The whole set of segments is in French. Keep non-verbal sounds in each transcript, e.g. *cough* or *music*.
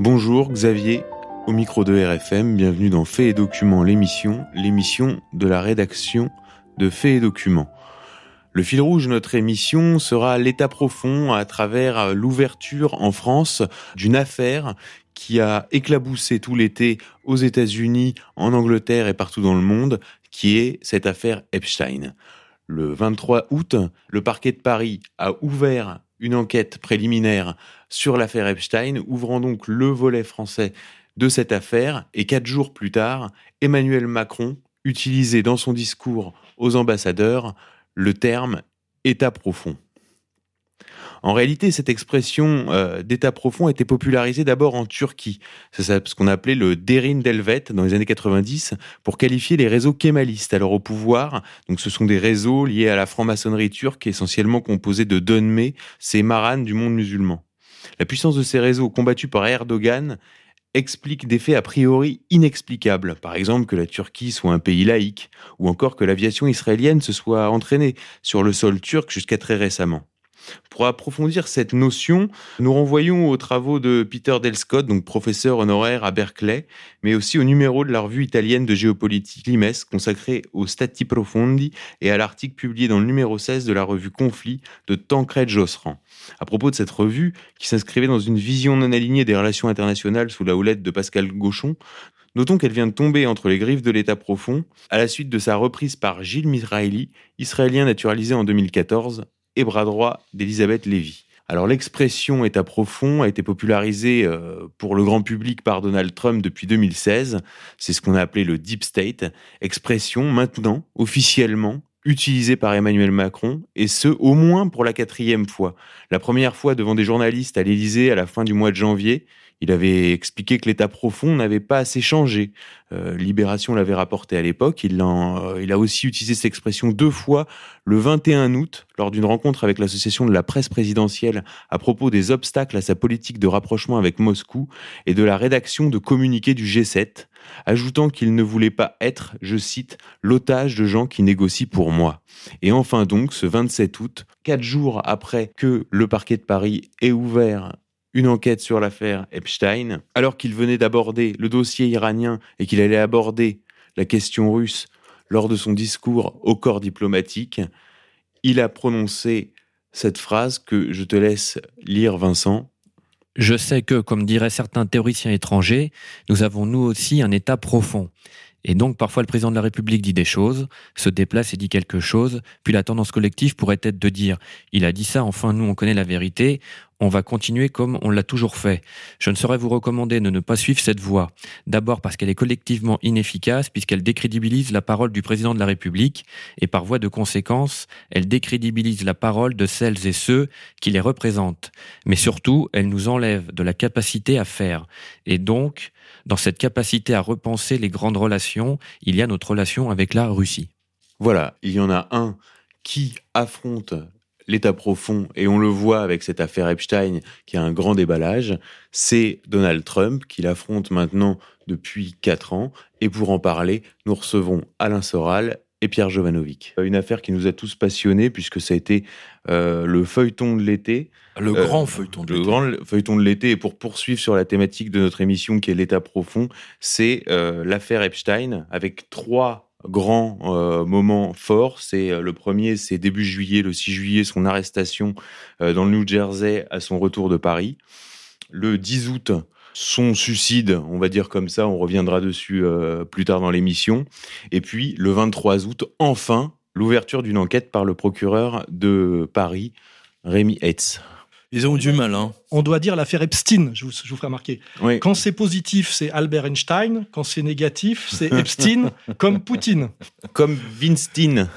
Bonjour Xavier, au micro de RFM, bienvenue dans Faits et Documents, l'émission, l'émission de la rédaction de Faits et Documents. Le fil rouge de notre émission sera l'état profond à travers l'ouverture en France d'une affaire qui a éclaboussé tout l'été aux États-Unis, en Angleterre et partout dans le monde, qui est cette affaire Epstein. Le 23 août, le parquet de Paris a ouvert une enquête préliminaire sur l'affaire Epstein, ouvrant donc le volet français de cette affaire. Et quatre jours plus tard, Emmanuel Macron utilisait dans son discours aux ambassadeurs le terme État profond. En réalité, cette expression euh, d'état profond a été popularisée d'abord en Turquie. C'est ce qu'on appelait le derin delvet dans les années 90 pour qualifier les réseaux kémalistes alors au pouvoir. Donc ce sont des réseaux liés à la franc-maçonnerie turque essentiellement composés de Dönme, ces maranes du monde musulman. La puissance de ces réseaux combattus par Erdogan explique des faits a priori inexplicables. Par exemple, que la Turquie soit un pays laïque, ou encore que l'aviation israélienne se soit entraînée sur le sol turc jusqu'à très récemment. Pour approfondir cette notion, nous renvoyons aux travaux de Peter Del Scott, donc professeur honoraire à Berkeley, mais aussi au numéro de la revue italienne de géopolitique Limes, consacré aux Stati Profondi et à l'article publié dans le numéro 16 de la revue Conflit de Tancred Josserand. À propos de cette revue, qui s'inscrivait dans une vision non alignée des relations internationales sous la houlette de Pascal Gauchon, Notons qu'elle vient de tomber entre les griffes de l'État profond à la suite de sa reprise par Gilles Mizraeli, israélien naturalisé en 2014 et bras droit d'Elisabeth Lévy. Alors l'expression État profond a été popularisée euh, pour le grand public par Donald Trump depuis 2016. C'est ce qu'on a appelé le Deep State, expression maintenant officiellement utilisée par Emmanuel Macron, et ce, au moins pour la quatrième fois. La première fois devant des journalistes à l'Élysée à la fin du mois de janvier, il avait expliqué que l'état profond n'avait pas assez changé. Euh, Libération l'avait rapporté à l'époque. Il, euh, il, a aussi utilisé cette expression deux fois le 21 août lors d'une rencontre avec l'association de la presse présidentielle à propos des obstacles à sa politique de rapprochement avec Moscou et de la rédaction de communiqués du G7, ajoutant qu'il ne voulait pas être, je cite, l'otage de gens qui négocient pour moi. Et enfin donc, ce 27 août, quatre jours après que le parquet de Paris ait ouvert une enquête sur l'affaire Epstein, alors qu'il venait d'aborder le dossier iranien et qu'il allait aborder la question russe lors de son discours au corps diplomatique, il a prononcé cette phrase que je te laisse lire, Vincent. Je sais que, comme diraient certains théoriciens étrangers, nous avons nous aussi un État profond. Et donc parfois le président de la République dit des choses, se déplace et dit quelque chose, puis la tendance collective pourrait être de dire il a dit ça, enfin nous on connaît la vérité, on va continuer comme on l'a toujours fait. Je ne saurais vous recommander de ne pas suivre cette voie. D'abord parce qu'elle est collectivement inefficace puisqu'elle décrédibilise la parole du président de la République et par voie de conséquence, elle décrédibilise la parole de celles et ceux qui les représentent. Mais surtout, elle nous enlève de la capacité à faire. Et donc, dans cette capacité à repenser les grandes relations, il y a notre relation avec la Russie. Voilà, il y en a un qui affronte l'état profond, et on le voit avec cette affaire Epstein qui a un grand déballage, c'est Donald Trump qui l'affronte maintenant depuis quatre ans. Et pour en parler, nous recevons Alain Soral et Pierre Jovanovic. Une affaire qui nous a tous passionnés puisque ça a été euh, le feuilleton de l'été. Le euh, grand feuilleton de l'été. Le grand feuilleton de l'été. Et pour poursuivre sur la thématique de notre émission qui est l'état profond, c'est euh, l'affaire Epstein avec trois grand euh, moment fort. C'est euh, le premier, c'est début juillet, le 6 juillet, son arrestation euh, dans le New Jersey à son retour de Paris. Le 10 août, son suicide, on va dire comme ça, on reviendra dessus plus tard dans l'émission. Et puis le 23 août, enfin, l'ouverture d'une enquête par le procureur de Paris, Rémi Hetz. Ils ont eu du mal. Hein. On doit dire l'affaire Epstein, je vous, je vous ferai remarquer. Quand c'est positif, c'est Albert Einstein. Quand c'est négatif, c'est Epstein, *laughs* comme Poutine. Comme Weinstein.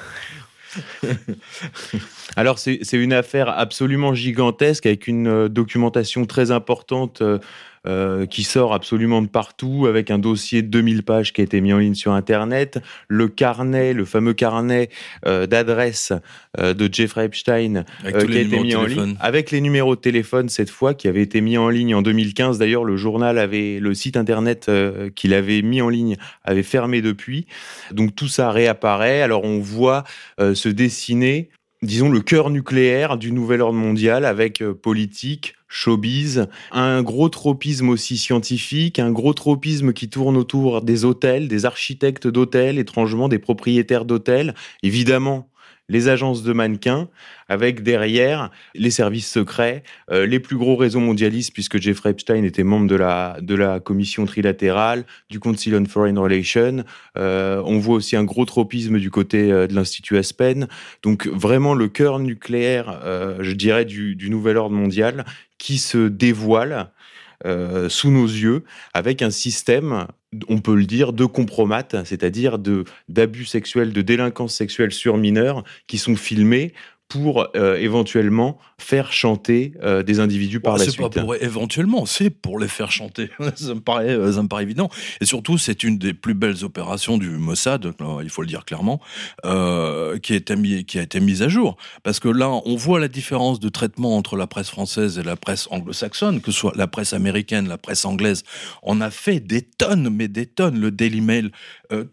*laughs* Alors c'est une affaire absolument gigantesque avec une euh, documentation très importante euh, euh, qui sort absolument de partout, avec un dossier de 2000 pages qui a été mis en ligne sur Internet, le carnet, le fameux carnet euh, d'adresse euh, de Jeffrey Epstein qui a été mis en ligne, avec les numéros de téléphone cette fois, qui avait été mis en ligne en 2015. D'ailleurs, le journal avait, le site Internet qu'il avait mis en ligne avait fermé depuis. Donc tout ça réapparaît. Alors on voit se dessiner disons, le cœur nucléaire du nouvel ordre mondial avec politique, showbiz, un gros tropisme aussi scientifique, un gros tropisme qui tourne autour des hôtels, des architectes d'hôtels, étrangement des propriétaires d'hôtels, évidemment les agences de mannequins, avec derrière les services secrets, euh, les plus gros réseaux mondialistes, puisque Jeffrey Epstein était membre de la, de la commission trilatérale, du Council on Foreign Relations. Euh, on voit aussi un gros tropisme du côté euh, de l'Institut Aspen. Donc vraiment le cœur nucléaire, je dirais, du, du nouvel ordre mondial qui se dévoile euh, sous nos yeux avec un système, on peut le dire, de compromat, c'est-à-dire d'abus sexuels, de délinquance sexuelle sur mineurs qui sont filmés pour euh, éventuellement faire chanter euh, des individus par la suite. C'est pas pour éventuellement, c'est pour les faire chanter. *laughs* ça, me paraît, euh, ça me paraît évident. Et surtout, c'est une des plus belles opérations du Mossad, il faut le dire clairement, qui, a été mis, qui a été mise à jour. Parce que là, on voit la différence de traitement entre la presse française et la presse anglo-saxonne, que ce soit la presse américaine, la presse anglaise. On a fait des tonnes, mais des tonnes, le Daily Mail,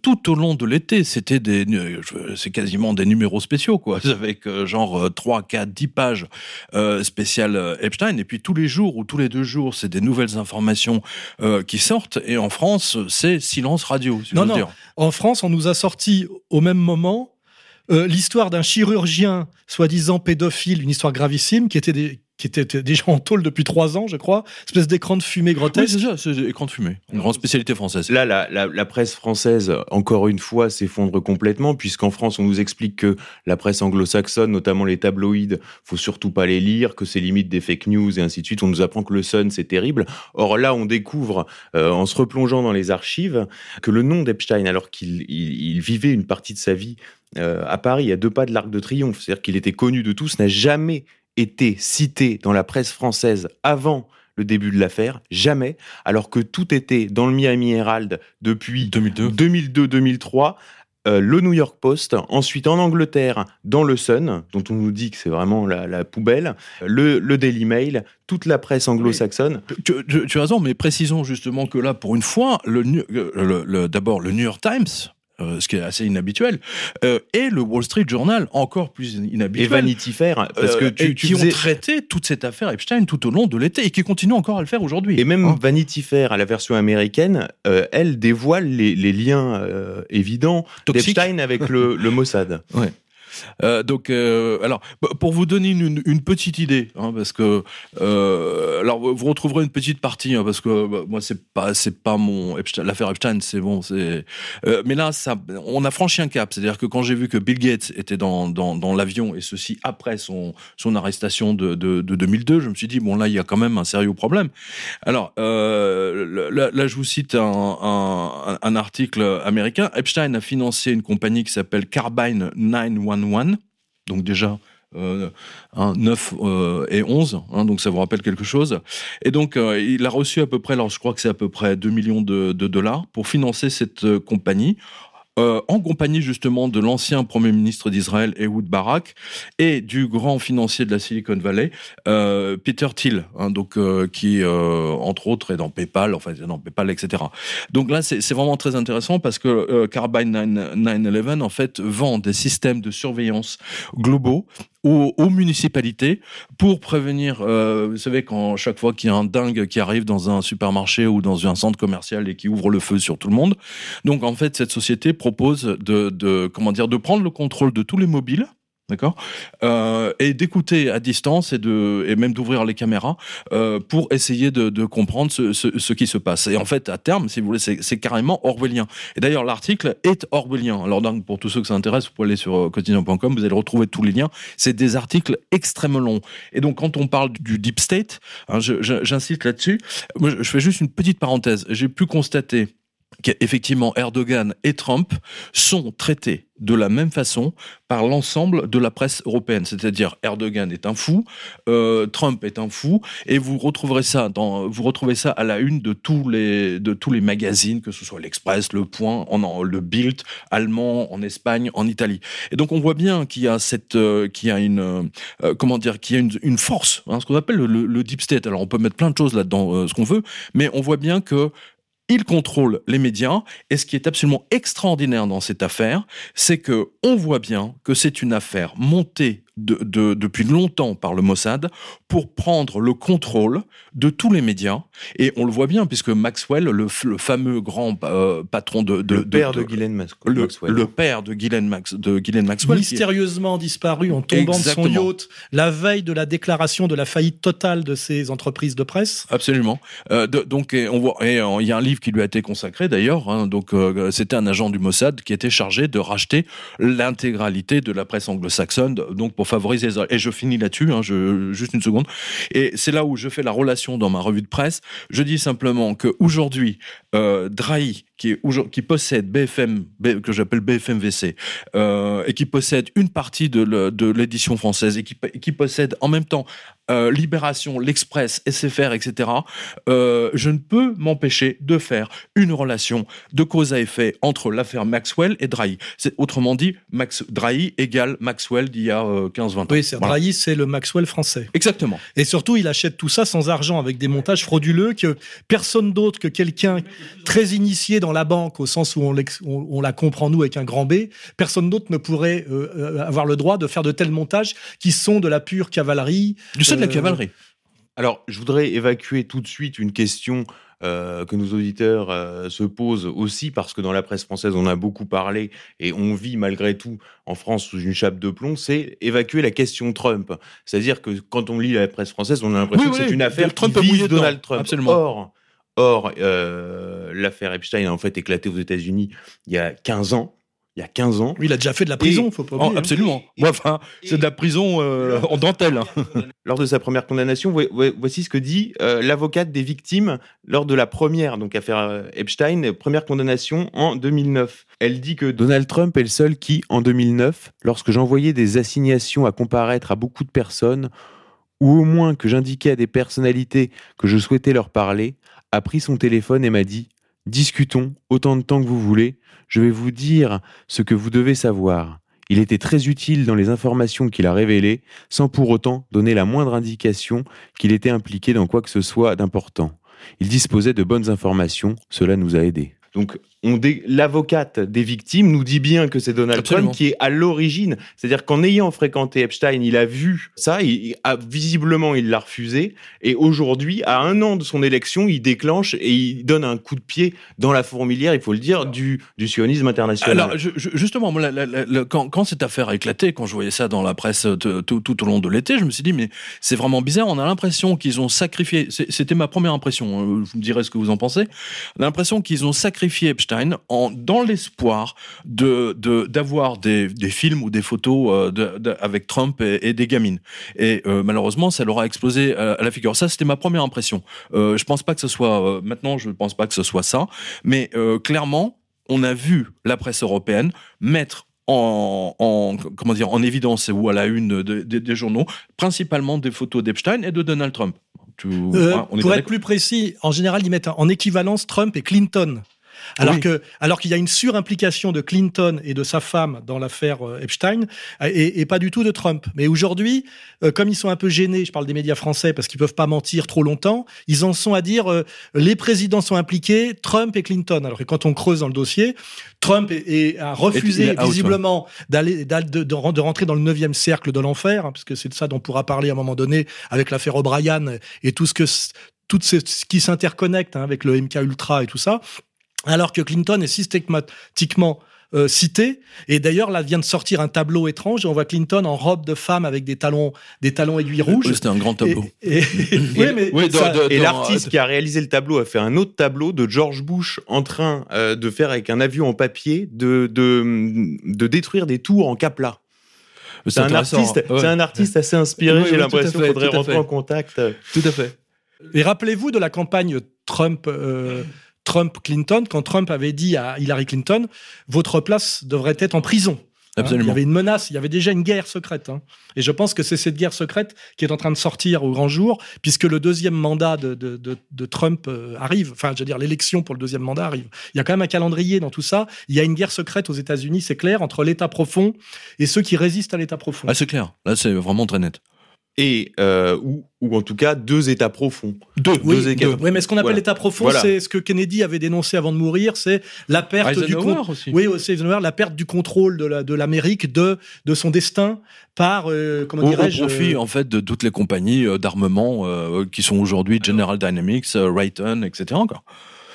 tout au long de l'été. C'était des, c'est quasiment des numéros spéciaux, quoi, *laughs* avec genre 3, 4, 10 pages euh, spéciales euh, Epstein. Et puis tous les jours ou tous les deux jours, c'est des nouvelles informations euh, qui sortent. Et en France, c'est silence radio. non, non. En France, on nous a sorti au même moment l'histoire d'un chirurgien soi-disant pédophile, une histoire gravissime, qui était des, qui était déjà en tôle depuis trois ans, je crois. Espèce d'écran de fumée grotesque. Oui, c'est ça, c'est écran de fumée. Une grande spécialité française. Là, la, la, presse française, encore une fois, s'effondre complètement, puisqu'en France, on nous explique que la presse anglo-saxonne, notamment les tabloïds, faut surtout pas les lire, que c'est limite des fake news et ainsi de suite. On nous apprend que le Sun, c'est terrible. Or là, on découvre, euh, en se replongeant dans les archives, que le nom d'Epstein, alors qu'il il, vivait une partie de sa vie euh, à Paris, à deux pas de l'Arc de Triomphe, c'est-à-dire qu'il était connu de tous, n'a jamais été cité dans la presse française avant le début de l'affaire, jamais, alors que tout était dans le Miami Herald depuis 2002-2003. Euh, le New York Post, ensuite en Angleterre, dans le Sun, dont on nous dit que c'est vraiment la, poubelle, le, Daily Mail, toute la presse anglo-saxonne. Tu, as raison, mais précisons justement que là, pour une fois, le d'abord le New York Times, euh, ce qui est assez inhabituel, euh, et le Wall Street Journal, encore plus inhabituel. Et Vanity Fair, parce que euh, tu, qui ont traité toute cette affaire Epstein tout au long de l'été et qui continuent encore à le faire aujourd'hui. Et même hein. Vanity Fair, à la version américaine, elle dévoile les, liens évidents d'Epstein avec le, le Mossad. Ouais. Euh, donc, euh, alors, pour vous donner une, petite idée, hein, parce que, euh, alors, vous retrouverez une petite partie, hein, parce que bah, moi, c'est pas, c'est pas mon l'affaire Epstein, c'est bon, c'est. Mais là, ça, on a franchi un cap, c'est-à-dire que quand j'ai vu que Bill Gates était dans, dans, dans l'avion et ceci après son, son arrestation de, de, de, 2002, je me suis dit bon là, il y a quand même un sérieux problème. Alors, là, là, je vous cite un, un, un article américain. Epstein a financé une compagnie qui s'appelle Carbine 911 donc déjà euh, 9 euh, et 11, hein, donc ça vous rappelle quelque chose. Et donc euh, il a reçu à peu près, alors je crois que c'est à peu près 2 millions de, dollars pour financer cette euh, compagnie euh, en compagnie justement de l'ancien Premier ministre d'Israël, Ehud Barak, et du grand financier de la Silicon Valley, euh, Peter Thiel, hein, donc euh, qui entre autres est dans PayPal, enfin dans PayPal, etc. Donc là, c'est vraiment très intéressant parce que Carbine 911 en fait vend des systèmes de surveillance globaux aux, municipalités pour prévenir, euh, vous savez, quand chaque fois qu'il y a un dingue qui arrive dans un supermarché ou dans un centre commercial et qui ouvre le feu sur tout le monde. Donc en fait, cette société propose de, de comment dire, de prendre le contrôle de tous les mobiles d'accord? Euh, Et d'écouter à distance et de et même d'ouvrir les caméras euh, pour essayer de, comprendre ce, ce, qui se passe. Et en fait, à terme, si vous voulez, c'est carrément orwellien. Et d'ailleurs, l'article est orwellien. Alors donc, pour tous ceux que ça intéresse, vous pouvez aller sur euh, quotidien.com, vous allez retrouver tous les liens. C'est des articles extrêmement longs. Et donc, quand on parle du deep state, hein, j'insiste là-dessus. Je fais juste une petite parenthèse. J'ai pu constater qu'effectivement Erdogan et Trump sont traités de la même façon par l'ensemble de la presse européenne. C'est-à-dire Erdogan est un fou, euh, Trump est un fou, et vous retrouverez ça dans, vous retrouvez ça à la une de tous les de tous les magazines, que ce soit l'Express, Le Point, en, le Bild, allemand, en Espagne, en Italie. Et donc on voit bien qu'il y a cette, euh, qu'il y a une, euh, comment dire, qu'il y a une, force, hein, ce qu'on appelle le, le, deep state. Alors on peut mettre plein de choses là-dedans, ce qu'on veut, mais on voit bien que il contrôle les médias. Et ce qui est absolument extraordinaire dans cette affaire, c'est que on voit bien que c'est une affaire montée de, de- depuis longtemps par le Mossad pour prendre le contrôle de tous les médias. Et on le voit bien, puisque Maxwell, le, fameux grand euh, patron de, de, le père de, de- Ghislaine le, Maxwell. le père de Ghislaine, Max, de Ghislaine Maxwell, qui mystérieusement disparu en tombant de Exactement. son yacht la veille de la déclaration de la faillite totale de ces entreprises de presse. Absolument. Euh, de- donc et on voit, et euh, il y a un livre qui lui a été consacré d'ailleurs. hein, donc euh, c'était un agent du Mossad qui était chargé de racheter l'intégralité de la presse anglo-saxonne, donc pour favoriser. les- Et je finis là-dessus, hein, juste une seconde. Et c'est là où je fais la relation dans ma revue de presse. Je dis simplement que aujourd'hui, euh, Drahi, qui, possède BFM, que j'appelle BFM-VC, euh, et qui possède une partie de l'édition française et qui possède en même temps euh, Libération, l'Express, SFR, etc. euh, je ne peux m'empêcher de faire une relation de cause à effet entre l'affaire Maxwell et Drahi. C'est autrement dit, Max, Drahi égale Maxwell d'il y a euh, 15-20 ans. Oui, c'est Voilà. Drahi, c'est le Maxwell français. Exactement. Et surtout, il achète tout ça sans argent, avec des montages frauduleux que personne d'autre que quelqu'un très initié dans la banque, au sens où on, l'ex- on- on la comprend nous avec un grand B, personne d'autre ne pourrait euh, euh, avoir le droit de faire de tels montages qui sont de la pure cavalerie. Du sein de la Euh, cavalerie. Alors, je voudrais évacuer tout de suite une question euh, que nos auditeurs euh, se posent aussi, parce que dans la presse française, on a beaucoup parlé et on vit malgré tout en France sous une chape de plomb, c'est évacuer la question Trump. C'est-à-dire que quand on lit la presse française, on a l'impression Oui, que oui, c'est une affaire Trump qui vise dedans. Donald Trump. Absolument. Or, or euh, l'affaire Epstein a en fait éclaté aux États-Unis il y a 15 ans. Il y a 15 ans. Il a déjà fait de la prison, Et- faut pas Oh, oublier. hein. absolument. Ouais, enfin, c'est de la prison euh, en dentelle. hein. *laughs* lors de sa première condamnation, vo- vo- voici ce que dit euh, l'avocate des victimes lors de la première donc affaire euh, Epstein, première condamnation en 2009. Elle dit que Donald Trump est le seul qui, en 2009, lorsque j'envoyais des assignations à comparaître à beaucoup de personnes, ou au moins que j'indiquais à des personnalités que je souhaitais leur parler, a pris son téléphone et m'a dit Discutons autant de temps que vous voulez, je vais vous dire ce que vous devez savoir. Il était très utile dans les informations qu'il a révélées, sans pour autant donner la moindre indication qu'il était impliqué dans quoi que ce soit d'important. Il disposait de bonnes informations, cela nous a aidés. Donc, on dé- l'avocate des victimes nous dit bien que c'est Donald Absolument. Trump qui est à l'origine. C'est-à-dire qu'en ayant fréquenté Epstein, il a vu ça, il, a, visiblement il l'a refusé, et aujourd'hui, à un an de son élection, il déclenche et il donne un coup de pied dans la fourmilière, il faut le dire, du, du sionisme international. Alors, je- je- justement, moi, la- la- la- la- quand, quand cette affaire a éclaté, quand je voyais ça dans la presse euh, tout, tout au long de l'été, je me suis dit, mais c'est vraiment bizarre. On a l'impression qu'ils ont sacrifié. C'était ma première impression. hein, Vous me direz ce que vous en pensez. On a l'impression qu'ils ont sacrifié Epstein en, dans l'espoir de de- d'avoir des, des films ou des photos euh, de, de- avec Trump et, et des gamines. Et euh, malheureusement, ça leur a explosé euh, à la figure. Ça, c'était ma première impression. Euh, je pense pas que ce soit euh, maintenant. Je pense pas que ce soit ça. Mais clairement, on a vu la presse européenne mettre en, en- comment dire en évidence ou à la une de- de- des journaux principalement des photos d'Epstein et de Donald Trump. Tu- Euh, on est pour être plus précis, en général, ils mettent en équivalence Trump et Clinton. Alors Oui. que, alors qu'il y a une surimplication de Clinton et de sa femme dans l'affaire euh, Epstein et, et pas du tout de Trump. Mais aujourd'hui, euh, comme ils sont un peu gênés, je parle des médias français parce qu'ils peuvent pas mentir trop longtemps, ils en sont à dire euh, les présidents sont impliqués, Trump et Clinton. Alors que quand on creuse dans le dossier, Trump est- est- a refusé visiblement d'aller de, de, de rentrer dans le neuvième cercle de l'enfer, hein, parce que c'est de ça dont on pourra parler à un moment donné avec l'affaire O'Brien et tout ce que tout ce, ce qui s'interconnecte hein, avec le MK Ultra et tout ça, alors que Clinton est systématiquement euh, cité. Et d'ailleurs, là vient de sortir un tableau étrange. On voit Clinton en robe de femme avec des talons, des talons aiguilles rouges. Oui, C'était un grand tableau. Et, et- *laughs* oui, mais oui, ça- dans- de- Et dans- l'artiste qui a réalisé le tableau a fait un autre tableau de George Bush en train euh, de faire avec un avion en papier de, de, de détruire des tours en capla. C'est un artiste, hein. Ouais. c'est un artiste assez inspiré. J'ai oui, l'impression qu'il faudrait rentrer en contact. Tout à fait. Et rappelez-vous de la campagne Trump. euh, Trump-Clinton, quand Trump avait dit à Hillary Clinton, votre place devrait être en prison. Hein, il y Absolument. avait une menace, il y avait déjà une guerre secrète. hein. Et je pense que c'est cette guerre secrète qui est en train de sortir au grand jour, puisque le deuxième mandat de, de- de- de Trump euh, arrive. Enfin, je veux dire, l'élection pour le deuxième mandat arrive. Il y a quand même un calendrier dans tout ça. Il y a une guerre secrète aux États-Unis, c'est clair, entre l'État profond et ceux qui résistent à l'État profond. Ah, c'est clair. Là, c'est vraiment très net. Et euh, ou, ou en tout cas deux États profonds. Deux, Oui, deux États oui, mais ce qu'on appelle Voilà. l'état profond, Voilà. c'est ce que Kennedy avait dénoncé avant de mourir, c'est la perte du Eisenhower con- aussi. Oui, aussi Eisenhower, la perte du contrôle de la- de l'Amérique, de, de son destin par, euh, comment Au, au dirais-je profit euh, en fait de toutes les compagnies euh, d'armement euh, qui sont aujourd'hui General Dynamics, euh, Raytheon, etc. Quoi.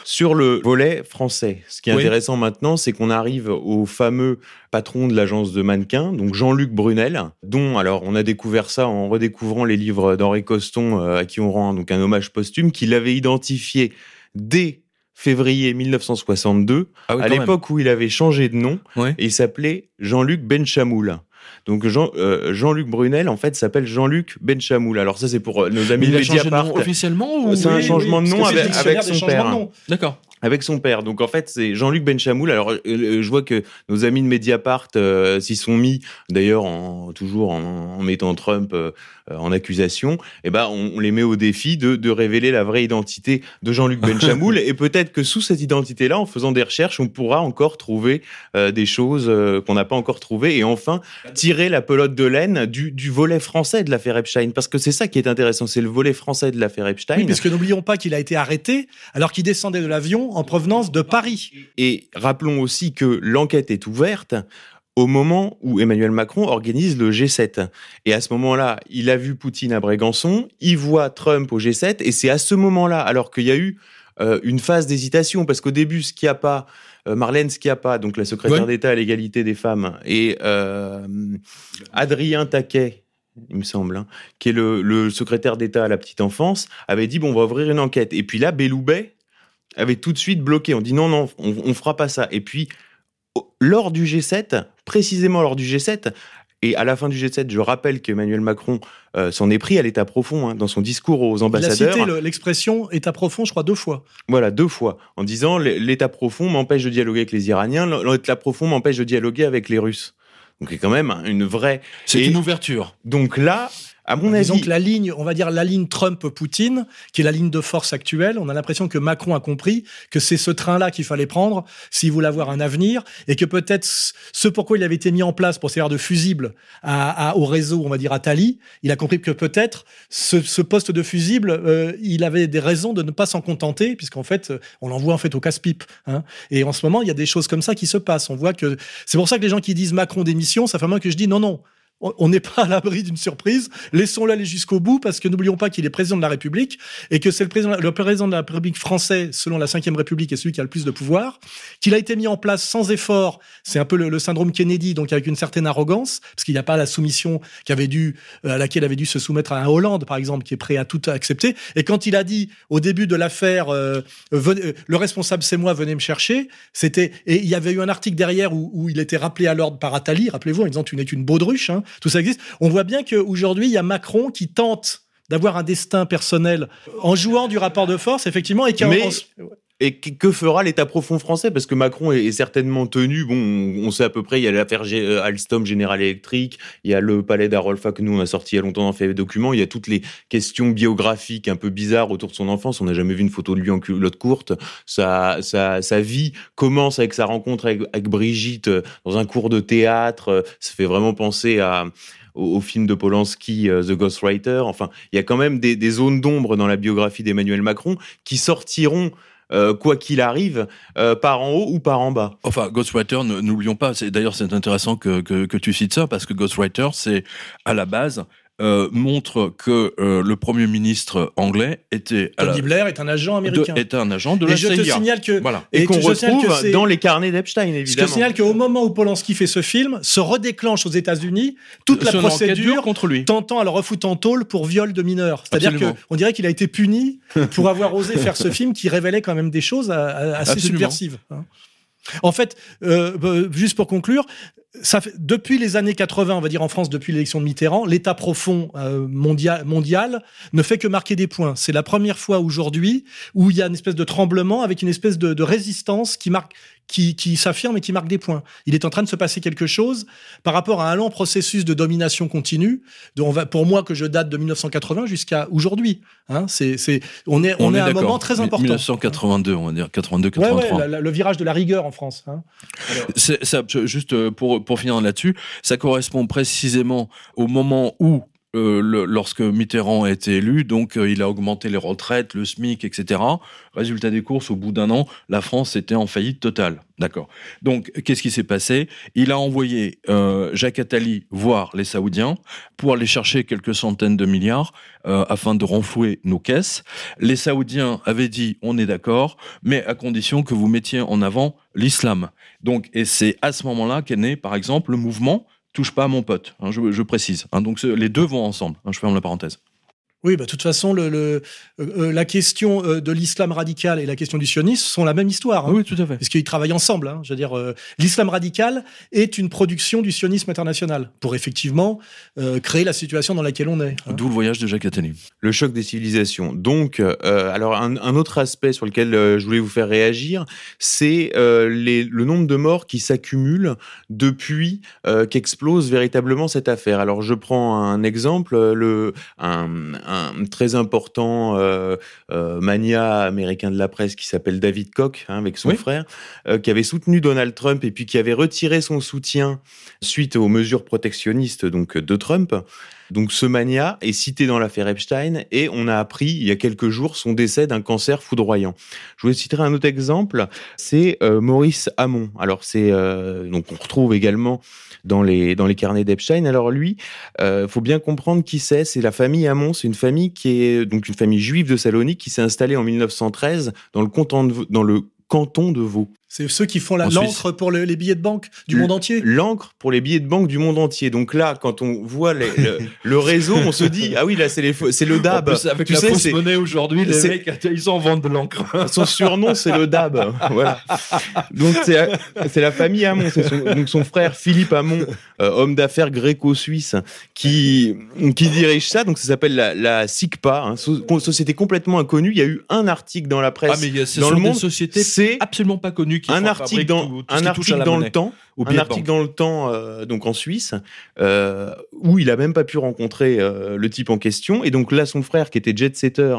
Sur le volet français, ce qui est Oui. intéressant maintenant, c'est qu'on arrive au fameux patron de l'agence de mannequins, donc Jean-Luc Brunel, dont, alors, on a découvert ça en redécouvrant les livres d'Henri Coston, euh, à qui on rend donc un hommage posthume, qu'il avait identifié dès février 1962, Ah oui, à l'époque où il avait changé de nom, Ouais. et il s'appelait Jean-Luc Benchamoul. Donc Jean, euh, Jean-Luc Brunel, en fait, s'appelle Jean-Luc Benchamoul. Alors ça, c'est pour euh, nos amis il de a changé de Mediapart. nom officiellement ou C'est un oui, changement de nom avec- avec son père. D'accord. Avec son père. Donc en fait, c'est Jean-Luc Benchamoul. Alors euh, euh, je vois que nos amis de Mediapart euh, s'y sont mis, d'ailleurs en, toujours en, en mettant Trump euh, en accusation. Et ben on, on les met au défi de, de révéler la vraie identité de Jean-Luc *laughs* Benchamoul. et peut-être que sous cette identité-là, en faisant des recherches, on pourra encore trouver des choses qu'on n'a pas encore trouvées. Et enfin tirer la pelote de laine du, du volet français de l'affaire Epstein, parce que c'est ça qui est intéressant, c'est le volet français de l'affaire Epstein. Oui, parce que n'oublions pas qu'il a été arrêté alors qu'il descendait de l'avion en provenance de Paris. Et rappelons aussi que l'enquête est ouverte au moment où Emmanuel Macron organise le G7. Et à ce moment-là, il a vu Poutine à Brégançon, il voit Trump au G7, et c'est à ce moment-là, alors qu'il y a eu euh, une phase d'hésitation, parce qu'au début, Schiappa, euh, Marlène Schiappa, donc la secrétaire Ouais. d'État à l'égalité des femmes, et euh, Adrien Taquet, il me semble, hein, qui est le, le secrétaire d'État à la petite enfance, avait dit bon, on va ouvrir une enquête. Et puis là, Belloubet avait tout de suite bloqué. On dit non, non, on, on fera pas ça. Et puis lors du G7, précisément lors du G7. Et à la fin du G7, je rappelle qu'Emmanuel Macron euh, s'en est pris à l'état profond hein, dans son discours aux Il a ambassadeurs. cité le- l'expression état profond, je crois, deux fois. Voilà, deux fois, en disant l'état profond m'empêche de dialoguer avec les Iraniens, l'état profond m'empêche de dialoguer avec les Russes. Donc c'est quand même une vraie. C'est une ouverture. Donc là, à mon Disons avis, que la ligne, on va dire la ligne Trump-Poutine, qui est la ligne de force actuelle, on a l'impression que Macron a compris que c'est ce train-là qu'il fallait prendre s'il voulait avoir un avenir, et que peut-être ce pourquoi il avait été mis en place pour servir de fusible à, à- au réseau, on va dire à Tali, il a compris que peut-être ce, ce poste de fusible, euh, il avait des raisons de ne pas s'en contenter, puisqu'en fait, euh, on l'envoie en fait au casse-pipe. hein. Et en ce moment, il y a des choses comme ça qui se passent. On voit que c'est pour ça que les gens qui disent Macron démission, ça fait moment que je dis non, non. On n'est pas à l'abri d'une surprise. Laissons-le aller jusqu'au bout parce que n'oublions pas qu'il est président de la République et que c'est le président, de la République français, selon la Ve République, et celui qui a le plus de pouvoir, qu'il a été mis en place sans effort. C'est un peu le, syndrome Kennedy, donc avec une certaine arrogance, parce qu'il n'y a pas la soumission euh, à laquelle avait dû se soumettre à un Hollande, par exemple, qui est prêt à tout accepter. Et quand il a dit au début de l'affaire, euh, euh, le responsable c'est moi, venez me chercher, c'était et il y avait eu un article derrière où, où il était rappelé à l'ordre par Attali, rappelez-vous, en disant tu n'es qu'une baudruche, hein, tout ça existe. On voit bien qu'aujourd'hui il y a Macron qui tente d'avoir un destin personnel en jouant du rapport de force, effectivement, et qui en- Mais- en- Et que fera l'État profond français? Parce que Macron est certainement tenu. Bon, on sait à peu près. Il y a l'affaire euh, Alstom General Electric. Il y a le palais d'Arolfa que nous on a sorti il y a longtemps dans fait documents. Il y a toutes les questions biographiques un peu bizarres autour de son enfance. On n'a jamais vu une photo de lui en culotte courte. Sa, sa, vie commence avec sa rencontre avec, Brigitte euh, dans un cours de théâtre. Euh, Ça fait vraiment penser à au, film de Polanski, The Ghostwriter. Enfin, il y a quand même des zones d'ombre dans la biographie d'Emmanuel Macron qui sortiront euh, quoi qu'il arrive, euh, par en haut ou par en bas. Enfin, Ghostwriter, n'oublions pas, d'ailleurs c'est intéressant que, que, que tu cites ça parce que Ghostwriter, c'est à la base euh, montre que euh, le premier ministre anglais était à la- Tony Blair est un agent de- américain. était un agent de et la je te signale que Voilà. Et, Et qu'on que retrouve c'est- dans les carnets d'Epstein, Je te évidemment. signale qu'au moment où Polanski fait ce film, se redéclenche aux États-Unis toute la procédure contre lui. tentant à le refoutre en tôle pour viol de mineurs. C'est-à-dire qu'on dirait qu'il a été puni *laughs* pour avoir osé faire ce film qui révélait quand même des choses assez Absolument. subversives. hein. En fait, euh, juste pour conclure, depuis les années 80, on va dire en France, depuis l'élection de Mitterrand, l'état profond euh, mondial, mondial ne fait que marquer des points. C'est la première fois aujourd'hui où il y a une espèce de tremblement avec une espèce de, de résistance qui marque, qui, qui s'affirme et qui marque des points. Il est en train de se passer quelque chose par rapport à un long processus de domination continue, de, on va, pour moi que je date de 1980 jusqu'à aujourd'hui. Hein, c'est, c'est, on est, on, est à un moment très important. 1982, on va dire 82, Ouais, 83. ouais, la- la- le virage de la rigueur en France. Hein. C'est- ça, je- juste euh, pour, pour finir là-dessus, ça correspond précisément au moment où euh, le- lorsque Mitterrand a été élu, donc euh, il a augmenté les retraites, le SMIC, etc. Résultat des courses, au bout d'un an, la France était en faillite totale. D'accord. Donc, qu'est-ce qui s'est passé? Il a envoyé euh, Jacques Attali voir les Saoudiens pour aller chercher quelques centaines de milliards euh, afin de renflouer nos caisses. Les Saoudiens avaient dit on est d'accord, mais à condition que vous mettiez en avant l'islam. Donc, et c'est à ce moment-là qu'est né, par exemple, le mouvement touche pas à mon pote. hein, je, précise. hein. donc, les deux vont ensemble. hein, je ferme la parenthèse. Oui, bah, de toute façon, le, le- euh, euh, la question euh, de l'islam radical et la question du sionisme sont la même histoire. hein. Oui, tout à fait. Parce qu'ils travaillent ensemble. hein. Je veux dire, euh, l'islam radical est une production du sionisme international pour effectivement euh, créer la situation dans laquelle on est. hein. D'où le voyage de Jacques Attali. Le choc des civilisations. Donc, euh, alors un, un autre aspect sur lequel euh, je voulais vous faire réagir, c'est euh, le nombre de morts qui s'accumulent depuis euh, qu'explose véritablement cette affaire. Alors, je prends un exemple, le un, un très important euh, euh, mania américain de la presse qui s'appelle David Koch, hein, avec son Oui. frère, euh, qui avait soutenu Donald Trump et puis qui avait retiré son soutien suite aux mesures protectionnistes donc de Trump. Donc ce mania est cité dans l'affaire Epstein et on a appris il y a quelques jours son décès d'un cancer foudroyant. Je vous citerai un autre exemple, c'est euh, Maurice Hamon. Alors c'est euh, donc on retrouve également dans les dans les carnets d'Epstein. Alors lui, euh, faut bien comprendre qui c'est. C'est la famille Hamon. C'est une famille qui est donc une famille juive de Salonique qui s'est installée en 1913 dans le canton de, dans le canton de Vaud. C'est ceux qui font l'encre pour le- les billets de banque du Le- monde entier. L'encre pour les billets de banque du monde entier. Donc là, quand on voit les- le, *laughs* le réseau, on se dit ah oui là c'est le DAB. En plus, avec Tu la sais, monnaie aujourd'hui, les c'est- mecs, ils en vente de l'encre. Son surnom, c'est le DAB. *laughs* Voilà. Donc, c'est la famille Hamon. C'est son, donc son frère Philippe Hamon, euh, homme d'affaires gréco-suisse, qui, qui dirige ça. Donc, ça s'appelle la, la SICPA, hein, so- société complètement inconnue. Il y a eu un article dans la presse. Ah, mais a- dans le monde, sociétés c'est absolument pas connues qui un article dans, tout- tout un article dans monnaie, le temps. Un article banque. dans le temps, euh, donc en Suisse, euh, où il a même pas pu rencontrer euh, le type en question. Et donc là, son frère, qui était jet-setter,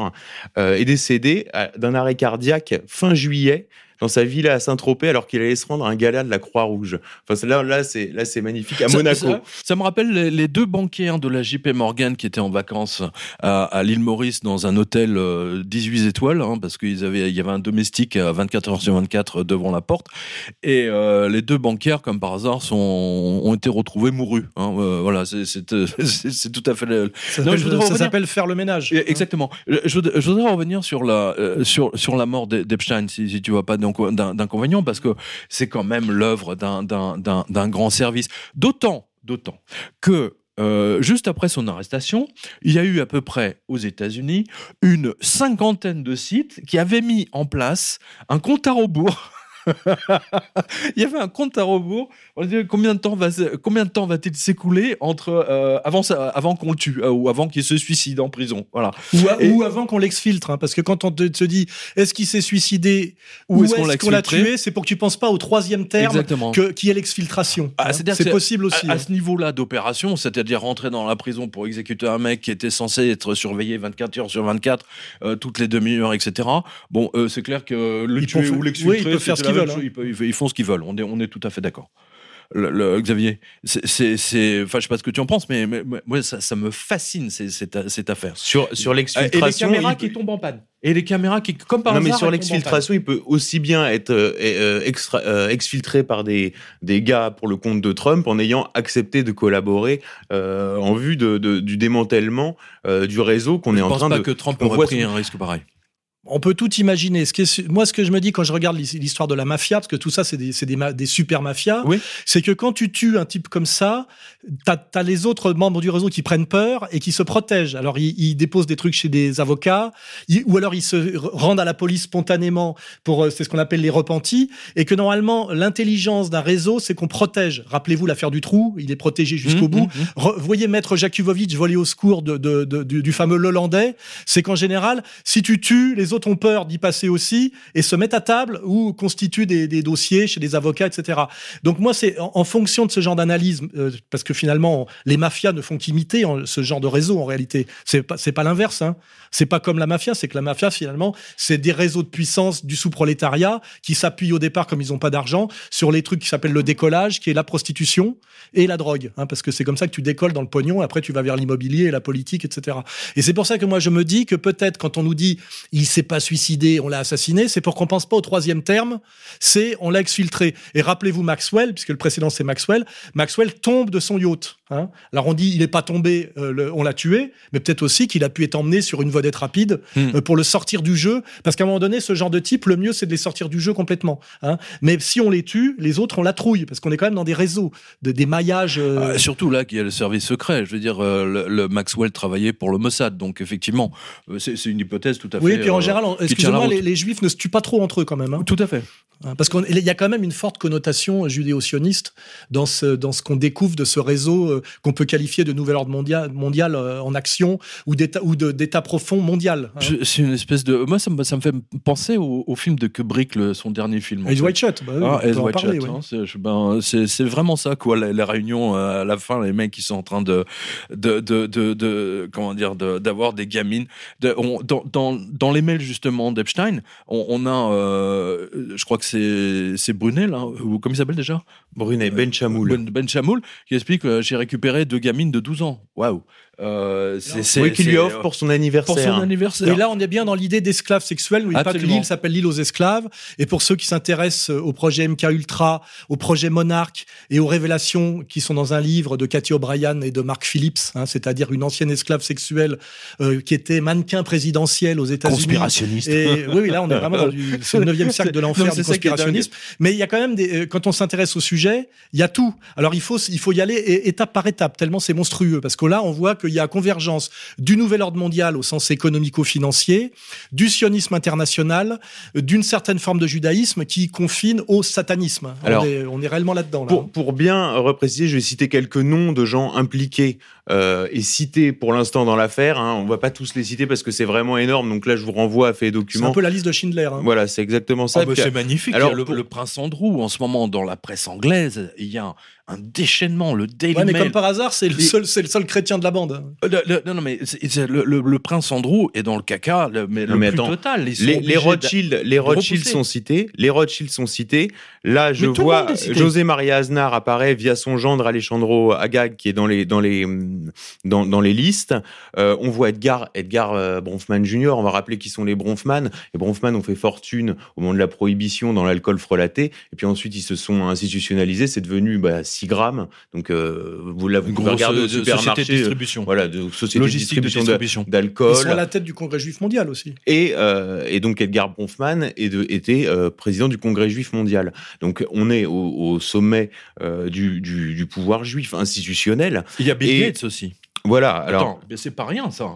euh, est décédé d'un arrêt cardiaque fin juillet dans sa villa à Saint-Tropez alors qu'il allait se rendre à un gala de la Croix-Rouge. Enfin, là, là, c'est là, c'est magnifique à Ça- Monaco. Ça, ça me rappelle les, les deux banquiers de la JP Morgan qui étaient en vacances à, à l'île Maurice dans un hôtel euh, 18 étoiles, hein, parce qu'il y avait un domestique à 24 heures sur 24 devant la porte. Et euh, les deux banquiers, comme par hasard, sont, ont été retrouvés mourus. hein. Euh, voilà, c'est- euh, *laughs* tout à fait. le- Ça s'appelle- revenir- faire le ménage. Et- Exactement. Je, je voudrais- je voudrais revenir sur la euh, sur sur la mort d'E- d'Epstein, si, si tu vois pas d'in- d'inconvénient, parce que c'est quand même l'œuvre d'un grand service. D'autant d'autant que euh, juste après son arrestation, il y a eu à peu près aux États-Unis une cinquantaine de sites qui avaient mis en place un compte à rebours. *laughs* il y avait un compte à rebours. On disait combien de temps va combien de temps va-t-il s'écouler entre euh, avant avant qu'on le tue euh, ou avant qu'il se suicide en prison? Voilà. Ou, a- Et- ou avant qu'on l'exfiltre, hein, parce que quand on te, te dit est-ce qu'il s'est suicidé Ou ou est-ce qu'on l'a tué, c'est pour que tu penses pas au troisième terme Exactement. que, qui est l'exfiltration. Ah, hein. C'est possible aussi. À, à hein. ce niveau-là d'opération, c'est-à-dire rentrer dans la prison pour exécuter un mec qui était censé être surveillé 24 heures sur 24, euh, toutes les demi-heures, etc. Bon, euh, c'est clair que le tuer ou l'exfiltrer, oui, peuvent faire ce même veulent, chose. Ils, peuvent- ils font ce qu'ils veulent. On est, on est tout à fait d'accord. Le, le- Xavier, c'est, enfin, je sais pas ce que tu en penses, mais, moi, ça, ça me fascine ces- cette, cette affaire. Sur, sur Et les l'exfiltration, caméras il peut- qui tombent en panne. Et les caméras qui, comme par non, mais hasard, sur l'exfiltration, il peut aussi bien être euh, euh, extra- euh, exfiltré par des, des gars pour le compte de Trump en ayant accepté de collaborer euh, en vue de, de- du démantèlement euh, du réseau qu'on est Je en pense train pas de. que Trump aurait pris un risque pareil. On peut tout imaginer. Ce qui est su- moi, ce que je me dis quand je regarde l'his- l'histoire de la mafia, parce que tout ça, c'est des, c'est des, ma- des super mafias, Oui. c'est que quand tu tues un type comme ça, t'as as les autres membres du réseau qui prennent peur et qui se protègent. Alors, ils, ils déposent des trucs chez des avocats, ils- ou alors ils se rendent à la police spontanément pour, euh, c'est ce qu'on appelle les repentis, et que normalement, l'intelligence d'un réseau, c'est qu'on protège. Rappelez-vous l'affaire du trou, il est protégé jusqu'au Mmh, bout. mmh, mmh. Re- voyez Maître Jakubovic voler au secours de, de- de- du, du fameux Lelandais, c'est qu'en général, si tu tues, les autres autres ont peur d'y passer aussi et se mettent à table ou constituent des, dossiers chez des avocats, etc. Donc moi, c'est en, fonction de ce genre d'analyse, euh, parce que finalement, les mafias ne font qu'imiter en- ce genre de réseau en réalité. C'est pas, pas l'inverse. Hein. C'est pas comme la mafia, c'est que la mafia finalement, c'est des réseaux de puissance du sous-prolétariat qui s'appuient au départ, comme ils n'ont pas d'argent, sur les trucs qui s'appellent le décollage, qui est la prostitution et la drogue, hein, parce que c'est comme ça que tu décolles dans le pognon. Et après, tu vas vers l'immobilier et la politique, etc. Et c'est pour ça que moi je me dis que peut-être quand on nous dit il s'est pas suicidé, on l'a assassiné, c'est pour qu'on pense pas au troisième terme, c'est on l'a exfiltré. Et rappelez-vous Maxwell, puisque le précédent c'est Maxwell, Maxwell tombe de son yacht. hein. Alors on dit il est pas tombé, euh, le- on l'a tué, mais peut-être aussi qu'il a pu être emmené sur une vedette rapide Hmm. euh, pour le sortir du jeu, parce qu'à un moment donné, ce genre de type, le mieux c'est de les sortir du jeu complètement. hein. Mais si on les tue, les autres on la trouille, parce qu'on est quand même dans des réseaux, de, des maillages. euh, Ah, surtout là qu'il y a le service secret. Je veux dire, le, le Maxwell travaillait pour le Mossad, donc effectivement, c'est une hypothèse tout à oui, fait. et puis en euh, général, excusez-moi, les, les juifs ne se tuent pas trop entre eux quand même. hein. Tout à fait. Hein, Parce qu'il y a quand même une forte connotation judéo-sioniste dans ce, dans ce qu'on découvre de ce réseau euh, qu'on peut qualifier de nouvel ordre mondial, mondial euh, en action ou d'état ou d'état profond mondial. hein. C'est une espèce de. Moi, ça me, ça me fait penser au, au film de Kubrick, le- son dernier film. Eyes. Wide Shut, bah Ah, c'est vraiment ça, quoi. Les, les réunions euh, à la fin, les mecs qui sont en train de, de, de, de, de- comment dire, d'avoir des gamines. On- dans, dans, dans les mails justement d'Epstein, on, on a, euh, je crois que c'est c'est Brunel, hein, ou comment il s'appelle déjà Brunet, Ben Chamoul. Ben, Ben Chamoul, qui explique euh, j'ai récupéré deux gamines de 12 ans. Waouh. Euh, c'est c'est- Oui, qu'il lui offre pour son pour anniversaire. son anniversaire. Et là, on est bien dans l'idée d'esclaves sexuels. Que Absolument. l'île s'appelle l'île aux esclaves. Et pour ceux qui s'intéressent euh, au projet MK Ultra, au projet Monarch et aux révélations qui sont dans un livre de Cathy O'Brien et de Mark Phillips, hein, c'est-à-dire une ancienne esclave sexuelle euh, qui était mannequin présidentiel aux États-Unis. Conspirationniste. Et oui, oui, là, on est vraiment dans du, *laughs* c'est le neuvième siècle de l'enfer mais du qui conspirationnisme. Mais il y a quand même des, euh, quand on s'intéresse au sujet, il y a tout. Alors il faut, il faut y aller étape par étape, tellement c'est monstrueux. Parce que là, on voit qu'il y a convergence du nouvel ordre mondial au sens économico-financier, du sionisme international, d'une certaine forme de judaïsme qui confine au satanisme. Alors, on, est, on est réellement là-dedans. Là. Pour, pour bien repréciser, je vais citer quelques noms de gens impliqués euh, et cités pour l'instant dans l'affaire. Hein. On va pas tous les citer parce que c'est vraiment énorme. Donc là, je vous renvoie à fait c'est un documents. peu la liste de Schindler. hein. Voilà, c'est exactement ça. Ah bah, c'est magnifique. alors, le, pour- le prince Andrew, en ce moment, dans la presse anglaise, il y a un, un déchaînement. Le Daily Ouais, mais Mail. comme par hasard, c'est le seul, c'est le seul chrétien de la bande. Euh, le- le- non, non, mais c'est- c'est le, le- le prince Andrew est dans le caca, le, mais Non, le mais plus attends. total. Ils sont les, les Rothschild, les Rothschild sont cités. Les Rothschild sont cités. Là, je Mais vois est cité. José Maria Aznar apparaît via son gendre Alejandro Agag qui est dans les dans les dans, dans les listes. Euh, on voit Edgar Edgar euh, Bronfman Jr. On va rappeler qui sont les Bronfman. Les Bronfman ont fait fortune au moment de la prohibition dans l'alcool frelaté. Et puis ensuite, ils se sont institutionnalisés. C'est devenu bah, 6 grammes. Donc, euh, vous l'avez regarder au euh, société supermarché. de distribution. Voilà, de société Logistique de distribution de- distribution. Ils d'alcool. sont à la tête du Congrès juif mondial aussi. Et, euh, et donc Edgar Bronfman est de- était euh, président du Congrès juif mondial. Donc on est au, au sommet euh, du, du, du pouvoir juif institutionnel. Il y a Bill Et- Gates aussi. Voilà. Alors Attends, mais c'est pas rien ça.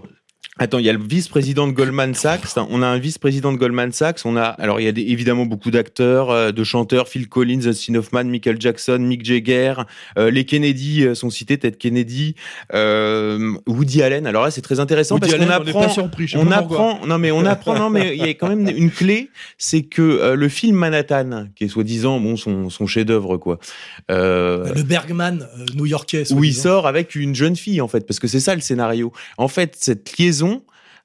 Attends, il y a le vice-président de Goldman Sachs. On a un vice-président de Goldman Sachs. On a, alors il y a des- évidemment beaucoup d'acteurs, euh, de chanteurs, Phil Collins, Dustin Hoffman, Michael Jackson, Mick Jagger. Euh, les Kennedy euh, sont cités, Ted Kennedy, euh, Woody Allen. Alors là, c'est très intéressant Woody parce qu'on on apprend, pas surpris, je sais on pas apprend, non mais on apprend, non mais il y a quand même une clé, c'est que euh, le film Manhattan, qui est soi-disant bon son, son chef-d'œuvre quoi, Le Bergman new-yorkais. où il sort avec une jeune fille en fait, parce que c'est ça le scénario. En fait, cette liaison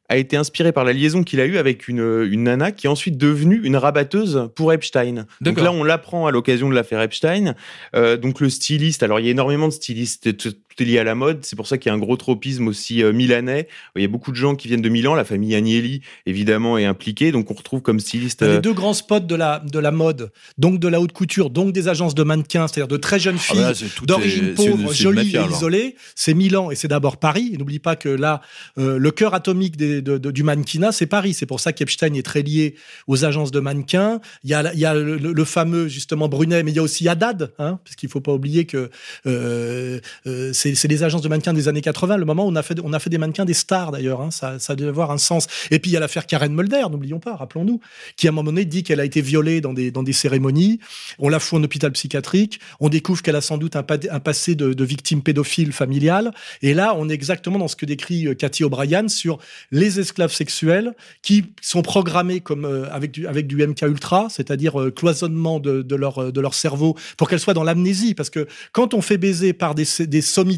a été inspirée par la liaison qu'il a eue avec une, une nana qui est ensuite devenue une rabatteuse pour Epstein. Donc là, on l'apprend à l'occasion de l'affaire Epstein. Euh, donc le styliste, alors il y a énormément de stylistes, tout, est lié à la mode. C'est pour ça qu'il y a un gros tropisme aussi euh, milanais. Il y a beaucoup de gens qui viennent de Milan. La famille Agnelli, évidemment, est impliquée. Donc on retrouve comme styliste. T'as euh, les deux grands spots de la, de la mode, donc de la haute couture, donc des agences de mannequins, c'est-à-dire de très jeunes Ah filles bah d'origine pauvre, jolies mafia, et isolées. C'est Milan et c'est d'abord Paris. Et N'oublie pas que là, euh, le cœur atomique des- de- de- du mannequinat, c'est Paris. C'est pour ça qu'Epstein est très lié aux agences de mannequins. Il y a, la- il y a le, le- le fameux, justement, Brunet, mais il y a aussi Haddad, hein, parce qu'il faut pas oublier que euh, euh, c'est c'est des agences de mannequins des années 80, le moment où on a fait, des mannequins des stars d'ailleurs. Hein, ça, ça devait avoir un sens. Et puis il y a l'affaire Karen Mulder, n'oublions pas, rappelons-nous, qui à un moment donné dit qu'elle a été violée dans des, cérémonies. On la fout en hôpital psychiatrique. On découvre qu'elle a sans doute un, passé de, victime pédophile familiale. Et là, on est exactement dans ce que décrit euh, Cathy O'Brien sur les esclaves sexuels qui sont programmés comme euh, avec du avec MK ultra, c'est-à-dire euh, cloisonnement de, de leur de leur cerveau pour qu'elles soient dans l'amnésie. Parce que quand on fait baiser par des, des sommités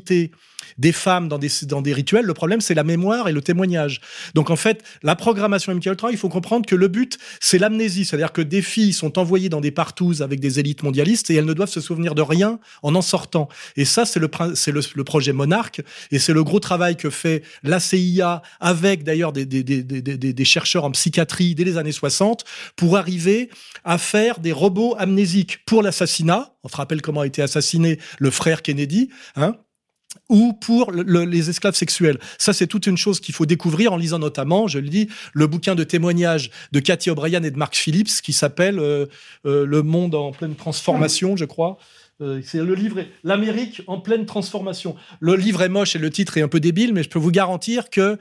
des femmes dans des, rituels, le problème, c'est la mémoire et le témoignage. Donc, en fait, la programmation MK Ultra, il faut comprendre que le but, c'est l'amnésie. C'est-à-dire que des filles sont envoyées dans des partouzes avec des élites mondialistes et elles ne doivent se souvenir de rien en en sortant. Et ça, c'est le, projet Monarque et c'est le gros travail que fait la CIA avec d'ailleurs des, des chercheurs en psychiatrie dès les années 60 pour arriver à faire des robots amnésiques pour l'assassinat. On se rappelle comment a été assassiné le frère Kennedy, hein, ou pour le, les esclaves sexuels. Ça, c'est toute une chose qu'il faut découvrir en lisant notamment, je le dis, le bouquin de témoignages de Cathy O'Brien et de Mark Phillips qui s'appelle euh, euh, Le monde en pleine transformation, je crois. Euh, c'est le livre L'Amérique en pleine transformation. Le livre est moche et le titre est un peu débile, mais je peux vous garantir que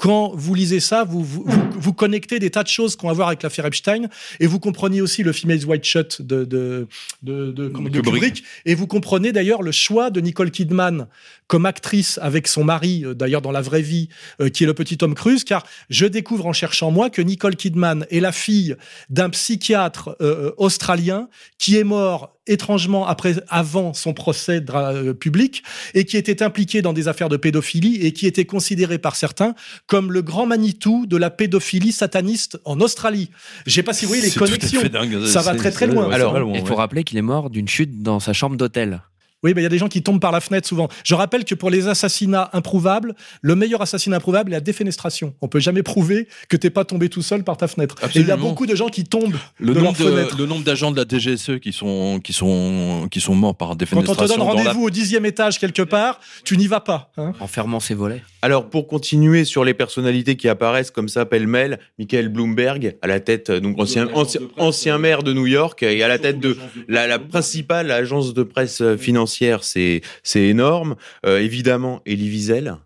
quand vous lisez ça, vous, vous, vous, connectez des tas de choses qu'on a à voir avec l'affaire Epstein, et vous comprenez aussi le Females White Shut de, de, de, de, de Kubrick. et vous comprenez d'ailleurs le choix de Nicole Kidman comme actrice avec son mari, euh, d'ailleurs dans la vraie vie, euh, qui est le petit Tom Cruise, car je découvre en cherchant moi que Nicole Kidman est la fille d'un psychiatre euh, australien qui est mort étrangement après, avant son procès euh, public et qui était impliqué dans des affaires de pédophilie et qui était considéré par certains comme le grand Manitou de la pédophilie sataniste en Australie. Je sais pas si vous voyez les connexions. Ça va très très loin. Alors, il faut rappeler qu'il est mort d'une chute dans sa chambre d'hôtel. Oui, mais il y a des gens qui tombent par la fenêtre souvent. Je rappelle que pour les assassinats improuvables, le meilleur assassinat improuvable est la défenestration. On peut jamais prouver que t'es pas tombé tout seul par ta fenêtre. Et il y a beaucoup de gens qui tombent le de leur fenêtre. Le nombre d'agents de la DGSE qui sont qui sont qui sont morts par défenestration. Quand on te donne rendez-vous la... au dixième étage quelque part, tu n'y vas pas. Hein en fermant ses volets. Alors pour continuer sur les personnalités qui apparaissent comme ça pêle-mêle, Michael Bloomberg à la tête donc ancien ancien, ancien maire de New York et à la tête de la, la principale agence de presse financière, c'est c'est énorme. Euh, évidemment, Elie Wiesel.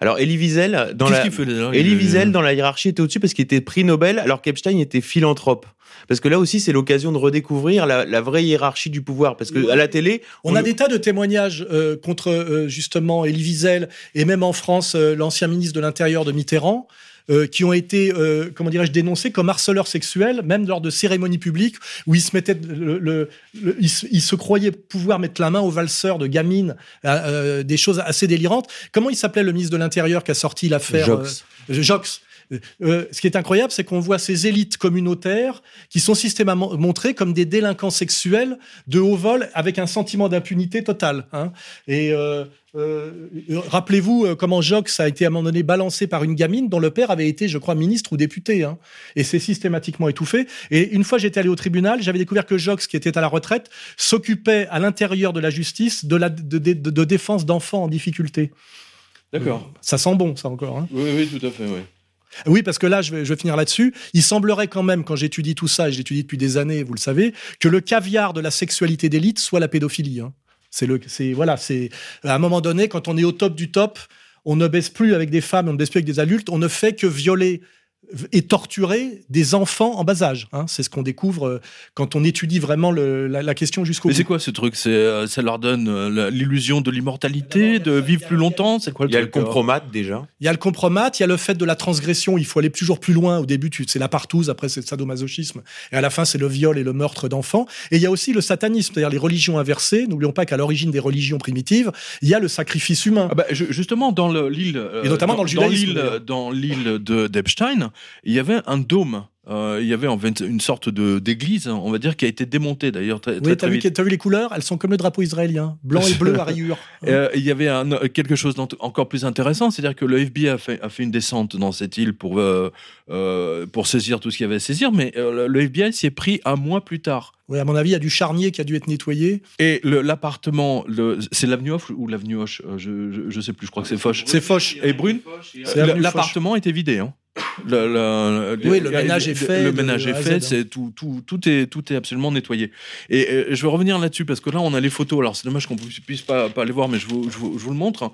Alors Elie Wiesel dans la là, Elie Wiesel dans la hiérarchie était au-dessus parce qu'il était prix Nobel alors qu'Epstein était philanthrope. Parce que là aussi, c'est l'occasion de redécouvrir la, la, vraie hiérarchie du pouvoir. Parce que à la télé, on, on a des tas de témoignages euh, contre euh, justement Elie Wiesel et même en France euh, l'ancien ministre de l'Intérieur de Mitterrand. Euh, qui ont été, euh, comment dirais-je, dénoncés comme harceleurs sexuels, même lors de cérémonies publiques où ils se mettaient, le, le, le ils, se, ils, se croyaient pouvoir mettre la main au valseur de gamines, euh, des choses assez délirantes. Comment il s'appelait le ministre de l'Intérieur qui a sorti l'affaire Jox. Jox. Euh, ce qui est incroyable, c'est qu'on voit ces élites communautaires qui sont systématiquement montrées comme des délinquants sexuels de haut vol avec un sentiment d'impunité totale. Hein. Et euh, euh, rappelez-vous comment Jox a été à un moment donné balancé par une gamine dont le père avait été, je crois, ministre ou député. Hein. Et c'est systématiquement étouffé. Et une fois j'étais allé au tribunal, j'avais découvert que Jox, qui était à la retraite, s'occupait à l'intérieur de la justice de, la, de, de, de défense d'enfants en difficulté. D'accord. Ça sent bon, ça encore. Hein. Oui, oui, tout à fait, oui. Oui, parce que là, je vais, finir là-dessus. Il semblerait quand même, quand j'étudie tout ça, et j'étudie depuis des années, vous le savez, que le caviar de la sexualité d'élite soit la pédophilie. Hein. C'est le, c'est voilà, c'est à un moment donné, quand on est au top du top, on ne baisse plus avec des femmes, on ne baisse plus avec des adultes, on ne fait que violer et torturer des enfants en bas âge. Hein. C'est ce qu'on découvre euh, quand on étudie vraiment le, la, la, question jusqu'au bout. Mais c'est quoi ce truc? C'est euh, ça leur donne euh, l'illusion de l'immortalité, de vivre plus longtemps? C'est quoi le Il y a le compromat déjà. Il y a le compromat, il y a le fait de la transgression. Il faut aller toujours plus loin. Au début, c'est la partouze, après c'est le sadomasochisme, et à la fin c'est le viol et le meurtre d'enfants. Et il y a aussi le satanisme, c'est-à-dire les religions inversées. N'oublions pas qu'à l'origine des religions primitives, il y a le sacrifice humain. Ah bah, justement dans l'île et notamment dans, dans le judaïsme. Dans l'île de d'Epstein, il y avait un dôme. Euh, il y avait en fait une sorte de d'église, on va dire, qui a été démontée d'ailleurs très, oui, très, t'as très vu, vite. t'as vu les couleurs? Elles sont comme le drapeau israélien, blanc et bleu à rayures. *laughs* Euh, il y avait un, quelque chose d'encore plus intéressant, c'est-à-dire que le FBI a fait, a fait une descente dans cette île pour euh, euh, pour saisir tout ce qu'il y avait à saisir, mais euh, le FBI s'y est pris un mois plus tard. Oui, à mon avis, il y a du charnier qui a dû être nettoyé. Et l'appartement, le, c'est l'avenue Hoche ou l'avenue Hoche? Je, je, je sais plus, je crois que c'est Foch. C'est Foch. Et Brune, l'appartement était vidé. Hein. Le, le- Oui, le ménage est fait Le ménage est fait. C'est tout, tout, tout est, tout est absolument nettoyé. Et, euh, je vais revenir là-dessus parce que là, on a les photos. Alors, c'est dommage qu'on puisse puisse pas, pas les voir, mais je vous, je vous, je vous le montre.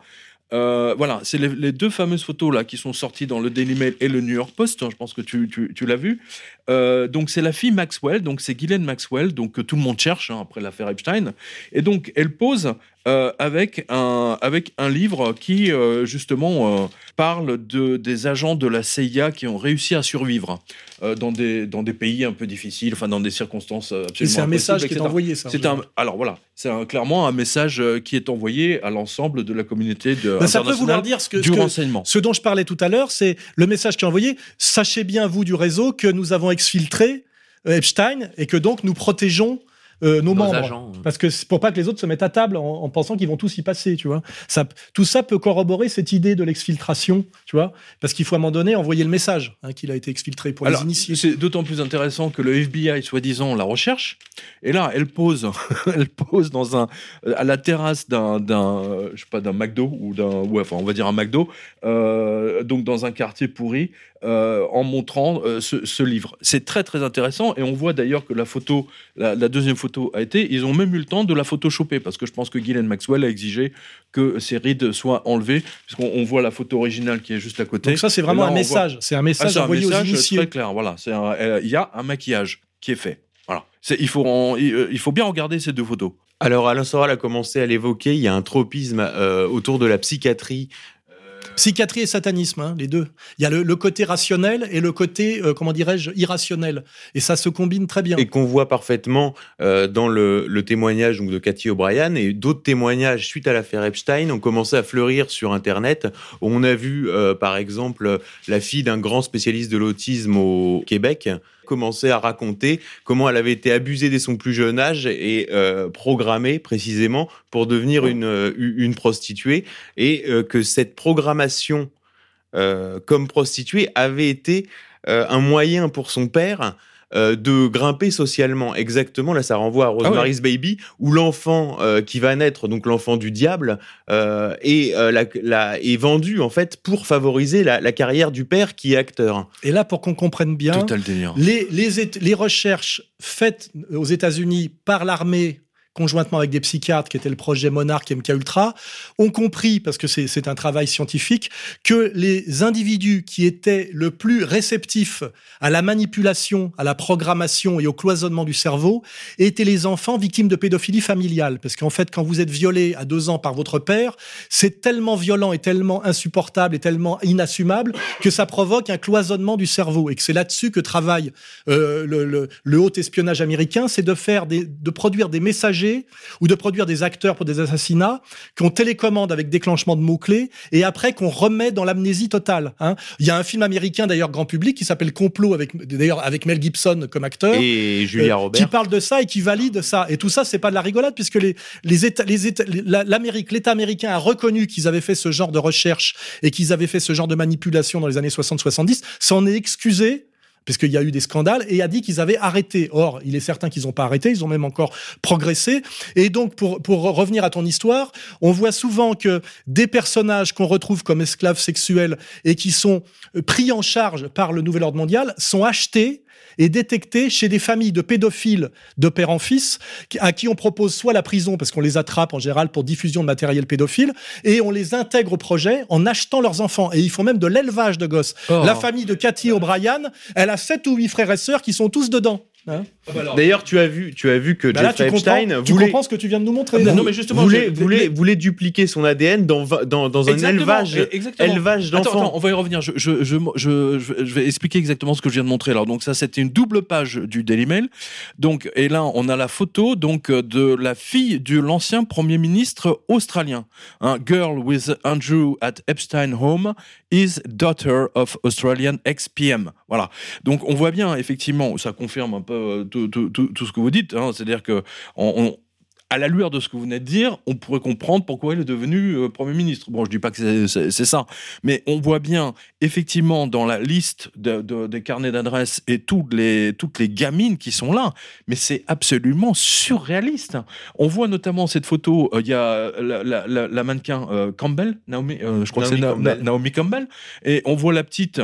Euh, voilà, c'est les, les deux fameuses photos là qui sont sorties dans le Daily Mail et le New York Post. Je pense que tu, tu, tu l'as vu. Euh, donc c'est la fille Maxwell, donc c'est Ghislaine Maxwell, donc que tout le monde cherche hein, après l'affaire Epstein. Et donc elle pose euh, avec un avec un livre qui euh, justement parle de des agents de la CIA qui ont réussi à survivre dans des dans des pays un peu difficiles, enfin dans des circonstances absolument c'est un message qui est envoyé, ça. C'est un, alors voilà, c'est clairement un message qui est envoyé à l'ensemble de la communauté de, Ben, ça peut internationale vouloir dire ce que, du ce que- renseignement. ce dont je parlais tout à l'heure, c'est le message qui est envoyé. Sachez bien, vous du réseau, que nous avons exfiltré Epstein et que donc nous protégeons euh, nos, Nos membres. agents. Parce que pour pas que les autres se mettent à table en, en pensant qu'ils vont tous y passer, tu vois. Ça, tout ça peut corroborer cette idée de l'exfiltration, tu vois. Parce qu'il faut à un moment donné envoyer le message hein, qu'il a été exfiltré pour Alors, les initier. c'est d'autant plus intéressant que le FBI, soi-disant, la recherche. Et là, elle pose, *laughs* elle pose dans un, à la terrasse d'un, d'un, je sais pas, d'un McDo ou d'un, ouais, enfin, on va dire un McDo, euh, donc dans un quartier pourri, euh, en montrant euh, ce, ce livre. C'est très très intéressant et on voit d'ailleurs que la photo, la, la deuxième photo a été, ils ont même eu le temps de la photoshopper parce que je pense que Ghislaine Maxwell a exigé que ces rides soient enlevées puisqu'on on voit la photo originale qui est juste à côté. Donc ça, c'est vraiment là, un voit- message. C'est un ah, message c'est un envoyé message aux initiés. très clair. Voilà, euh, il y a un maquillage qui est fait. Voilà. C'est- Il faut, en- il, euh, il faut bien regarder ces deux photos. Alors Alain Soral a commencé à l'évoquer, il y a un tropisme euh, autour de la psychiatrie. Psychiatrie et satanisme, hein, les deux. Il y a le, côté rationnel et le côté, euh, comment dirais-je, irrationnel. Et ça se combine très bien. et qu'on voit parfaitement euh, dans le, témoignage de Cathy O'Brien et d'autres témoignages suite à l'affaire Epstein ont commencé à fleurir sur Internet. On a vu, euh, par exemple, la fille d'un grand spécialiste de l'autisme au Québec commencer à raconter comment elle avait été abusée dès son plus jeune âge et euh, programmée précisément pour devenir une, euh, une prostituée et euh, que cette programmation comme prostituée avait été un moyen pour son père euh, de grimper socialement. Exactement, là, ça renvoie à Rosemary's Baby, où l'enfant euh, qui va naître, donc l'enfant du diable, euh, est, euh, la- la- est vendu en fait pour favoriser la, la carrière du père qui est acteur. Et là, pour qu'on comprenne bien, Total les, les, les recherches faites aux États-Unis par l'armée conjointement avec des psychiatres, qui était le projet Monarch MK Ultra, ont compris, parce que c'est un travail scientifique, que les individus qui étaient le plus réceptifs à la manipulation, à la programmation et au cloisonnement du cerveau étaient les enfants victimes de pédophilie familiale. Parce qu'en fait, quand vous êtes violé à deux ans par votre père, c'est tellement violent et tellement insupportable et tellement inassumable que ça provoque un cloisonnement du cerveau. Et que c'est là-dessus que travaille euh, le, haut espionnage américain, c'est de de produire des messagers ou de produire des acteurs pour des assassinats qu'on télécommande avec déclenchement de mots-clés et après qu'on remet dans l'amnésie totale. hein. Il y a un film américain d'ailleurs grand public qui s'appelle Complot avec d'ailleurs avec Mel Gibson comme acteur. Et Julia Euh, Robert. qui parle de ça et qui valide ça. Et tout ça, c'est pas de la rigolade, puisque les, les États, les États, la- l'Amérique, l'État américain a reconnu qu'ils avaient fait ce genre de recherche et qu'ils avaient fait ce genre de manipulation dans les années 60-70, s'en est excusé puisqu'il y a eu des scandales, et a dit qu'ils avaient arrêté. Or, il est certain qu'ils n'ont pas arrêté, ils ont même encore progressé. Et donc, pour, pour revenir à ton histoire, on voit souvent que des personnages qu'on retrouve comme esclaves sexuels et qui sont euh, pris en charge par le Nouvel Ordre mondial sont achetés et détectés chez des familles de pédophiles de père en fils à qui on propose soit la prison parce qu'on les attrape en général pour diffusion de matériel pédophile et on les intègre au projet en achetant leurs enfants et ils font même de l'élevage de gosses. Oh. La famille de Cathy O'Brien, elle a sept ou huit frères et sœurs qui sont tous dedans. hein. D'ailleurs, tu as vu, tu as vu que Bah là, tu Jeffrey comprends, Epstein tu voulait, comprends ce que tu viens de nous montrer. Non, là. mais justement, voulait, je- voulait, voulait dupliquer son ADN dans, dans, dans un élevage, exactement. élevage d'enfants. attends, on va y revenir. Je, je, je, je, vais expliquer exactement ce que je viens de montrer. Alors, donc ça, c'était une double page du Daily Mail. Donc, et là, on a la photo donc de la fille de l'ancien premier ministre australien. Un girl with Andrew at Epstein home is daughter of Australian ex-PM. Voilà. Donc, on voit bien, effectivement, ça confirme un peu euh, tout, tout- tout- tout ce que vous dites. hein. C'est-à-dire que on- on, à la lueur de ce que vous venez de dire, on pourrait comprendre pourquoi il est devenu euh, Premier ministre. Bon, je dis pas que c'est- ça, mais on voit bien, effectivement, dans la liste de- de- des carnets d'adresses et toutes les, toutes les gamines qui sont là, mais c'est absolument surréaliste. On voit notamment cette photo, euh, il y a la, la- la- la mannequin euh, Campbell, Naomi, je crois Naomi que c'est Naomi Campbell, et on voit la petite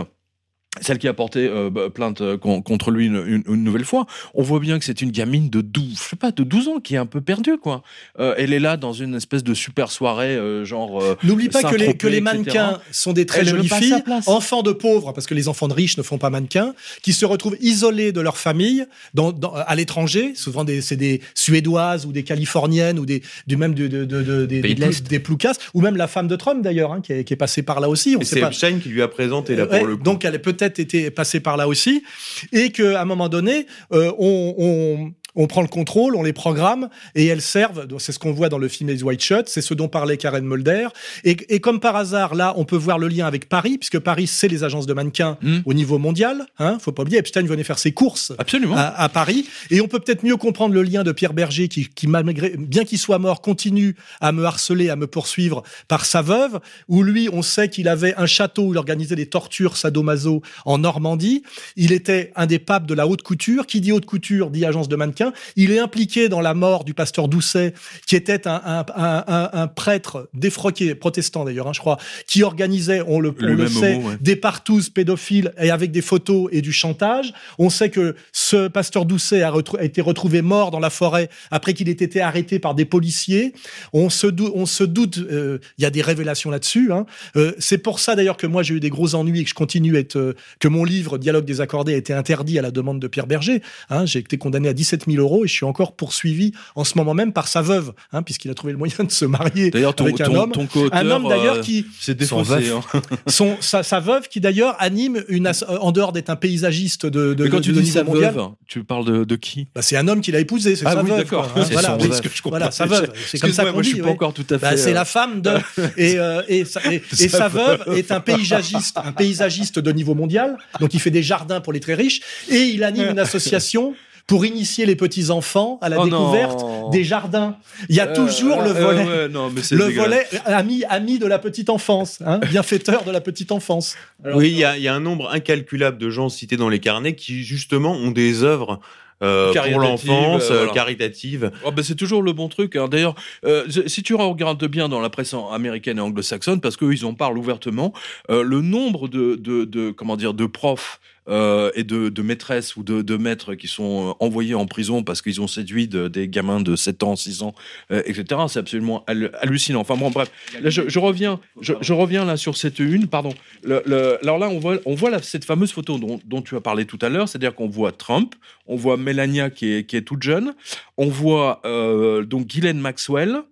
celle qui a porté euh, bah, plainte euh, con- contre lui une, une- une nouvelle fois, on voit bien que c'est une gamine de 12, je sais pas, de 12 ans qui est un peu perdue, quoi. Euh, elle est là dans une espèce de super soirée, euh, genre. euh, N'oublie pas que les, que les etc. mannequins sont des très Elle jolies filles, enfants de pauvres, parce que les enfants de riches ne font pas mannequins, qui se retrouvent isolés de leur famille dans, dans- à l'étranger. Souvent, c'est des Suédoises ou des Californiennes ou des, du même de, de- de- de- des, des, des Ploucas, ou même la femme de Trump d'ailleurs, hein, qui, est, qui est passée par là aussi. C'est. Epstein qui lui a présenté là Ouais, pour le coup. donc elle a peut-être été passée par là aussi, et qu'à un moment donné, euh, on- on prend le contrôle, on les programme, et elles servent, c'est ce qu'on voit dans le film Les White Shut, c'est ce dont parlait Karen Mulder, et, et comme par hasard, là, on peut voir le lien avec Paris, puisque Paris, c'est les agences de mannequins Hmm. au niveau mondial, hein, faut pas oublier, Epstein venait faire ses courses Absolument. à, à Paris. Et on peut peut-être mieux comprendre le lien de Pierre Berger, qui, qui malgré, bien qu'il soit mort, continue à me harceler, à me poursuivre par sa veuve, où lui, on sait qu'il avait un château où il organisait des tortures sadomaso en Normandie. Il était un des papes de la haute couture. Qui dit haute couture dit agence de mannequins. Il est impliqué dans la mort du pasteur Doucet, qui était un, un, un, un- un prêtre défroqué, protestant d'ailleurs, hein, je crois, qui organisait, on le, on sait, ouais. des partouzes pédophiles et avec des photos et du chantage. On sait que ce pasteur Doucet a, été retrouvé mort dans la forêt après qu'il ait été arrêté par des policiers. On se, dou- on se doute, euh, il y a des révélations là-dessus. Hein. Euh, c'est pour ça d'ailleurs que moi j'ai eu des gros ennuis et que je continue à être, euh, que mon livre Dialogue désaccordé a été interdit à la demande de Pierre Berger. Hein. J'ai été condamné à 17 000 euros et je suis encore poursuivi en ce moment même par sa veuve, hein, puisqu'il a trouvé le moyen de se marier D'ailleurs, ton, avec un ton, homme. ton Un homme d'ailleurs euh, qui, s'est Son défaussé. veuf. hein. *laughs* son, sa, sa veuve qui d'ailleurs anime une as- euh, en dehors d'être un paysagiste de, de, Mais quand de- tu de dis niveau sa mondial, veuve, tu parles de, de qui? Bah, c'est un homme qui l'a épousé, c'est Ah sa oui, veuve. d'accord. quoi, hein, *laughs* C'est voilà, son Oui, veuf. ce que je comprends. voilà, sa veuve. C'est comme ça qu'on moi, je dit. suis pas encore tout à fait. Bah, c'est euh, la femme de *laughs* et, euh, et, sa, et, et sa veuve est un paysagiste, un paysagiste de niveau mondial. Donc il fait des jardins pour les très riches et il anime une association pour initier les petits enfants à la Oh découverte non. des jardins. Il y a Euh, toujours le euh, volet. ouais, non, mais c'est Le dégueulasse. volet ami, ami de la petite enfance, hein, bienfaiteur de la petite enfance. oui, il y a, il y a un nombre incalculable de gens cités dans les carnets qui justement ont des œuvres euh, pour Caritatives, l'enfance, euh, euh, voilà. caritatives. Oh, ben, c'est toujours le bon truc. hein. D'ailleurs, euh, si tu regardes bien dans la presse américaine et anglo-saxonne, parce qu'eux, ils en parlent ouvertement, euh, le nombre de, de, de, comment dire, de profs euh, et de, de maîtresses ou de, de maîtres qui sont euh, envoyés en prison parce qu'ils ont séduit de- des gamins de 7 ans, 6 ans, euh, etc. C'est absolument hallu- hallucinant. Enfin bon, bref. Là, je, je reviens, je, je reviens là sur cette une, pardon. Le, le- alors là, on voit, on voit là, cette fameuse photo dont, dont tu as parlé tout à l'heure, c'est-à-dire qu'on voit Trump, on voit Melania qui est, qui est toute jeune, on voit euh, donc Ghislaine Maxwell,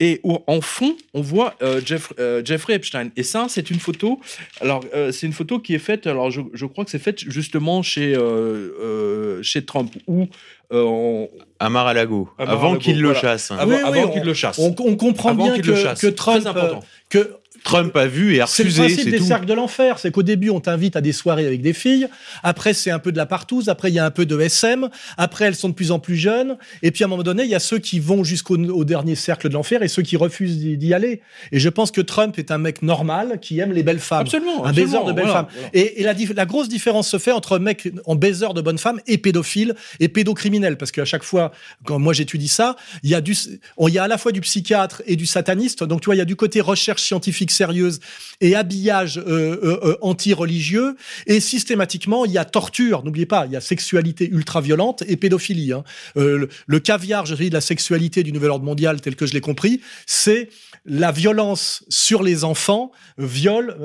et au- en fond, on voit euh, Jeff- euh, Jeffrey Epstein. Et ça, c'est une photo. Alors, euh, c'est une photo qui est faite. Alors, je, je crois que c'est faite justement chez euh, euh, chez Trump ou euh, À Mar-a-Lago, À avant qu'il voilà. le chasse. hein. avant, oui, avant on- qu'il le chasse. On, on comprend Avant bien qu'il le que, chasse. que Trump, Très important. euh, que Trump a vu et a C'est le refusé, principe des tout. cercles de l'enfer. C'est qu'au début, on t'invite à des soirées avec des filles. Après, c'est un peu de la partouze. Après, il y a un peu de SM. Après, elles sont de plus en plus jeunes. Et puis, à un moment donné, il y a ceux qui vont jusqu'au au dernier cercle de l'enfer et ceux qui refusent d'y aller. Et je pense que Trump est un mec normal qui aime les belles femmes. Absolument. Un absolument, baiser de belles voilà, femmes. voilà. Et, et la, grosse différence se fait entre un mec en baiser de bonnes femmes et pédophile et pédocriminel. Parce qu'à chaque fois, quand moi j'étudie ça, il y, a du, on- il y a à la fois du psychiatre et du sataniste. Donc tu vois, il y a du côté recherche scientifique sérieuse et habillage euh, euh, euh, anti-religieux. Et systématiquement, il y a torture. N'oubliez pas, il y a sexualité ultra-violente et pédophilie. hein. Le, caviar, je dis, de la sexualité du nouvel ordre mondial, tel que je l'ai compris, c'est la violence sur les enfants, viol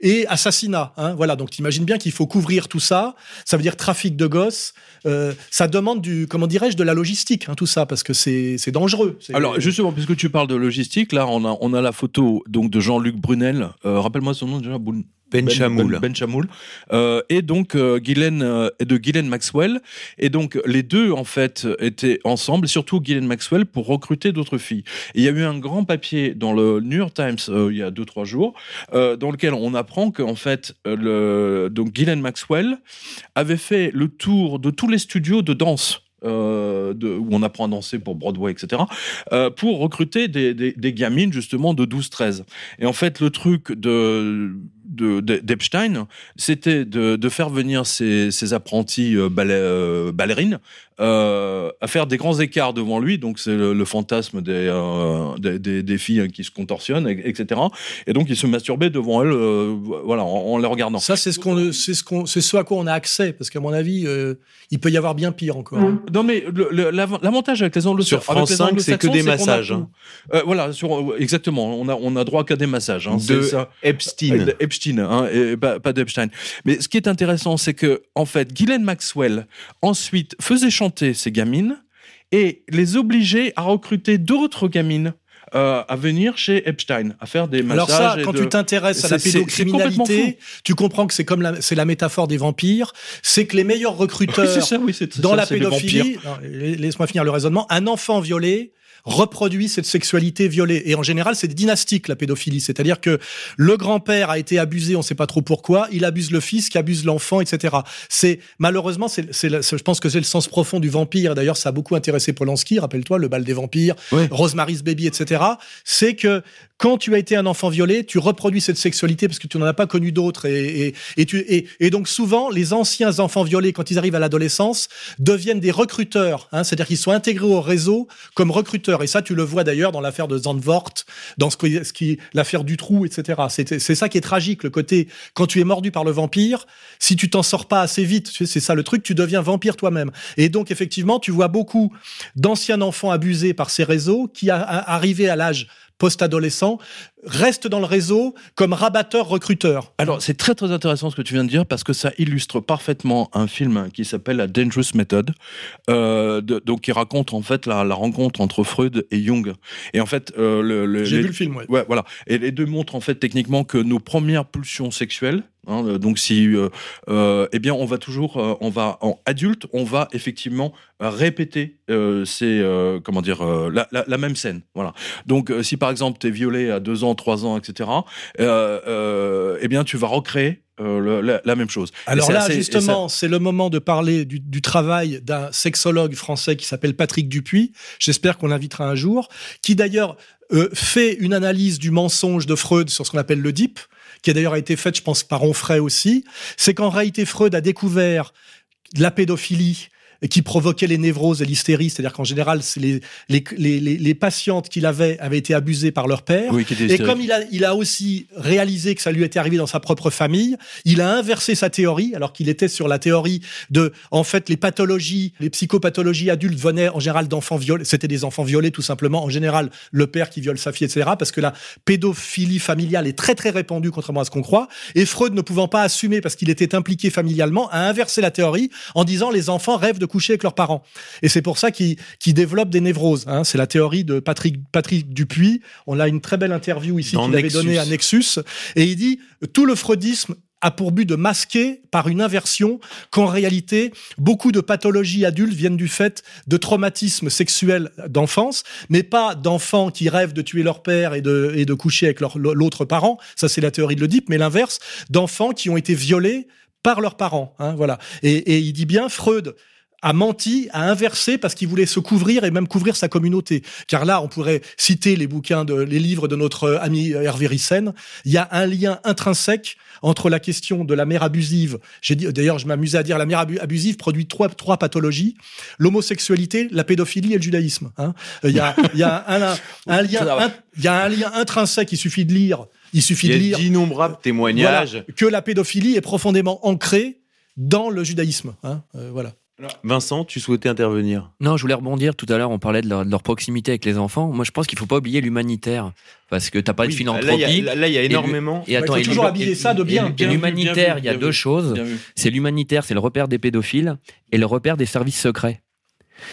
et assassinat. Hein, voilà, donc t'imagines bien qu'il faut couvrir tout ça. Ça veut dire trafic de gosses. Ça demande du, comment dirais-je, de la logistique, hein, tout ça, parce que c'est dangereux. Alors justement, puisque tu parles de logistique, là on a on a la photo donc de Jean-Luc Brunel. Euh, Rappelle-moi son nom déjà. Boun- Ben Chamoul. Ben, Ben Chamoul. Euh, et donc euh, Ghislaine euh, de Ghislaine Maxwell. Et donc les deux en fait étaient ensemble, surtout Ghislaine Maxwell pour recruter d'autres filles. Et il y a eu un grand papier dans le New York Times il y a deux trois jours, dans lequel on apprend qu'en fait le donc Ghislaine Maxwell avait fait le tour de tous les studios de danse. Euh, de, où on apprend à danser pour Broadway, etc., euh, pour recruter des, des, des gamines justement de 12-13. Et en fait, le truc de de, d'Epstein, c'était de, de, faire venir ses, ses apprentis euh, euh, ballerines euh, à faire des grands écarts devant lui. Donc c'est le, fantasme des, euh, des, des, filles qui se contorsionnent, etc. Et donc il se masturbait devant elles, euh, voilà, en, les regardant. Ça c'est ce qu'on, c'est ce qu'on, c'est ce à quoi on a accès, parce qu'à mon avis, il peut y avoir bien pire encore. Non mais l'avantage avec les anglo sur France 5, c'est que des massages. Hein. voilà, sur, exactement. On a on a droit qu'à des massages. Hein, de ça. Epstein. Epstein, hein, et pas, pas d'Epstein. Mais ce qui est intéressant, c'est que en fait, Ghislaine Maxwell ensuite faisait chanter ces gamines et les obliger à recruter d'autres gamines euh, à venir chez Epstein, à faire des massages. Alors ça, quand tu t'intéresses à la pédocriminalité, tu comprends que c'est comme la, c'est la métaphore des vampires, c'est que les meilleurs recruteurs dans la pédophilie, laisse-moi finir le raisonnement, un enfant violé reproduit cette sexualité violée. Et en général, c'est dynastique, la pédophilie. C'est-à-dire que le grand-père a été abusé, on ne sait pas trop pourquoi, il abuse le fils qui abuse l'enfant, etc. C'est, malheureusement, c'est, je pense que c'est le sens profond du vampire. D'ailleurs, ça a beaucoup intéressé Polanski, rappelle-toi, le bal des vampires, Rosemary's Baby, etc. C'est que quand tu as été un enfant violé, tu reproduis cette sexualité parce que tu n'en as pas connu d'autres. Et, et, tu, et, et, donc souvent, les anciens enfants violés, quand ils arrivent à l'adolescence, deviennent des recruteurs. Hein, C'est-à-dire qu'ils sont intégrés au réseau comme recruteurs. Et ça, tu le vois d'ailleurs dans l'affaire de Zandvoort, dans ce qui, l'affaire du trou, etc. C'est ça qui est tragique, le côté quand tu es mordu par le vampire, si tu t'en sors pas assez vite, c'est ça le truc, tu deviens vampire toi-même. Et donc effectivement, tu vois beaucoup d'anciens enfants abusés par ces réseaux qui, a, arrivés à l'âge post-adolescent, reste dans le réseau comme rabatteur-recruteur. Alors, c'est très très intéressant ce que tu viens de dire parce que ça illustre parfaitement un film qui s'appelle La Dangerous Method, euh, donc qui raconte en fait la, rencontre entre Freud et Jung. Et en fait, euh, le, j'ai vu le film, ouais. ouais. voilà. Et les deux montrent en fait techniquement que nos premières pulsions sexuelles, Hein, donc si, euh, euh, eh bien, on va toujours, euh, on va en adulte, on va effectivement répéter ces, comment dire, la, la, la, même scène. Voilà. Donc si par exemple tu es violé à 2 ans, 3 ans, etc. eh bien, tu vas recréer la, la, même chose. Alors là, justement, c'est le moment de parler du, du travail d'un sexologue français qui s'appelle Patrick Dupuis. J'espère qu'on l'invitera un jour, qui d'ailleurs euh, fait une analyse du mensonge de Freud sur ce qu'on appelle le DIP qui a d'ailleurs été faite, je pense, par Onfray aussi, c'est qu'en réalité, Freud a découvert la pédophilie qui provoquait les névroses et l'hystérie, c'est-à-dire qu'en général, les, les, les, les, patientes qu'il avait avaient été abusées par leur père. et comme il a, il a aussi réalisé que ça lui était arrivé dans sa propre famille, il a inversé sa théorie, alors qu'il était sur la théorie de, en fait, les pathologies, les psychopathologies adultes venaient en général d'enfants violés. C'était des enfants violés, tout simplement. En général, le père qui viole sa fille, etc. Parce que la pédophilie familiale est très, très répandue, contrairement à ce qu'on croit. Et Freud, ne pouvant pas assumer parce qu'il était impliqué familialement, a inversé la théorie en disant les enfants rêvent de coucher avec leurs parents. Et c'est pour ça qu'ils développent des névroses. Hein. C'est la théorie de Patrick, Patrick Dupuis. On a une très belle interview ici qu'il avait donnée à Nexus. Et il dit, tout le freudisme a pour but de masquer par une inversion qu'en réalité, beaucoup de pathologies adultes viennent du fait de traumatismes sexuels d'enfance, mais pas d'enfants qui rêvent de tuer leur père et de, et de coucher avec l'autre parent. Ça, c'est la théorie de l'Oedipe, mais l'inverse, d'enfants qui ont été violés par leurs parents. Hein, voilà. Et, et il dit bien, Freud a menti, a inversé parce qu'il voulait se couvrir et même couvrir sa communauté. Car là, on pourrait citer les bouquins, de, les livres de notre ami Hervé Rissen. Il y a un lien intrinsèque entre la question de la mère abusive. J'ai dit, d'ailleurs, je m'amusais à dire, la mère abusive produit trois, trois pathologies l'homosexualité, la pédophilie et le judaïsme. Hein. Il y a, il y a un, un, lien, il y a un lien intrinsèque. Il suffit de lire. Il suffit de lire. d'innombrables témoignages que la pédophilie est profondément ancrée dans le judaïsme. Hein. Euh, voilà. Vincent, tu souhaitais intervenir? Non, je voulais rebondir. Tout à l'heure, on parlait de leur, proximité avec les enfants. Moi, je pense qu'il faut pas oublier l'humanitaire. Parce que t'as pas de philanthropie. Là, il y, a énormément. Et, attends, il faut toujours habiller ça de bien. L'humanitaire, il y a deux choses. C'est l'humanitaire, c'est le repère des pédophiles et le repère des services secrets.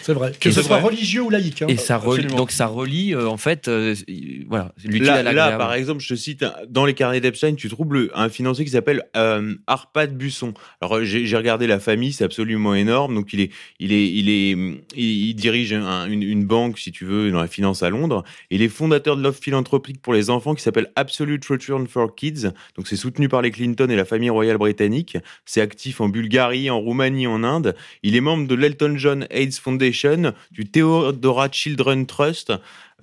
C'est vrai. Que ce soit religieux ou laïque. Hein. Et ça relie, donc ça relie euh, en fait, euh, voilà, l'utile à Là, par exemple, je te cite dans les carnets d'Epstein, tu trouves un financier qui s'appelle euh, Arpad Busson. Alors j'ai regardé la famille, c'est absolument énorme. Donc il est, il est, il est, il, dirige une, une, banque, si tu veux, dans la finance à Londres. Il est fondateur de l'offre philanthropique pour les enfants qui s'appelle Absolute Return for Kids. Donc c'est soutenu par les Clinton et la famille royale britannique. C'est actif en Bulgarie, en Roumanie, en Inde. Il est membre de l'Elton John AIDS Foundation Foundation, du Theodora Children Trust.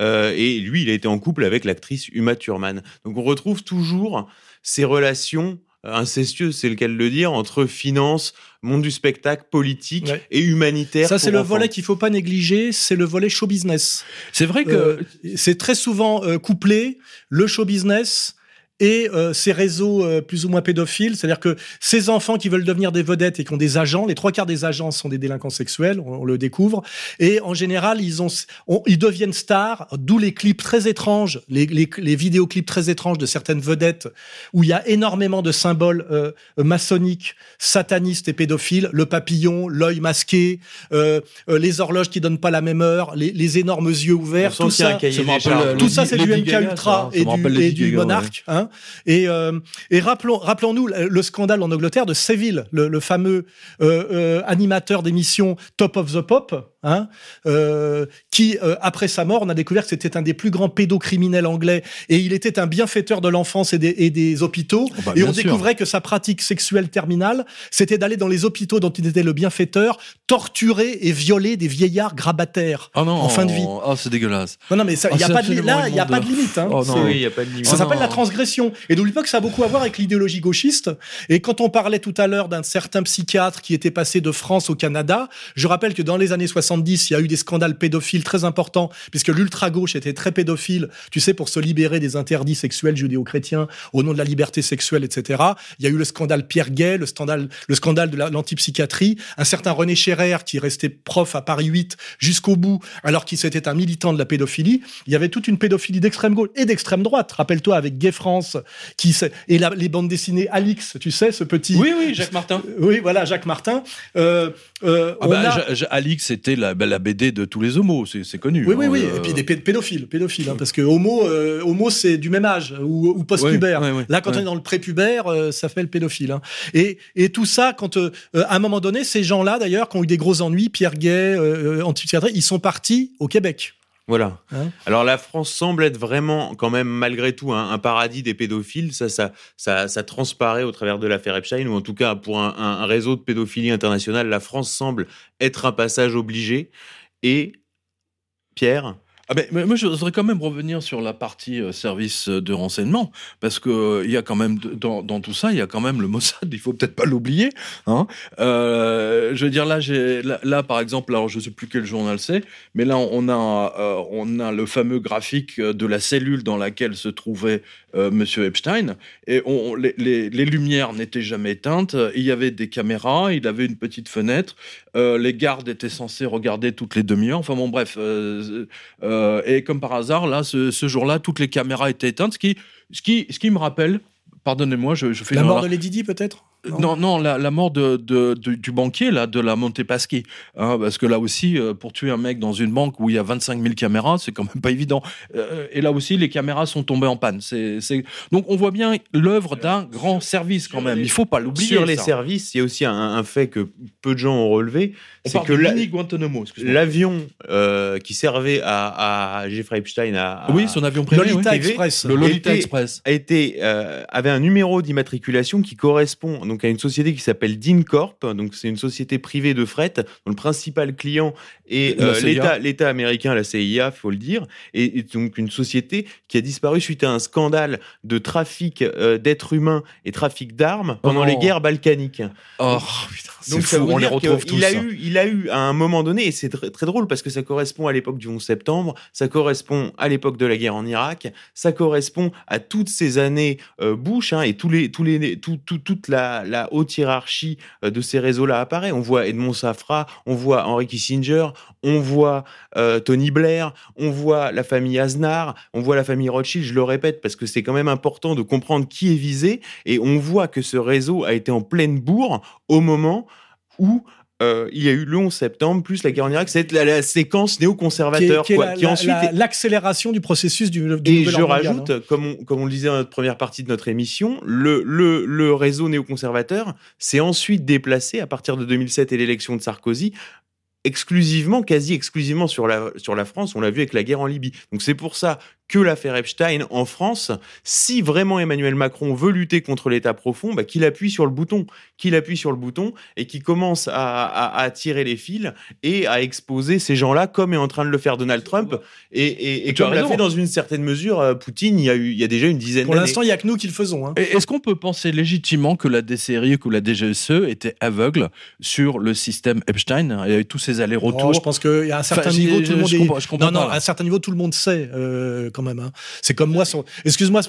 Euh, et lui, il a été en couple avec l'actrice Uma Thurman. Donc on retrouve toujours ces relations incestueuses, c'est le cas de le dire, entre finance, monde du spectacle, politique Ouais. et humanitaire. Ça, c'est le volet qu'il faut pas négliger, c'est le volet show business. C'est vrai que Euh, c'est très souvent euh, couplé le show business et euh, ces réseaux euh, plus ou moins pédophiles, c'est-à-dire que ces enfants qui veulent devenir des vedettes et qui ont des agents, les trois quarts des agents sont des délinquants sexuels, on, on le découvre, et en général ils ont, on- ils deviennent stars, d'où les clips très étranges, les, les, les vidéoclips très étranges de certaines vedettes où il y a énormément de symboles euh, maçonniques, satanistes et pédophiles, le papillon, l'œil masqué, euh, euh, les horloges qui donnent pas la même heure, les, les énormes yeux ouverts, tout ça. euh, Tout c'est du MK Ultra ça, et du, et du Monarque. Hein. Et, euh, rappelons-nous le, le scandale en Angleterre de Seville, le, le fameux euh, euh, animateur d'émission Top of the Pop, hein, euh, qui, euh, après sa mort, on a découvert que c'était un des plus grands pédocriminels anglais et il était un bienfaiteur de l'enfance et des, et des hôpitaux. Oh bah, et on sûr. découvrait que sa pratique sexuelle terminale, c'était d'aller dans les hôpitaux dont il était le bienfaiteur, torturer et violer des vieillards grabataires Ah non, en fin de vie. Ah, c'est dégueulasse. Non, non, mais ça- Ah, y a pas de là, il y a pas de limite. Hein. Oh non. Oui, n'y a pas de limite. ça Oh s'appelle la transgression. Et n'oublie pas que ça a beaucoup à voir avec l'idéologie gauchiste. Et quand on parlait tout à l'heure d'un certain psychiatre qui était passé de France au Canada, je rappelle que dans les années 70, il y a eu des scandales pédophiles très importants, puisque l'ultra-gauche était très pédophile, tu sais, pour se libérer des interdits sexuels judéo-chrétiens au nom de la liberté sexuelle, etc. Il y a eu le scandale Pierre Gay, le scandale, le scandale de la- l'antipsychiatrie, un certain René Scherer qui restait prof à Paris 8 jusqu'au bout, alors qu'il s'était un militant de la pédophilie. Il y avait toute une pédophilie d'extrême gauche et d'extrême droite. Rappelle-toi avec Gay France, qui et la- les bandes dessinées Alix, tu sais, ce petit. Oui, oui, Jacques Martin. Oui, voilà, Jacques Martin. Euh, euh, Ah bah, a- Alix, c'était la, bah, la BD de tous les homos, c'est connu. Oui, oui, hein, oui. euh, Et puis des pé- pédophiles, pédophiles, hein, parce que homo, euh, homo c'est du même âge ou, ou post-pubère. Ouais, ouais, ouais. Là, quand on est dans le prépubère, euh, ça fait le pédophile. hein. Et, et tout ça, quand à un moment donné, ces gens-là, d'ailleurs, qui ont eu des gros ennuis, Pierre Gay, antipsychiatrie, ils sont partis au Québec. Voilà. Hein Alors la France semble être vraiment, quand même, malgré tout, un, un paradis des pédophiles. Ça, ça, ça, ça transparaît au travers de l'affaire Epstein, ou en tout cas pour un, un- un réseau de pédophilie internationale, la France semble être un passage obligé. Et Pierre, Ah ben, mais moi, je voudrais quand même revenir sur la partie euh, service de renseignement, parce que euh, y a quand même dans, tout ça, il y a quand même le Mossad. Il faut peut-être pas l'oublier. Hein. Euh, je veux dire là, là, par exemple, alors je sais plus quel journal c'est, mais là on a euh, on a le fameux graphique euh, de la cellule dans laquelle se trouvait euh, Monsieur Epstein, et les lumières n'étaient jamais éteintes. Il y avait des caméras, il avait une petite fenêtre. Euh, les gardes étaient censés regarder toutes les demi-heures. Enfin bon, bref. euh, euh, et comme par hasard, là, ce, ce jour-là, toutes les caméras étaient éteintes, ce qui, ce qui, ce qui me rappelle, pardonnez-moi, je, je fais La mort de Lady Di, peut-être? Non, non, la, la mort de, de- de- du banquier, là, de la Montepaschi. Hein, parce que là aussi, euh, pour tuer un mec dans une banque où il y a 25 000 caméras, c'est quand même pas évident. Euh, et là aussi, les caméras sont tombées en panne. Donc on voit bien l'œuvre d'un grand service quand même. Il faut pas l'oublier. sur les ça. services, il y a aussi un, un fait que peu de gens ont relevé, c'est que l'avion euh, qui servait à, à Jeffrey Epstein à, à- Oui, son avion privé. Lolita oui. Express. Le Lolita était- Express. a été euh, avait un numéro d'immatriculation qui correspond donc à une société qui s'appelle DynCorp. Donc c'est une société privée de fret dont le principal client est euh, l'État l'État américain, la CIA, faut le dire, et, et donc une société qui a disparu suite à un scandale de trafic euh, d'êtres humains et trafic d'armes pendant Oh. les guerres balkaniques. Oh, putain, c'est Donc ça fou, veut on les retrouve tous. qu'il a hein. eu, il a eu à un moment donné, et c'est tr- très drôle parce que ça correspond à l'époque du 11 septembre, ça correspond à l'époque de la guerre en Irak, ça correspond à toutes ces années euh, Bush hein, et tous les, tous les, tout, tout- toute la, la haute hiérarchie euh, de ces réseaux-là apparaît. On voit Edmond Safra, on voit Henry Kissinger, on voit euh, Tony Blair, on voit la famille Aznar, on voit la famille Rothschild. Je le répète parce que c'est quand même important de comprendre qui est visé et on voit que ce réseau a été en pleine bourre au moment où euh, il y a eu le 11 septembre plus la guerre en Irak, c'est la, la séquence qui est, néoconservateur qui est quoi, la- qui la- ensuite la- est- l'accélération du processus du, du et je mondial, rajoute, hein. comme on, comme on le disait dans notre première partie de notre émission, le, le, le réseau néoconservateur s'est ensuite déplacé à partir de 2007 et l'élection de Sarkozy exclusivement, quasi exclusivement sur la, sur la France. On l'a vu avec la guerre en Libye. Donc c'est pour ça que l'affaire Epstein en France, si vraiment Emmanuel Macron veut lutter contre l'État profond, bah, qu'il appuie sur le bouton, qu'il appuie sur le bouton et qu'il commence à, à, à, tirer les fils et à exposer ces gens-là comme est en train de le faire Donald Trump et, et, et comme l'a fait dans une certaine mesure euh, Poutine il y a, eu, il y a déjà une dizaine d'années. Pour l'instant, il n'y a que nous qui le faisons. Hein. Est-ce qu'on peut penser légitimement que la DCRI ou la DGSE était aveugle sur le système Epstein Il y avait tous ces allers-retours? Oh, je pense qu'il y a un certain enfin, niveau, tout le monde je est... comprends, je comprends non, non, à un certain niveau, tout le monde sait. Euh, quand même. Hein. C'est comme moi, excuse-moi,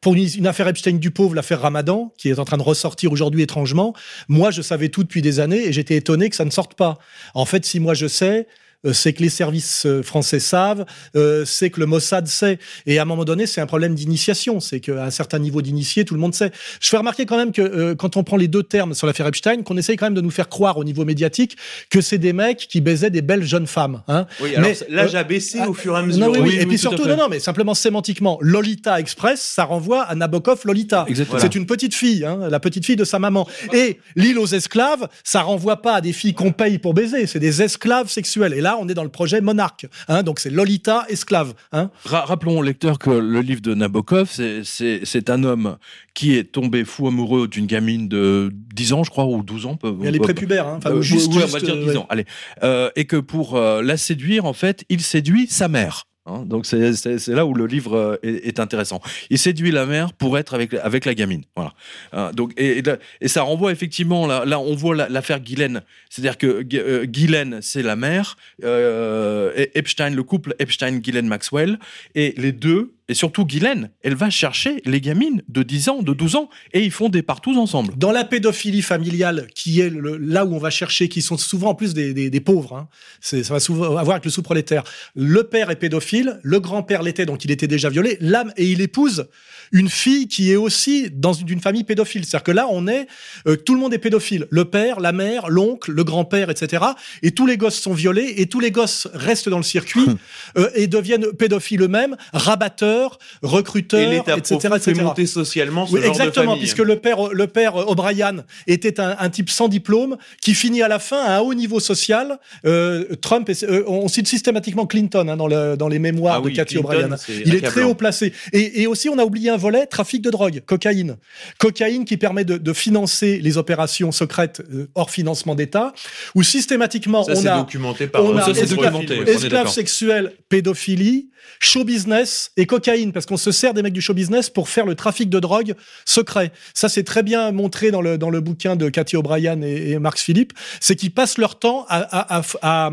pour, une, une, affaire Epstein du pauvre, l'affaire Ramadan, qui est en train de ressortir aujourd'hui étrangement, moi je savais tout depuis des années et j'étais étonné que ça ne sorte pas. En fait, si moi je sais, c'est que les services euh, français savent, euh, c'est que le Mossad sait. Et à un moment donné, c'est un problème d'initiation. C'est qu'à un certain niveau d'initié, tout le monde sait. Je fais remarquer quand même que quand on prend les deux termes sur l'affaire Epstein, qu'on essaye quand même de nous faire croire au niveau médiatique que c'est des mecs qui baisaient des belles jeunes femmes. Hein. Oui, alors mais l'âge a baissé au fur et à mesure. Non, oui, oui, et puis surtout, non, non, mais simplement sémantiquement, Lolita Express, ça renvoie à Nabokov Lolita. C'est une petite fille, hein, la petite fille de sa maman. Et l'île aux esclaves, ça renvoie pas à des filles qu'on paye pour baiser, c'est des esclaves sexuels. Et là, on est dans le projet Monarque. Hein, donc c'est Lolita esclave. Hein. Rappelons au lecteur que le livre de Nabokov, c'est un homme qui est tombé fou amoureux d'une gamine de 10 ans, je crois, ou 12 ans. Peut, Elle est prépubère, hein, enfin, euh, juste, ouais, on va dire 10 euh, ans. Allez. Euh, et que pour euh, la séduire, en fait, il séduit sa mère. Hein, donc c'est là où le livre euh, est, intéressant. Il séduit la mère pour être avec, avec la gamine. Voilà. Euh, donc, et, et, et, ça renvoie effectivement, là, là on voit l'affaire la, Guylaine. C'est-à-dire que euh, Guylaine, c'est la mère, euh, Epstein, le couple Epstein-Guylaine-Maxwell, et les deux et surtout, Guylaine, elle va chercher les gamines de 10 ans, de 12 ans, et ils font des partous ensemble. Dans la pédophilie familiale, qui est le, là où on va chercher, qui sont souvent en plus des, des, des pauvres, hein, ça va souvent avoir avec le sous-prolétaire. Le père est pédophile, le grand-père l'était, donc il était déjà violé, l'âme, et il épouse une fille qui est aussi dans une famille pédophile. C'est-à-dire que là, on est, euh, tout le monde est pédophile. Le père, la mère, l'oncle, le grand-père, etc. Et tous les gosses sont violés et tous les gosses restent dans le circuit *laughs* euh, et deviennent pédophiles eux-mêmes, rabatteurs, recruteurs, et etc. etc. Fait monter socialement ce oui, genre exactement, de puisque le père, le père O'Brien était un, un, type sans diplôme qui finit à la fin à un haut niveau social. Euh, Trump, euh, on cite systématiquement Clinton hein, dans, le, dans les mémoires ah de oui, Cathy O'Brien. Il est très haut placé. Et, et aussi, on a oublié un volet, trafic de drogue, cocaïne. Cocaïne qui permet de, de financer les opérations secrètes euh, hors financement d'État, où systématiquement ça, on a, documenté par on a ça, documenté, esclaves sexuels, pédophilie, show business et cocaïne, parce qu'on se sert des mecs du show business pour faire le trafic de drogue secret. Ça, c'est très bien montré dans le, dans le bouquin de Cathy O'Brien et, Marx Philippe, c'est qu'ils passent leur temps à, à,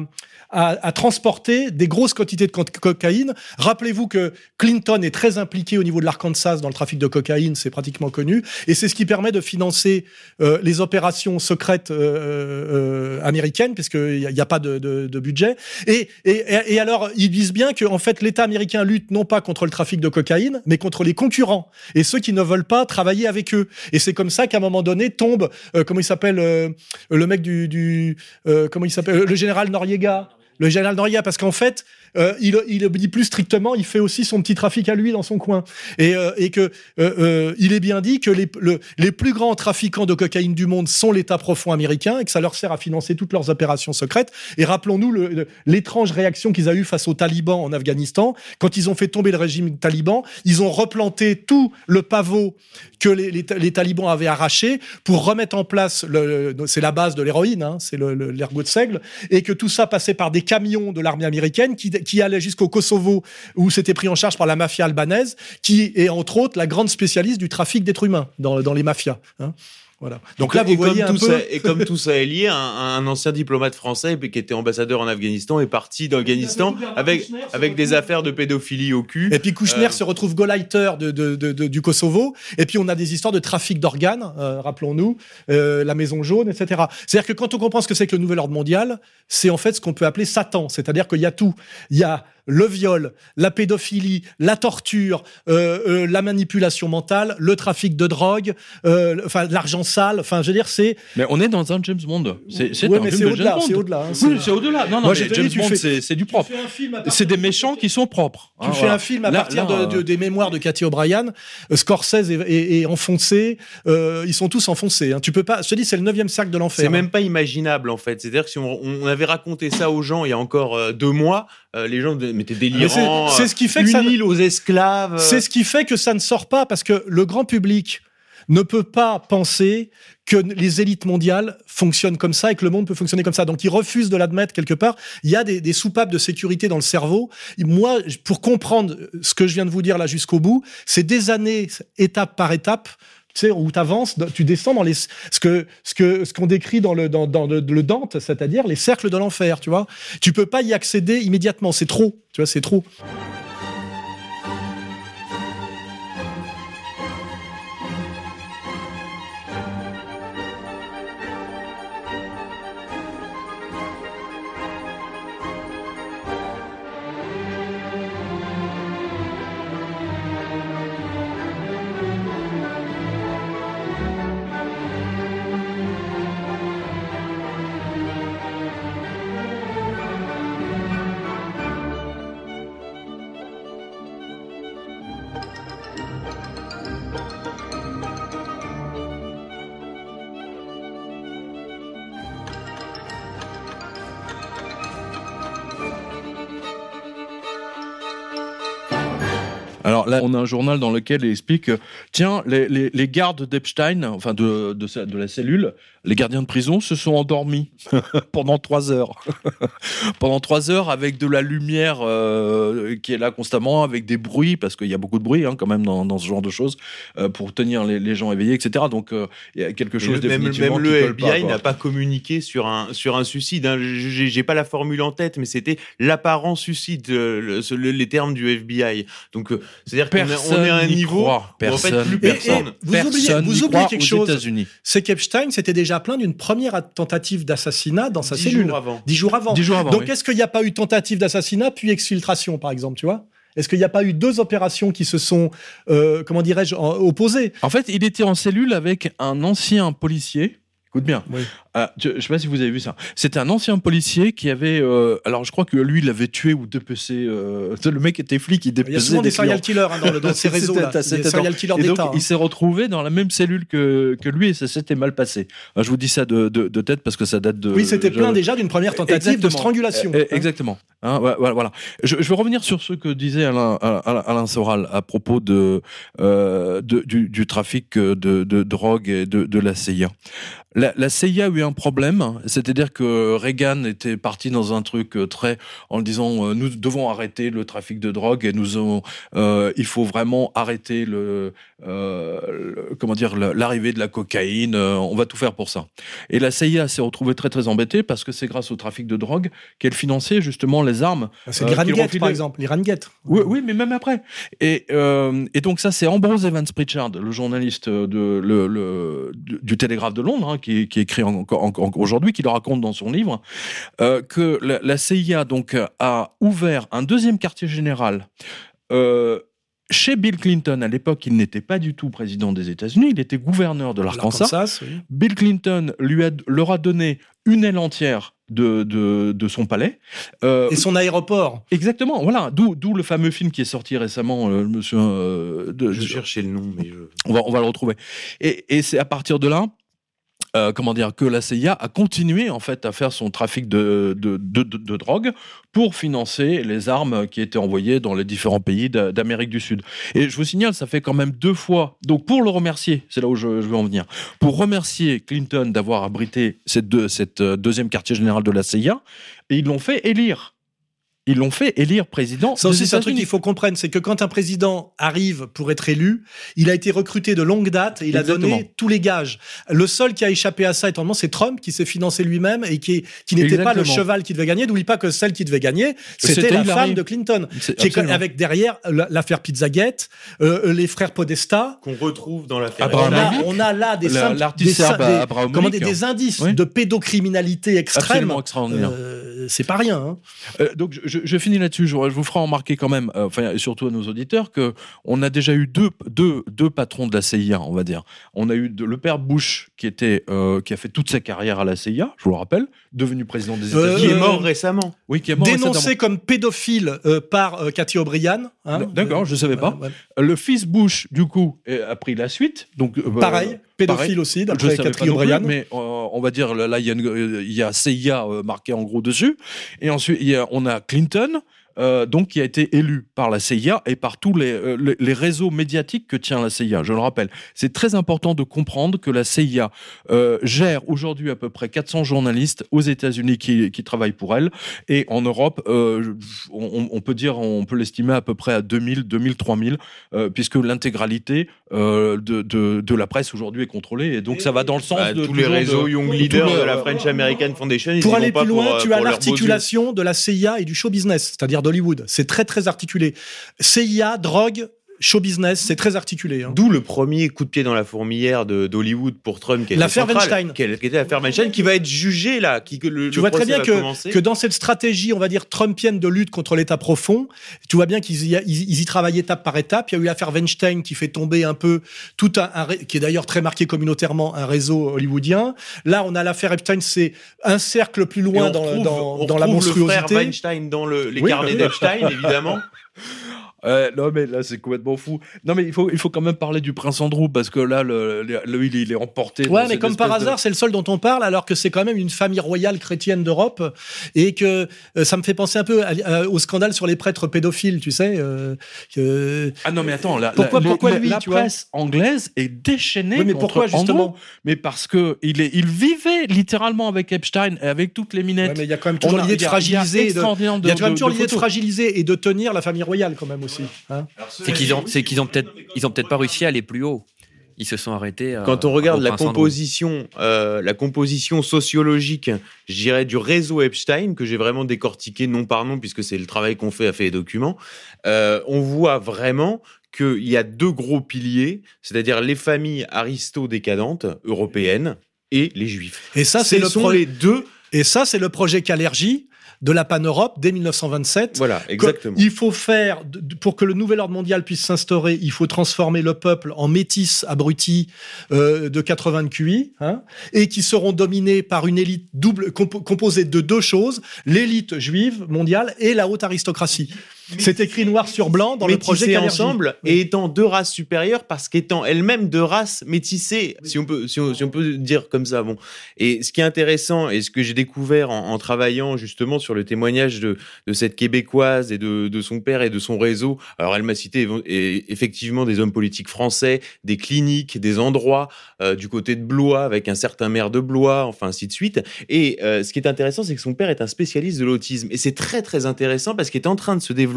à, transporter des grosses quantités de co cocaïne. Rappelez-vous que Clinton est très impliqué au niveau de l'Arkansas dans le trafic de cocaïne, c'est pratiquement connu, et c'est ce qui permet de financer euh, les opérations secrètes euh, euh, américaines, puisqu'il n'y a, a, pas de, de, budget. Et, et, et, alors, ils disent bien que fait, l'État américain lutte non pas contre le trafic de cocaïne, mais contre les concurrents et ceux qui ne veulent pas travailler avec eux. Et c'est comme ça qu'à un moment donné tombe, euh, comment il s'appelle, euh, le mec du, du comment il s'appelle, le général Noriega le général Noriega, parce qu'en fait, euh, il, il dit plus strictement, il fait aussi son petit trafic à lui dans son coin. Et, euh, euh, euh il est bien dit que les, le, les plus grands trafiquants de cocaïne du monde sont l'État profond américain et que ça leur sert à financer toutes leurs opérations secrètes. Et rappelons-nous l'étrange réaction qu'ils ont eue face aux talibans en Afghanistan. Quand ils ont fait tomber le régime taliban, ils ont replanté tout le pavot que les, talibans avaient arraché pour remettre en place, c'est la base de l'héroïne, hein, c'est l'ergot de seigle, et que tout ça passait par des camions de l'armée américaine qui, qui allait jusqu'au Kosovo où c'était pris en charge par la mafia albanaise, qui est entre autres la grande spécialiste du trafic d'êtres humains dans, les mafias. Hein. Voilà. Donc là, vous et voyez un peu... Ça, *laughs* et comme tout ça est lié, un, un, ancien diplomate français qui était ambassadeur en Afghanistan est parti d'Afghanistan avec avec des affaires de pédophilie au cul. Et puis Kouchner euh... se retrouve Gauleiter de, de, de, de, du Kosovo. Et puis on a des histoires de trafic d'organes, euh, rappelons-nous, euh, la Maison jaune, etc. C'est-à-dire que quand on comprend ce que c'est que le nouvel ordre mondial, c'est en fait ce qu'on peut appeler Satan. C'est-à-dire qu'il y a tout. Il y a le viol, la pédophilie, la torture, euh, euh, la manipulation mentale, le trafic de drogue, euh, enfin l'argent sale. Enfin, je veux dire, c'est. Mais on est dans un James Bond. C'est ouais, un mais film au de James Bond. C'est au-delà. Hein, oui, c'est au-delà. Non, non, Moi, mais James dit, Bond, fais, c'est du propre. C'est des méchants qui sont propres. Tu hein, fais voilà. un film à là, partir là, de, de, des mémoires de Cathy O'Brien. Euh, Scorsese est, est, est enfoncé. Euh, ils sont tous enfoncés. Hein. Tu peux pas. Je te dis, c'est le neuvième cercle de l'enfer. C'est même pas imaginable en fait. C'est-à-dire que si on, on, avait raconté ça aux gens il y a encore deux mois, euh, les gens mettaient Mais délirant. c'est- ce qui fait que ça- aux esclaves. euh, C'est ce qui fait que ça ne sort pas parce que le grand public ne peut pas penser que les élites mondiales fonctionnent comme ça et que le monde peut fonctionner comme ça. Donc ils refusent de l'admettre quelque part. Il y a des, des soupapes de sécurité dans le cerveau. Moi, pour comprendre ce que je viens de vous dire là jusqu'au bout, c'est des années, étape par étape. Sais, où tu avances, tu descends dans les, ce que, ce que, ce qu'on décrit dans le, dans, dans le Dante, c'est-à-dire les cercles de l'enfer, tu vois. Tu peux pas y accéder immédiatement. C'est trop, tu vois, c'est trop. On a un journal dans lequel il explique que, tiens, les, les, les gardes d'Epstein, enfin de, de, sa- de la cellule, les gardiens de prison se sont endormis *laughs* pendant trois heures. *laughs* pendant trois heures avec de la lumière euh, qui est là constamment, avec des bruits, parce qu'il y a beaucoup de bruit hein, quand même dans, dans ce genre de choses, euh, pour tenir les, les gens éveillés, etc. Donc euh, il y a quelque chose le- même, même le FBI n'a pas communiqué sur un sur un suicide. Hein. J'ai pas la formule en tête, mais c'était l'apparent suicide, euh, le- ce- le- les termes du FBI. Donc euh, c'est-à-dire qu'on est- Personne on est à un niveau croit. où en fait Personne plus personne. vous oubliez- vous oubliez quelque aux chose. États-Unis. c'est qu'Epstein s'était déjà plaint d'une première tentative d'assassinat dans sa Dix cellule. jours avant. Dix jours avant. Dix jours avant. Donc, oui. est-ce qu'il n'y a pas eu tentative d'assassinat puis exfiltration, par exemple, tu vois? Est-ce qu'il n'y a pas eu deux opérations qui se sont, euh, comment dirais-je, opposées? En fait, il était en cellule avec un ancien policier. Écoute bien. Oui. Ah, je, je sais pas si vous avez vu ça. C'était un ancien policier qui avait. euh, alors, je crois que lui, il avait tué ou dépecé. euh, *laughs* le mec était flic, il Il y a souvent des clients. serial killers hein, dans, le- dans *laughs* ces réseaux-là. Des serial killers d'État. hein. il s'est retrouvé dans la même cellule que, que lui et ça s'était mal passé. Ah, je vous dis ça de, de, de tête parce que ça date de. Oui, c'était plein déjà d'une première tentative de strangulation. Euh, hein. Exactement. Hein, voilà. Je, vais revenir sur ce que disait Alain, Soral à propos de, euh, du, trafic de, drogue et de, la CIA. La, la CIA a eu un problème, c'est-à-dire que Reagan était parti dans un truc euh, très en disant euh, nous devons arrêter le trafic de drogue et nous euh, il faut vraiment arrêter le, comment dire l'arrivée de la cocaïne, on va tout faire pour ça. Et la CIA s'est retrouvée très très embêtée parce que c'est grâce au trafic de drogue qu'elle finançait justement les armes. C'est euh, refilaient- par exemple. Oui, oui, mais même après. Et, euh, et donc ça, c'est Ambrose Evans Pritchard, le journaliste de, le, le- du, Télégraphe de Londres, hein, qui, qui écrit encore aujourd'hui, qui le raconte dans son livre, euh, que la, la CIA donc a ouvert un deuxième quartier général. Euh, chez Bill Clinton, à l'époque, il n'était pas du tout président des États-Unis, il était gouverneur de l'Arkansas. L'Arkansas, oui. Bill Clinton lui a, leur a donné une aile entière de, de, de son palais. Euh, Et son aéroport. Exactement, voilà. D'où, d'où le fameux film qui est sorti récemment, euh, monsieur. euh, de- Je cherchais le nom, mais je. on, va, on va le retrouver. Et, et c'est à partir de là. Euh, comment dire que la CIA a continué en fait à faire son trafic de, de, drogue pour financer les armes qui étaient envoyées dans les différents pays d'a- d'Amérique du Sud. Et je vous signale, ça fait quand même deux fois. Donc pour le remercier, c'est là où je, veux en venir. Pour remercier Clinton d'avoir abrité cette euh, deuxième quartier général de la CIA, et ils l'ont fait élire. Ils l'ont fait élire président. Ça aussi, c'est un truc qu'il faut comprendre, c'est que quand un président arrive pour être élu, il a été recruté de longue date et il a donné tous les gages. Le seul qui a échappé à ça, étonnamment, c'est Trump qui s'est financé lui-même et qui, qui n'était pas le cheval qui devait gagner. N'oublie pas que celle qui devait gagner, c'était la femme de Clinton. Qui est avec derrière la- l'affaire Pizzagate, euh, les frères Podesta. Qu'on retrouve dans l'affaire. Abraham On a, on a là des, comment indices Oui. de pédocriminalité extrême. Euh, c'est pas rien. hein. Euh, donc je, je- je finis là-dessus. Je, je vous ferai remarquer quand même, euh, enfin et surtout à nos auditeurs, que on a déjà eu deux, deux, deux patrons de la CIA, on va dire. On a eu de- le père Bush qui était, euh, qui a fait toute sa carrière à la CIA, je vous le rappelle, devenu président des Euh, Qui États-Unis. est mort récemment. oui, qui est mort Dénoncé récemment. comme pédophile euh, par euh, Cathy O'Brien. hein. D'accord, je savais pas. Ouais. Le fils Bush, du coup, a pris la suite. Donc euh, Pareil, pédophile pareil. aussi, d'après plus, O'Brien. mais euh, on va dire là il y a, une- euh, il y a CIA euh, marqué en gros dessus, et ensuite il y a, on a Clinton. Euh, donc qui a été élu par la CIA et par tous les, euh, les, les réseaux médiatiques que tient la CIA. Je le rappelle, c'est très important de comprendre que la CIA euh, gère aujourd'hui à peu près 400 journalistes aux États-Unis qui, qui travaillent pour elle et en Europe, euh, on, on peut dire, on peut l'estimer à peu près à 2000, 2000, 3000, euh, puisque l'intégralité euh, de, de, de la presse aujourd'hui est contrôlée et donc ça va dans le sens Bah, de tous les de- réseaux Young Leaders de la French American Foundation. Pour aller pas plus loin, pour, tu as l'articulation de la CIA et du show business, c'est-à-dire d'Hollywood. C'est très très articulé. CIA, drogue, show business, c'est très articulé. hein. D'où le premier coup de pied dans la fourmilière d'Hollywood pour Trump, L'affaire Weinstein. qui, était l'affaire Weinstein, qui va être jugée là, qui le, Tu le vois très bien que, que dans cette stratégie, on va dire, trumpienne de lutte contre l'État profond, tu vois bien qu'ils y, ils, ils y travaillent étape par étape. Il y a eu l'affaire Weinstein qui fait tomber un peu tout un, un qui est d'ailleurs très marqué communautairement, un réseau hollywoodien. Là, on a l'affaire Epstein, c'est un cercle plus loin dans, retrouve- dans, on dans la retrouve le frère monstruosité. Weinstein dans le- les Oui, carnets d'Epstein, *laughs* évidemment. Euh, non mais là c'est complètement fou. Non mais il faut il faut quand même parler du prince Andrew parce que là le, le, le- il, est- il est emporté. Ouais, dans mais comme par de- hasard, c'est le seul dont on parle, alors que c'est quand même une famille royale chrétienne d'Europe, et que euh, ça me fait penser un peu à- à- au scandale sur les prêtres pédophiles, tu sais. euh, que- Ah non mais attends, la, Pourquoi- la, pourquoi la- lui, la tu vois presse anglaise est déchaînée. Oui, mais contre pourquoi, justement Andrew. Mais parce que il est il vivait littéralement avec Epstein et avec toutes les Ouais, minettes. mais il y a quand même toujours a- l'idée de il y a- il y a fragiliser. de- Il y a quand même toujours l'idée de fragiliser et de tenir la famille royale, quand même aussi. Hein. C'est qu'ils ont, c'est qu'ils ont peut-être, ils ont peut-être pas réussi à aller plus haut. Ils se sont arrêtés. euh, Quand on regarde la composition, euh, la composition sociologique, je dirais du réseau Epstein que j'ai vraiment décortiqué nom par nom puisque c'est le travail qu'on fait à fait les documents, euh, on voit vraiment qu'il y a deux gros piliers, c'est-à-dire les familles aristo-décadentes européennes et les juifs. Et ça, c'est Ce le sont pro- les deux. Et ça, c'est le projet Calergie de la Pan-Europe dès 1927. Voilà, exactement. Il faut faire, pour que le nouvel ordre mondial puisse s'instaurer, il faut transformer le peuple en métis abrutis euh, de 80 de QI, hein, et qui seront dominés par une élite double, compo- composée de deux choses, l'élite juive mondiale et la haute aristocratie. C'est écrit noir sur blanc dans le projet Calergie. ensemble Oui. et étant deux races supérieures parce qu'étant elles-mêmes deux races métissées, si on peut, si on, si on peut dire comme ça. Bon. Et ce qui est intéressant et ce que j'ai découvert en, en travaillant justement sur le témoignage de, de cette québécoise et de, de son père et de son réseau. Alors elle m'a cité effectivement des hommes politiques français, des cliniques, des endroits euh, du côté de Blois avec un certain maire de Blois, enfin ainsi de suite. Et euh, ce qui est intéressant, c'est que son père est un spécialiste de l'autisme et c'est très très intéressant parce qu'il est en train de se développer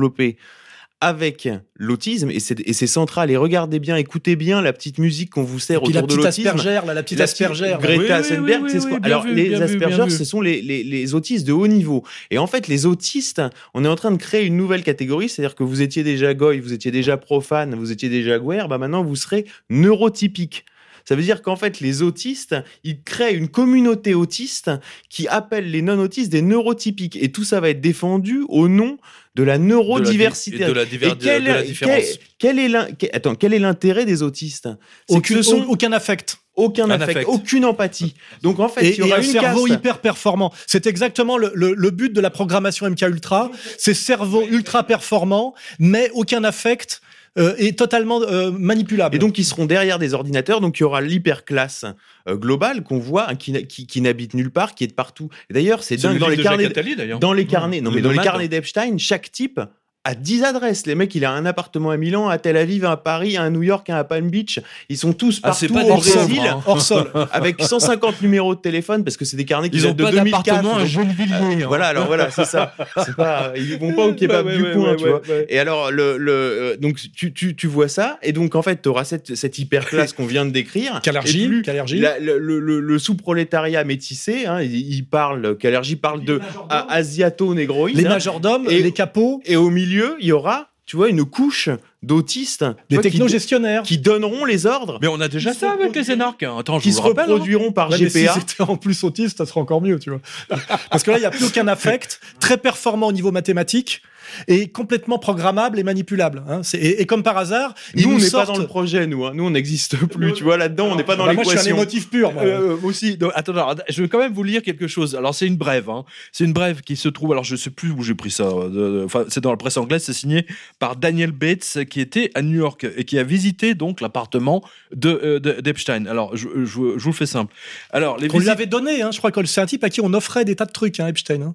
avec l'autisme et c'est central et regardez bien écoutez bien la petite musique qu'on vous sert Puis la autour de l'autisme aspergère, là, la petite la aspergère. Greta oui, Thunberg, oui, oui, alors vu, les aspergers vu. ce sont les, les, les autistes de haut niveau et en fait les autistes on est en train de créer une nouvelle catégorie c'est-à-dire que vous étiez déjà goy vous étiez déjà profane vous étiez déjà guerre bah maintenant vous serez neurotypique ça veut dire qu'en fait, les autistes, ils créent une communauté autiste qui appelle les non-autistes des neurotypiques. Et tout ça va être défendu au nom de la neurodiversité. De la, diver- quel, de la quel- différence. quel est l'in- quel- attends, quel est l'intérêt des autistes? C'est que ce sont aucun affect. aucun Un affect, affect. aucune empathie. Donc en fait, et, il y aura et un une cerveau caste. hyper performant. C'est exactement le, le- le but de la programmation MK Ultra. C'est cerveau ultra performant, mais aucun affect euh, et totalement euh, manipulable. Et donc, ils seront derrière des ordinateurs. Donc, il y aura l'hyperclasse euh, globale qu'on voit, hein, qui, qui, qui n'habite nulle part, qui est de partout. Et d'ailleurs, c'est dingue. le Dans les carnets, Attali, d'ailleurs. dans les carnets, non, Le mais dans les carnets d'Epstein, chaque type a 10 adresses. Les mecs, il a un appartement à Milan, à Tel Aviv, à Paris, à New York, à Palm Beach. Ils sont tous Ah, partout c'est pas au Brésil, hein. hors sol. *laughs* avec 150 numéros de téléphone, parce que c'est des carnets qui Ils ont datent de pas 2004. d'appartement à Gennevilliers. hein. Voilà, alors voilà, c'est ça. Pas, ils vont pas au kebab Ouais, du ouais, coin, ouais, tu ouais, vois. ouais. Et alors, le, le, euh, donc tu, tu, tu vois ça, et donc en fait, tu auras cette, cette hyper classe qu'on vient de décrire. *laughs* Calergie, Et plus Calergie. la- le, le, le- le sous-prolétariat métissé, hein, il, il parle, Calergie parle de asiato-négroïde. les majordomes, Et- les capots, et au milieu, il y aura, tu vois, une couche d'autistes qui- technogestionnaires. qui, donneront les ordres, Mais on a déjà ça avec les énarques. hein. Attends, je qui vous se le rappelle. hein. reproduiront par Ouais, mais si GPA. c'était en plus autiste, ça serait encore mieux, tu vois. *laughs* Parce que là, il n'y a plus aucun affect, très performant au niveau mathématique et complètement programmable et manipulable. hein. C'est- Et, et comme par hasard, ils Nous, on nous n'est pas sortent. dans le projet, nous. hein. Nous, on n'existe plus. Tu vois, là-dedans, on n'est pas dans Bah, moi, je suis un l'équation. émotif pur. moi. Euh, aussi. Donc, attends, alors, je vais quand même vous lire quelque chose. Alors, c'est une brève. Hein. C'est une brève qui se trouve. Alors, je sais plus où j'ai pris ça. euh, Enfin, c'est dans la presse anglaise. C'est signé par Daniel Bates, qui était à New York et qui a visité donc l'appartement de euh, de- d'Epstein. Alors, je, je, je vous le fais simple. Alors, les Qu'on lui visites- avait donné, hein, je crois que c'est un type à qui on offrait des tas de trucs, hein, Epstein.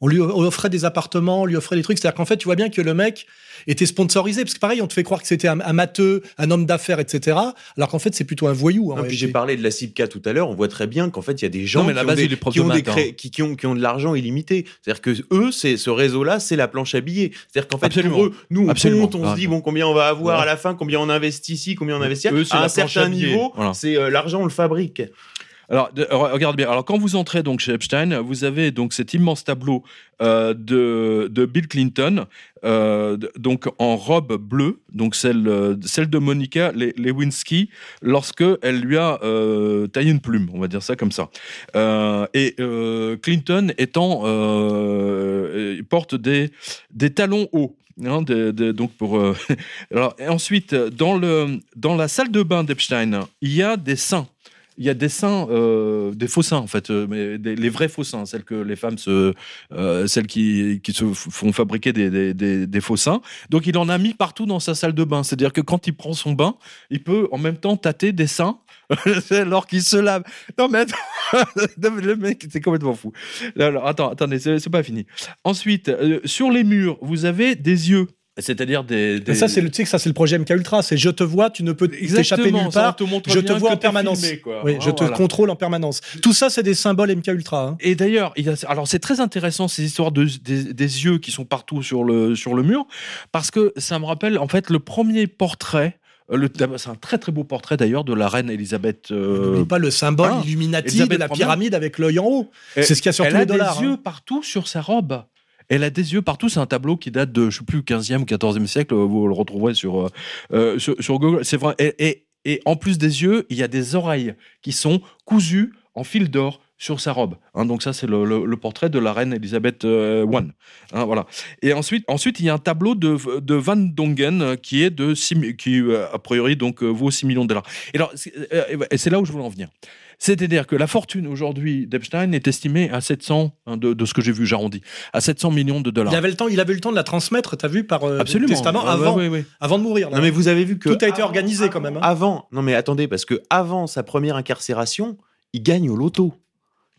On lui offrait des appartements, on lui offrait des trucs. C'est-à-dire qu'en fait, tu vois bien que le mec était sponsorisé. Parce que pareil, on te fait croire que c'était un, un matheux, un homme d'affaires, etc. Alors qu'en fait, c'est plutôt un voyou. Non, puis j'ai parlé de la CIPCA tout à l'heure, on voit très bien qu'en fait, il y a des gens Non, mais la qui, base, ont des, qui de ont des maths, cré- hein. qui, qui ont, qui ont de l'argent illimité. C'est-à-dire que eux, c'est ce réseau-là, c'est la planche à billets. C'est-à-dire qu'en fait, Absolument. pour eux, nous, on Absolument. compte, on Ah, se dit, non. bon, combien on va avoir Ouais. à la fin, combien on investit ici, combien on investit là. Eux, c'est À la un certain à niveau, Voilà. c'est euh, l'argent, on le fabrique. Alors, de- re- regarde bien. Alors, quand vous entrez donc chez Epstein, vous avez donc cet immense tableau euh, de, de Bill Clinton, euh, donc en robe bleue, donc celle, euh, celle de Monica Le- Lewinsky, lorsque elle lui a taillé une plume, on va dire ça comme ça. Et Clinton étant porte des des talons hauts. hein, donc pour *laughs* alors ensuite dans le dans la salle de bain d'Epstein il y a des seins il y a des seins, euh, des faux seins en fait, euh, mais les vrais faux seins, celles que les femmes se, euh, celles qui, qui se font fabriquer des, des, faux seins. Donc il en a mis partout dans sa salle de bain. C'est-à-dire que quand il prend son bain, il peut en même temps tâter des seins *laughs* alors qu'il se lave. Non mais attends, *laughs* le mec c'est complètement fou. Alors attends, attendez, c'est pas fini. Ensuite, sur les murs, vous avez des yeux. C'est-à-dire des, des- ça, c'est le, tu sais que ça, c'est le projet MK Ultra. C'est je te vois, tu ne peux t'échapper nulle part. te Je te vois en permanence. filmé, quoi. Oui, je te voilà. contrôle en permanence. Tout ça, c'est des symboles MK Ultra. hein. Et d'ailleurs, a- alors c'est très intéressant ces histoires de, des, des yeux qui sont partout sur le, sur le mur, parce que ça me rappelle en fait le premier portrait. euh, C'est un très très beau portrait d'ailleurs de la reine Elisabeth. euh, N'oublie pas le symbole ah, Illuminati Elisabeth de la pyramide avec l'œil en haut. C'est ce qu'il y a sur elle tous a les dollars. des yeux hein. partout sur sa robe. Elle a des yeux partout. C'est un tableau qui date de, je sais plus, 15e ou 14e siècle. Vous le retrouverez sur, euh, euh, sur, Google. C'est vrai. Et, et, en plus des yeux, il y a des oreilles qui sont cousues en fil d'or sur sa robe. Hein, donc ça, c'est le, portrait de la reine Elisabeth euh, I. Hein, voilà. Et ensuite, ensuite, il y a un tableau de, de Van Dongen qui est de qui a priori donc vaut 6 millions de dollars. Et alors, c'est là où je voulais en venir. C'est-à-dire que la fortune aujourd'hui d'Epstein est estimée à 700, hein, de, de ce que j'ai vu, j'arrondis, à 700 millions de dollars. Il avait le temps, il avait eu le temps de la transmettre, t'as vu, par euh, Absolument. testament Ah, ouais, avant, ouais, ouais. avant de mourir. là. Non, mais vous avez vu que. Tout a été avant- organisé quand même. hein. Avant, non mais attendez, parce que avant sa première incarcération, il gagne au loto.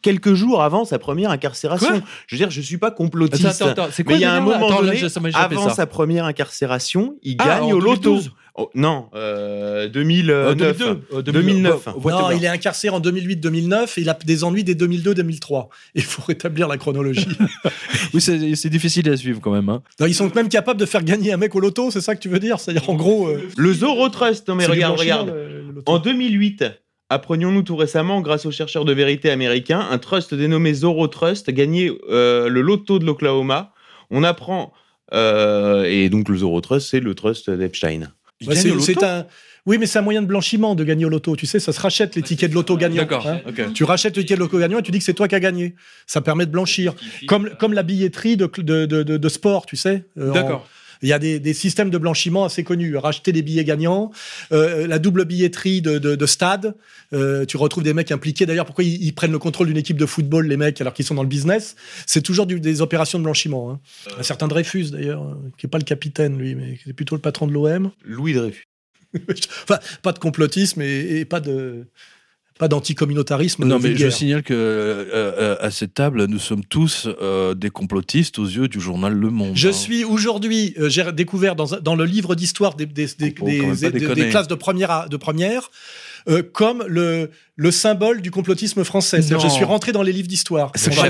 Quelques jours avant sa première incarcération. Quoi je veux dire, je suis pas complotiste. Attends, attends, attends, c'est quoi mais il y a un là moment Attends, là, donné, échappé, avant ça. sa première incarcération, il Ah, gagne au loto. 2012. Oh, non, euh, Euh, 2009. 2002, euh, 2009. euh, Non, il est incarcéré en 2008-2009 et il a des ennuis dès 2002-2003. Il faut rétablir la chronologie. *laughs* Oui, c'est c'est difficile à suivre quand même. hein. Non, ils sont même capables de faire gagner un mec au loto, c'est ça que tu veux dire? C'est-à-dire en gros. euh, Le Zorotrust, non mais regarde, regarde. le- le loto. En 2008, apprenions-nous tout récemment, grâce aux chercheurs de vérité américains, un trust dénommé Zorotrust a gagné euh, le loto de l'Oklahoma. On apprend, euh, et donc le Zorotrust, c'est le trust d'Epstein. C'est- un. Oui, mais c'est un moyen de blanchiment de gagner au loto. Tu sais, ça se rachète les tickets de loto gagnants. D'accord. hein. ok. Tu rachètes le ticket de loto gagnant et tu dis que c'est toi qui as gagné. Ça permet de blanchir. Comme, comme la billetterie de, de, de, sport, tu sais. Euh, en- D'accord. Il y a des, des systèmes de blanchiment assez connus. Racheter des billets gagnants, euh, la double billetterie de, de, de stade. Euh, tu retrouves des mecs impliqués. D'ailleurs, pourquoi ils, ils prennent le contrôle d'une équipe de football, les mecs, alors qu'ils sont dans le business? C'est toujours du- des opérations de blanchiment. Hein. Un certain Dreyfus, d'ailleurs, euh, qui est pas le capitaine, lui, mais qui est plutôt le patron de l'OM. Louis Dreyfus. *laughs* enfin, pas de complotisme et, et pas de pas d'anticommunautarisme. Non, mais je signale que euh, euh, à cette table, nous sommes tous euh, des complotistes aux yeux du journal Le Monde. Je hein. suis aujourd'hui, euh, j'ai découvert dans, le livre d'histoire des, des, classes de première, à- de première comme le, le symbole du complotisme français. Je suis rentré dans les livres d'histoire. C'est Ah,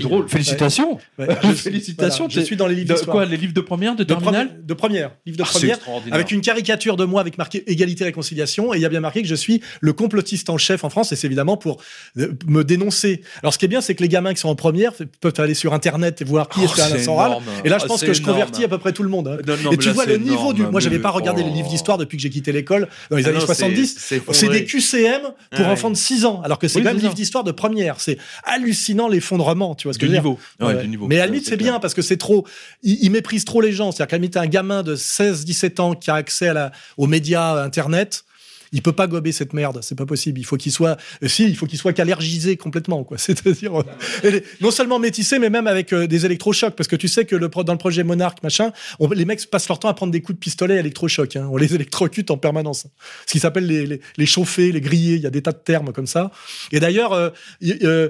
drôle. Félicitations. Ouais, *laughs* je suis- Félicitations, voilà, je suis dans les livres De, d'histoire. quoi Les livres de première, de de, terminale première- de première, livre de Ah, première, avec une caricature de moi avec marqué égalité réconciliation et il y a bien marqué que je suis le complotiste en chef en France et c'est évidemment pour euh, me dénoncer. Alors ce qui est bien c'est que les gamins qui sont en première peuvent aller sur internet et voir qui Oh, est Soral énorme. et là je Ah, pense que je énorme. convertis à peu près tout le monde. hein. Non, non, et mais tu là, vois le niveau du moi j'avais mais- pas regardé les oh. livres d'histoire depuis que j'ai quitté l'école dans les Ah années non, 70. c'est- des. QCM pour Ouais. enfants de 6 ans, alors que c'est Oui, quand même livre d'histoire de première. C'est hallucinant l'effondrement, tu vois ce que du je veux dire. niveau. Ouais, Ouais. du niveau. Mais à la Ça, limite, c'est bien parce que c'est trop. Ils, ils méprisent trop les gens. C'est-à-dire qu'à la limite, un gamin de 16, 17 ans qui a accès à la, aux médias, à Internet, Il peut pas gober cette merde, c'est pas possible. Il faut qu'il soit, euh, si, il faut qu'il soit qu'allergisé complètement, quoi. *laughs* C'est-à-dire, euh, non seulement métissé, mais même avec euh, des électrochocs, parce que tu sais que le, dans le projet Monarch, machin, les mecs passent leur temps à prendre des coups de pistolet électrochocs. Hein. On les *laughs* électrocute en permanence. Ce qui s'appelle les, les, les, chauffer, les griller. Il y a des tas de termes comme ça. Et d'ailleurs, euh,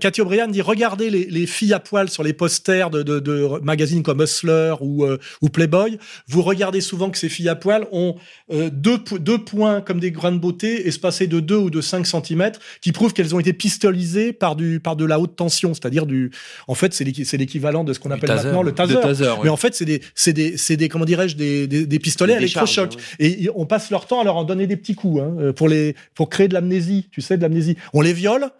Cathy O'Brien dit regardez les, les, filles à poil sur les posters de magazines comme Hustler ou, ou Playboy. Vous regardez souvent que ces filles à poil ont deux, deux points comme des grains de beauté espacés de 2 ou de 5 cm qui prouvent qu'elles ont été pistolisées par, du, par de la haute tension, c'est-à-dire du. En fait, c'est l'équivalent de ce qu'on appelle maintenant le taser. Mais en fait, c'est des, c'est des, c'est des, comment dirais-je, des, des, des pistolets à électrochoc. Et on passe leur temps à leur en donner des petits coups hein, pour, les, pour créer de l'amnésie, tu sais, de l'amnésie. On les viole.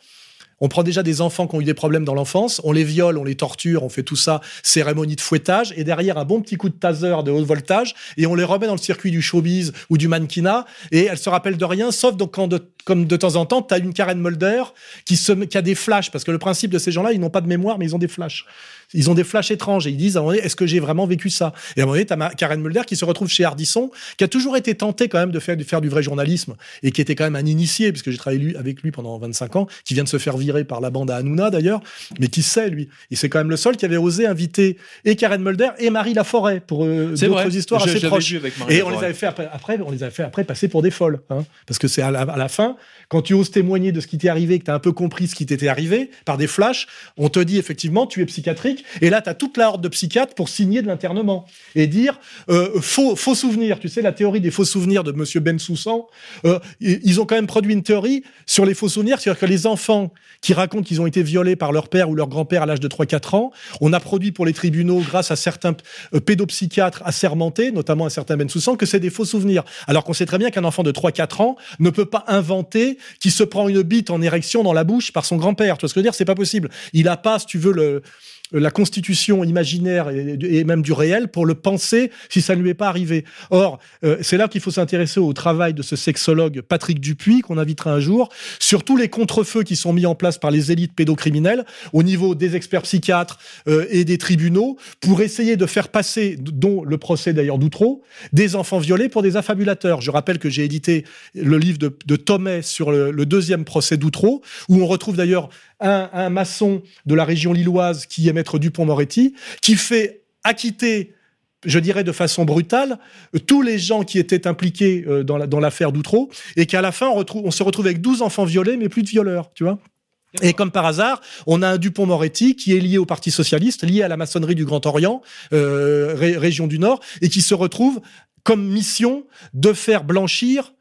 On prend déjà des enfants qui ont eu des problèmes dans l'enfance, on les viole, on les torture, on fait tout ça, cérémonie de fouettage, et derrière un bon petit coup de taser de haut voltage, et on les remet dans le circuit du showbiz ou du mannequinat, et elles se rappellent de rien, sauf donc quand comme de temps en temps, tu as une Karen Mulder qui, se, qui a des flashs, parce que le principe de ces gens-là, ils n'ont pas de mémoire, mais ils ont des flashs ils ont des flashs étranges et ils disent à un moment donné, est-ce que j'ai vraiment vécu ça? Et à un moment donné, t'as Karen Mulder qui se retrouve chez Ardisson, qui a toujours été tenté quand même de faire, de faire du vrai journalisme et qui était quand même un initié, puisque j'ai travaillé avec lui pendant 25 ans, qui vient de se faire virer par la bande à Hanouna d'ailleurs, mais qui sait lui? Et c'est quand même le seul qui avait osé inviter et Karen Mulder et Marie Laforêt pour euh, d'autres histoires assez proches. Et on les avait fait après, après, on les avait fait après passer pour des folles, hein, parce que c'est à la fin quand tu oses témoigner de ce qui t'est arrivé, que tu as un peu compris ce qui t'était arrivé par des flashs, on te dit effectivement tu es psychiatrique et là tu as toute la horde de psychiatres pour signer de l'internement et dire euh, faux faux souvenirs, tu sais la théorie des faux souvenirs de monsieur Ben Soussan, euh, ils ont quand même produit une théorie sur les faux souvenirs, c'est-à-dire que les enfants qui racontent qu'ils ont été violés par leur père ou leur grand-père à l'âge de 3-4 ans, on a produit pour les tribunaux grâce à certains euh, pédopsychiatres assermentés, notamment un certain Ben Soussan, que c'est des faux souvenirs. Alors qu'on sait très bien qu'un enfant de 3-4 ans ne peut pas inventer qui se prend une bite en érection dans la bouche par son grand-père. Tu vois ce que je veux dire? C'est pas possible. Il a pas, si tu veux, le, la constitution imaginaire et, même du réel pour le penser si ça ne lui est pas arrivé. Or, euh, c'est là qu'il faut s'intéresser au travail de ce sexologue Patrick Dupuis, qu'on invitera un jour, sur tous les contrefeux qui sont mis en place par les élites pédocriminelles au niveau des experts psychiatres euh, et des tribunaux pour essayer de faire passer, dont le procès d'ailleurs d'Outreau, des enfants violés pour des affabulateurs. Je rappelle que j'ai édité le livre de, de Thomet sur le, le deuxième procès d'Outreau, où on retrouve d'ailleurs un, maçon de la région lilloise qui est maître Dupont-Moretti, qui fait acquitter je dirais de façon brutale, tous les gens qui étaient impliqués euh, dans l'affaire d'Outreau, et qu'à la fin, on se retrouve avec 12 enfants violés, mais plus de violeurs, tu vois. Et comme par hasard, on a un Dupont-Moretti qui est lié au Parti socialiste, lié à la maçonnerie du Grand Orient, euh, région du Nord, et qui se retrouve comme mission de faire blanchir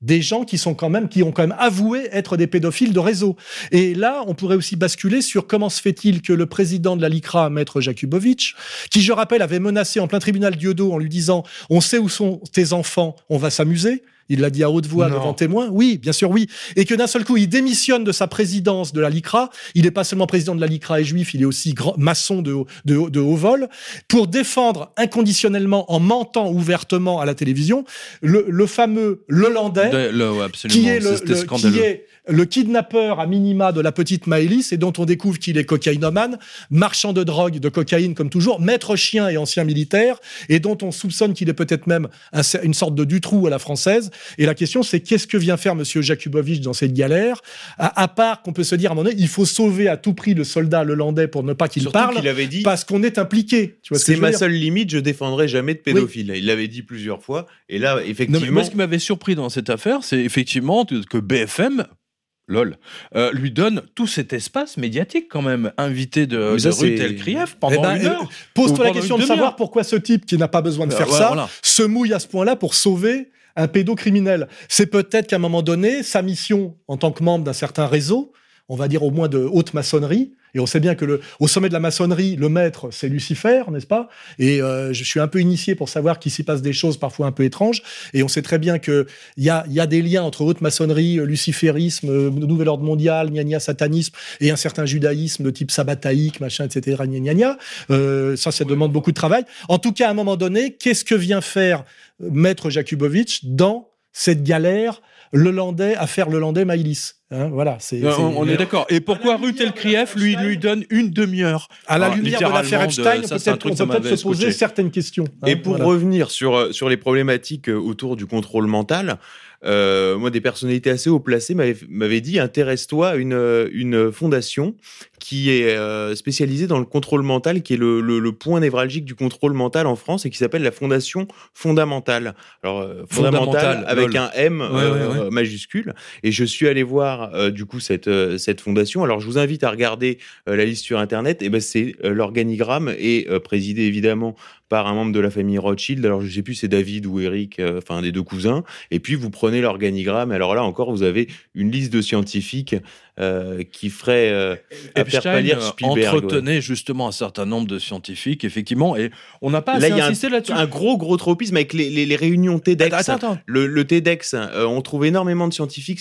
des gens qui sont quand même qui ont quand même avoué être des pédophiles de réseau. Et là, on pourrait aussi basculer sur comment se fait-il que le président de la LICRA, maître Jakubowicz, qui je rappelle avait menacé en plein tribunal Diodo en lui disant "On sait où sont tes enfants, on va s'amuser." Il l'a dit à haute voix devant témoins. Oui, bien sûr, oui. Et que d'un seul coup, il démissionne de sa présidence de la LICRA. Il n'est pas seulement président de la LICRA et juif, il est aussi maçon de, de, de haut vol pour défendre inconditionnellement, en mentant ouvertement à la télévision, le, le fameux Lelandais, qui est le, qui est le kidnappeur à minima de la petite Maëlys et dont on découvre qu'il est cocaïnomane, marchand de drogue, de cocaïne comme toujours, maître chien et ancien militaire, et dont on soupçonne qu'il est peut-être même une sorte de Dutroux à la française. Et la question, c'est qu'est-ce que vient faire Monsieur Jakubowicz dans cette galère, à, part qu'on peut se dire à un moment donné, il faut sauver à tout prix le soldat hollandais pour ne pas qu'il parle, avait dit, parce qu'on est impliqué. C'est ma seule limite, je défendrai jamais de pédophile. Il l'avait dit plusieurs fois, et là, effectivement. moi, ce qui m'avait surpris dans cette affaire, c'est effectivement que BFM lol, euh, lui donne tout cet espace médiatique quand même, invité de, de Ruth Krief pendant eh ben, une heure. Pose-toi la question de savoir pourquoi ce type qui n'a pas besoin de euh, faire ça se mouille à ce point-là pour sauver un pédocriminel. C'est peut-être qu'à un moment donné, sa mission en tant que membre d'un certain réseau, on va dire au moins de haute maçonnerie, et on sait bien que le, au sommet de la maçonnerie, le maître, c'est Lucifer, n'est-ce pas? Et euh, je suis un peu initié pour savoir qu'il s'y passe des choses parfois un peu étranges. Et on sait très bien qu'il y a, y a des liens entre haute maçonnerie, luciférisme, euh, nouvel ordre mondial, gna satanisme, et un certain judaïsme de type sabbataïque, machin, etc. Gna euh, ça, ça demande beaucoup de travail. En tout cas, à un moment donné, qu'est-ce que vient faire Maître Jakubowicz dans cette galère le landais à faire le landais Maïlis Hein, voilà, c'est. Euh, c'est- on on est d'accord. Et pourquoi Rutel Krief lui lui donne une demi-heure À la Alors, lumière de l'affaire Epstein, de- ça, c'est un peut-être on peut peut-être se poser certaines questions. hein, Et pour voilà. revenir sur, euh, sur les problématiques euh, autour du contrôle mental, euh, moi, des personnalités assez haut placées m'avaient m'avaient dit intéresse-toi à une, une fondation qui est euh, spécialisée dans le contrôle mental, qui est le, le, le point névralgique du contrôle mental en France et qui s'appelle la Fondation Fondamentale. Alors, euh, fondamentale Fondamentale, avec un M Ouais, euh, ouais, ouais. majuscule. Et je suis allé voir euh, du coup cette, euh, cette fondation. Alors, je vous invite à regarder euh, la liste sur Internet. Et ben, c'est euh, l'organigramme est euh, présidé évidemment par un membre de la famille Rothschild. Alors, je sais plus, c'est David ou Eric, euh, enfin des deux cousins. Et puis, vous prenez l'organigramme. Alors là encore, vous avez une liste de scientifiques euh, qui ferait euh, Epstein euh, Spielberg. ouais. entretenait justement un certain nombre de scientifiques, effectivement, et on n'a pas Là, assez il y a insisté là-dessus. Un gros, gros tropisme avec les, les, les réunions TEDx. Attends, attends. Le, le TEDx, euh, on trouve énormément de scientifiques.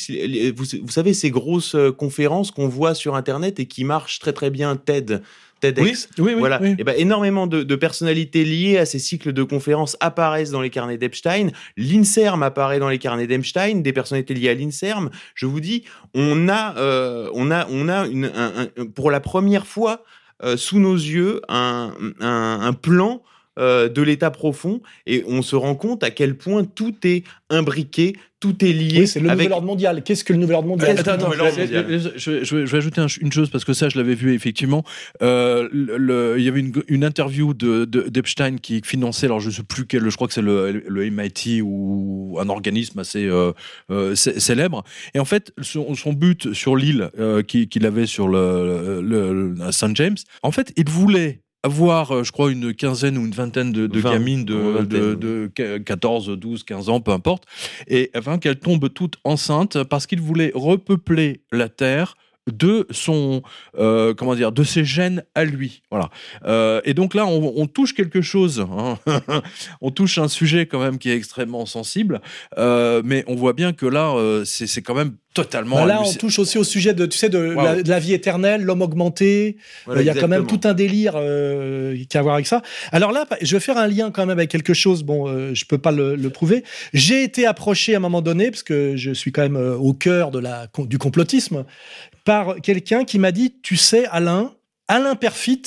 Vous, vous savez, ces grosses conférences qu'on voit sur Internet et qui marchent très très bien, TED, TEDx. oui, oui, voilà. oui. Et ben, énormément de, de personnalités liées à ces cycles de conférences apparaissent dans les carnets d'Epstein. L'INSERM apparaît dans les carnets d'Epstein, des personnalités liées à l'INSERM. Je vous dis, on a, euh, on a, on a une, un- un- pour la première fois euh, sous nos yeux un, un plan euh, de l'état profond et on se rend compte à quel point tout est imbriqué, tout est lié. Oui, c'est le avec... nouvel ordre mondial. Qu'est-ce que le nouvel ordre mondial Attends, attends, je, vais, je vais ajouter un- une chose parce que ça, je l'avais vu effectivement. Euh, le- le- il y avait une, une interview de, de- d'Epstein qui finançait, alors je sais plus quel, je crois que c'est le, le MIT ou un organisme assez euh, euh, cé- célèbre. Et en fait, son, son but sur l'île euh, qu'il avait sur le, le, le- à St James, en fait, il voulait avoir, euh, je crois, une quinzaine ou une vingtaine de, de Vingt. gamines de, de, de 14, 12, 15 ans, peu importe, et afin qu'elles tombent toutes enceintes parce qu'il voulait repeupler la Terre de son euh, comment dire de ses gènes à lui voilà Euh, et donc là on, on touche quelque chose hein. *laughs* on touche un sujet quand même qui est extrêmement sensible euh, mais on voit bien que là c'est quand même totalement Bah là, on touche aussi au sujet de, tu sais, de, la, de la vie éternelle, l'homme augmenté. Voilà, il y a quand même tout un délire qui a à voir avec ça. Alors là, je vais faire un lien quand même avec quelque chose. Bon, je peux pas le, le prouver. J'ai été approché à un moment donné, parce que je suis quand même au cœur de la, du complotisme, par quelqu'un qui m'a dit, tu sais, Alain, Alain Perfit,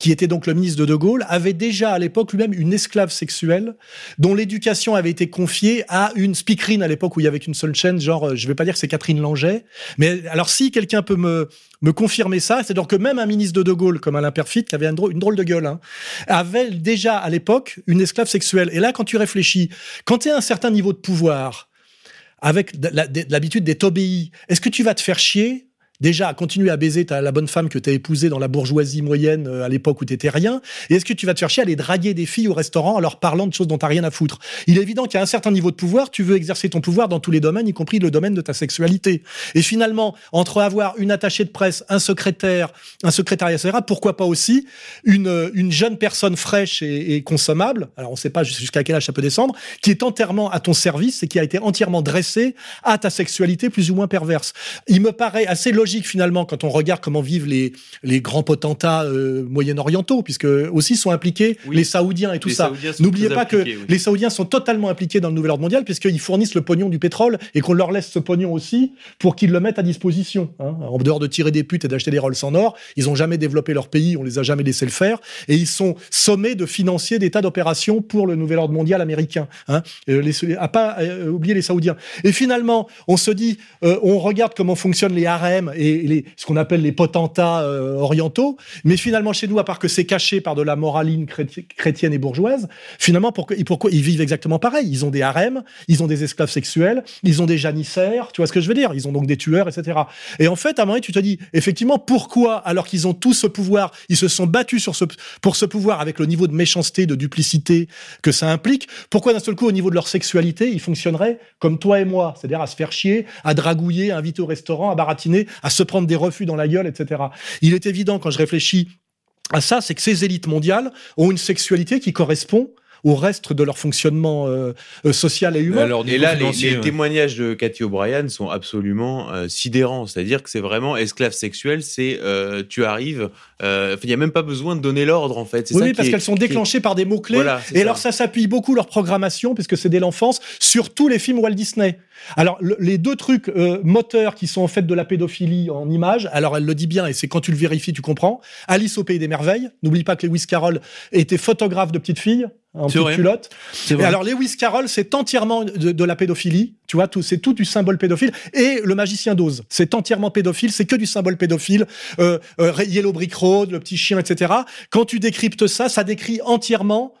qui était donc le ministre de De Gaulle, avait déjà à l'époque lui-même une esclave sexuelle dont l'éducation avait été confiée à une speakerine à l'époque où il y avait qu'une seule chaîne, genre, euh, je vais pas dire que c'est Catherine Langeais, mais alors si quelqu'un peut me, me confirmer ça, c'est-à-dire que même un ministre de De Gaulle comme Alain Perfit, qui avait une drôle de gueule, hein, avait déjà à l'époque une esclave sexuelle. Et là, quand tu réfléchis, quand tu as un certain niveau de pouvoir, avec l'habitude d'être obéi, est-ce que tu vas te faire chier Déjà, continuer à baiser ta, la bonne femme que tu as épousée dans la bourgeoisie moyenne euh, à l'époque où t'étais rien. Et est-ce que tu vas te faire chier à aller draguer des filles au restaurant en leur parlant de choses dont t'as rien à foutre? Il est évident qu'à un certain niveau de pouvoir, tu veux exercer ton pouvoir dans tous les domaines, y compris le domaine de ta sexualité. Et finalement, entre avoir une attachée de presse, un secrétaire, un secrétariat, etc., pourquoi pas aussi une, euh, une jeune personne fraîche et, et consommable, alors on ne sait pas jusqu'à quel âge ça peut descendre, qui est entièrement à ton service et qui a été entièrement dressée à ta sexualité plus ou moins perverse. Il me paraît assez logique finalement quand on regarde comment vivent les, les grands potentats euh, moyen-orientaux, puisque aussi sont impliqués Oui. les Saoudiens et tout Les ça. N'oubliez pas que oui. les Saoudiens sont totalement impliqués dans le nouvel ordre mondial puisqu'ils fournissent le pognon du pétrole et qu'on leur laisse ce pognon aussi pour qu'ils le mettent à disposition. hein. En dehors de tirer des putes et d'acheter des Rolls en or, ils n'ont jamais développé leur pays, on les a jamais laissé le faire et ils sont sommés de financer des tas d'opérations pour le nouvel ordre mondial américain. Hein. Euh, les, à pas euh, oublier les Saoudiens. Et finalement, on se dit, on regarde comment fonctionnent les harems et ce qu'on appelle les potentats euh, orientaux, mais finalement chez nous, à part que c'est caché par de la moraline chréti- chrétienne et bourgeoise, finalement pourquoi, pourquoi ils vivent exactement pareil? Ils ont des harems, ils ont des esclaves sexuels, ils ont des janissaires, tu vois ce que je veux dire? Ils ont donc des tueurs, etc. Et en fait, à un moment, donné, tu te dis, effectivement, pourquoi, alors qu'ils ont tout ce pouvoir, ils se sont battus sur ce, pour ce pouvoir avec le niveau de méchanceté, de duplicité que ça implique, pourquoi d'un seul coup, au niveau de leur sexualité, ils fonctionneraient comme toi et moi, c'est-à-dire à se faire chier, à dragouiller, à inviter au restaurant, à baratiner, à se prendre des refus dans la gueule, etc. Il est évident, quand je réfléchis à ça, c'est que ces élites mondiales ont une sexualité qui correspond au reste de leur fonctionnement euh, euh, social et humain. Alors, Et là, les, financier, les ouais. témoignages de Cathy O'Brien sont absolument euh, sidérants. C'est-à-dire que c'est vraiment esclave sexuel, c'est euh, tu arrives Euh, il n'y a même pas besoin de donner l'ordre en fait. Oui, parce qu'elles sont déclenchées par des mots clés. et alors ça s'appuie beaucoup leur programmation, puisque c'est dès l'enfance, sur tous les films Walt Disney. Alors les deux trucs euh, moteurs qui sont en fait de la pédophilie en images. Alors elle le dit bien et c'est quand tu le vérifies tu comprends. Alice au pays des merveilles. N'oublie pas que Lewis Carroll était photographe de petites filles en petite culotte. Et alors Lewis Carroll, c'est entièrement de, la pédophilie. Tu vois, tout, c'est tout du symbole pédophile. Et le magicien d'Oz, c'est entièrement pédophile. C'est que du symbole pédophile. Euh, euh, Yellow Brick Road, le petit chien, etc. Quand tu décryptes ça, ça décrit entièrement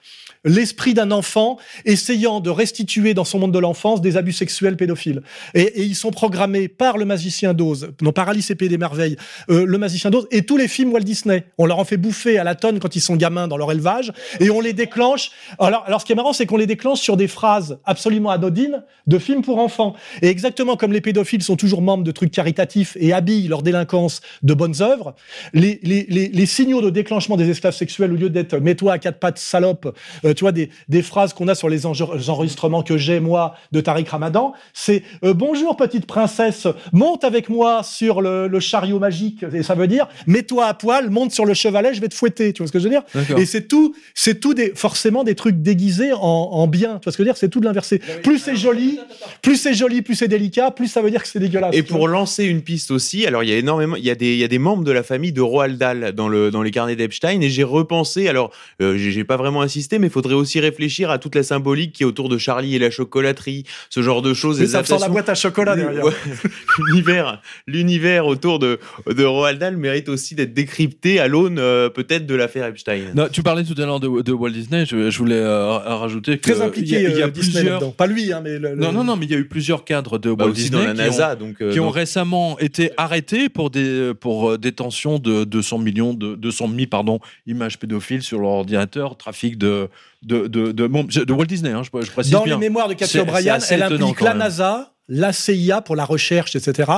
l'esprit d'un enfant essayant de restituer dans son monde de l'enfance des abus sexuels pédophiles. Et, ils sont programmés par le magicien d'Oz, non par Alice et Pays des Merveilles, euh, le magicien d'Oz et tous les films Walt Disney. On leur en fait bouffer à la tonne quand ils sont gamins dans leur élevage et on les déclenche. Alors, alors ce qui est marrant, c'est qu'on les déclenche sur des phrases absolument anodines de films pour enfants. Et exactement comme les pédophiles sont toujours membres de trucs caritatifs et habillent leur délinquance de bonnes œuvres, les, signaux de déclenchement des esclaves sexuels, au lieu d'être mets-toi à quatre pattes salope, euh, tu vois, des, des phrases qu'on a sur les enregistrements que j'ai, moi, de Tariq Ramadan, c'est euh, Bonjour petite princesse, monte avec moi sur le, le, chariot magique. Et ça veut dire Mets-toi à poil, monte sur le chevalet, je vais te fouetter. Tu vois ce que je veux dire? Et c'est tout, c'est tout des, forcément des trucs déguisés en, en bien. Tu vois ce que je veux dire? C'est tout de l'inversé. Plus c'est joli, plus c'est joli, plus c'est délicat, plus ça veut dire que c'est dégueulasse. Et pour lancer une piste aussi, alors il y a énormément, il y a des, il y a des membres de la famille de Roald Dahl dans le dans les carnets d'Epstein et j'ai repensé. Alors euh, j'ai pas vraiment insisté, mais il faudrait aussi réfléchir à toute la symbolique qui est autour de Charlie et la chocolaterie, ce genre de choses. Mais ça sent la boîte à chocolat derrière. *laughs* l'univers, l'univers autour de, de Roald Dahl mérite aussi d'être décrypté à l'aune euh, peut-être de l'affaire Epstein. Non, tu parlais tout à l'heure de, de, Walt Disney, je, je voulais euh, rajouter que très impliqué. Il y a, euh, plusieurs, pas lui, hein, mais non, non, non, mais il y a eu plusieurs cadres de bah Walt Disney dans la NASA, qui ont, donc, qui ont récemment été arrêtés pour des pour détention de 200 millions de 200 000 pardon images pédophiles sur leur ordinateur, trafic de de, de, de, Walt Disney, hein, je, je précise Dans bien. les mémoires de Cathy O'Brien, elle implique la NASA, la CIA pour la recherche, etc.,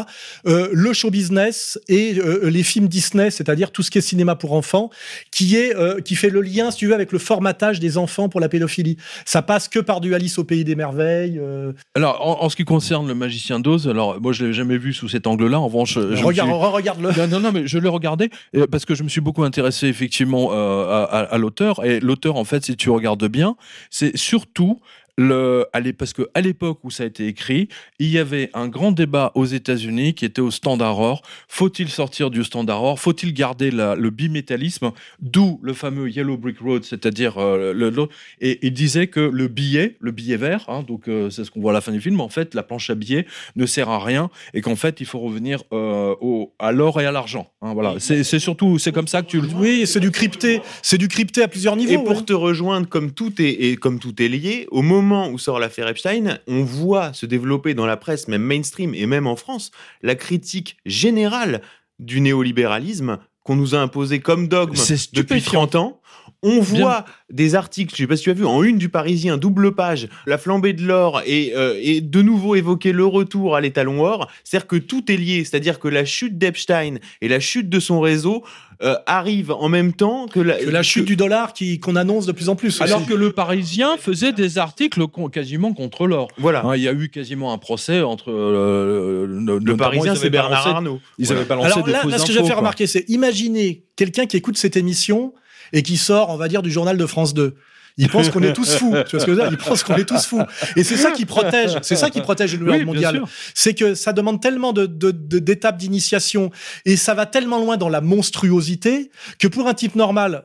euh, le show business et euh, les films Disney, c'est-à-dire tout ce qui est cinéma pour enfants, qui est euh, qui fait le lien, si tu veux, avec le formatage des enfants pour la pédophilie. Ça passe que par du Alice au pays des merveilles. Euh. Alors, en, ce qui concerne le magicien d'Oz, alors moi je l'ai jamais vu sous cet angle-là. En revanche, je regarde, regarde-le. Non, non, non, mais je l'ai regardé parce que je me suis beaucoup intéressé effectivement à, à, à l'auteur et l'auteur, en fait, si tu regardes bien, c'est surtout le, parce que à l'époque où ça a été écrit, il y avait un grand débat aux États-Unis qui était au standard or. Faut-il sortir du standard or Faut-il garder la, le bimétallisme? D'où le fameux Yellow Brick Road, c'est-à-dire euh, le, et il disait que le billet, le billet vert, hein, donc euh, c'est ce qu'on voit à la fin du film. En fait, la planche à billets ne sert à rien et qu'en fait, il faut revenir euh, au, à l'or et à l'argent. Hein, voilà, c'est surtout c'est comme ça que tu le. Oui, c'est du crypté, c'est du crypté à plusieurs niveaux. Et pour te rejoindre, comme tout est et comme tout est lié, au moment où sort l'affaire Epstein, on voit se développer dans la presse, même mainstream et même en France, la critique générale du néolibéralisme qu'on nous a imposé comme dogme depuis 30 ans. On voit des articles, je sais pas si tu as vu, en une du Parisien, double page, la flambée de l'or et, euh, et de nouveau évoquer le retour à l'étalon or. C'est-à-dire que tout est lié, c'est-à-dire que la chute d'Epstein et la chute de son réseau euh, arrive en même temps que la, que la chute du dollar qui qu'on annonce de plus en plus. Alors que le Parisien faisait des articles quasiment contre l'or. Voilà. Hein, il y a eu quasiment un procès entre euh, le, Parisien, c'est Bernard Arnault. Ils avaient balancé Alors là, là ce que je vais faire remarquer, c'est imaginer quelqu'un qui écoute cette émission et qui sort, on va dire, du journal de France 2. Il pense qu'on est tous fous. Tu vois ce que je veux dire? Il pense qu'on est tous fous. Et c'est ça qui *laughs* protège. C'est ça qui protège le oui, mondial. C'est que ça demande tellement de, d'étapes d'initiation et ça va tellement loin dans la monstruosité que pour un type normal,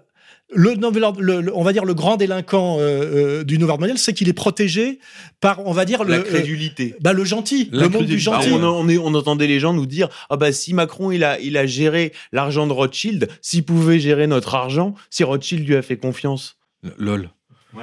le, on va dire le grand délinquant euh, euh, du nouvel mondial, c'est qu'il est protégé par, on va dire la le, crédulité, euh, bah le gentil, le monde du gentil. Bah, on, on, entendait les gens nous dire ah bah si Macron il a il a géré l'argent de Rothschild, s'il pouvait gérer notre argent, si Rothschild lui a fait confiance. Lol.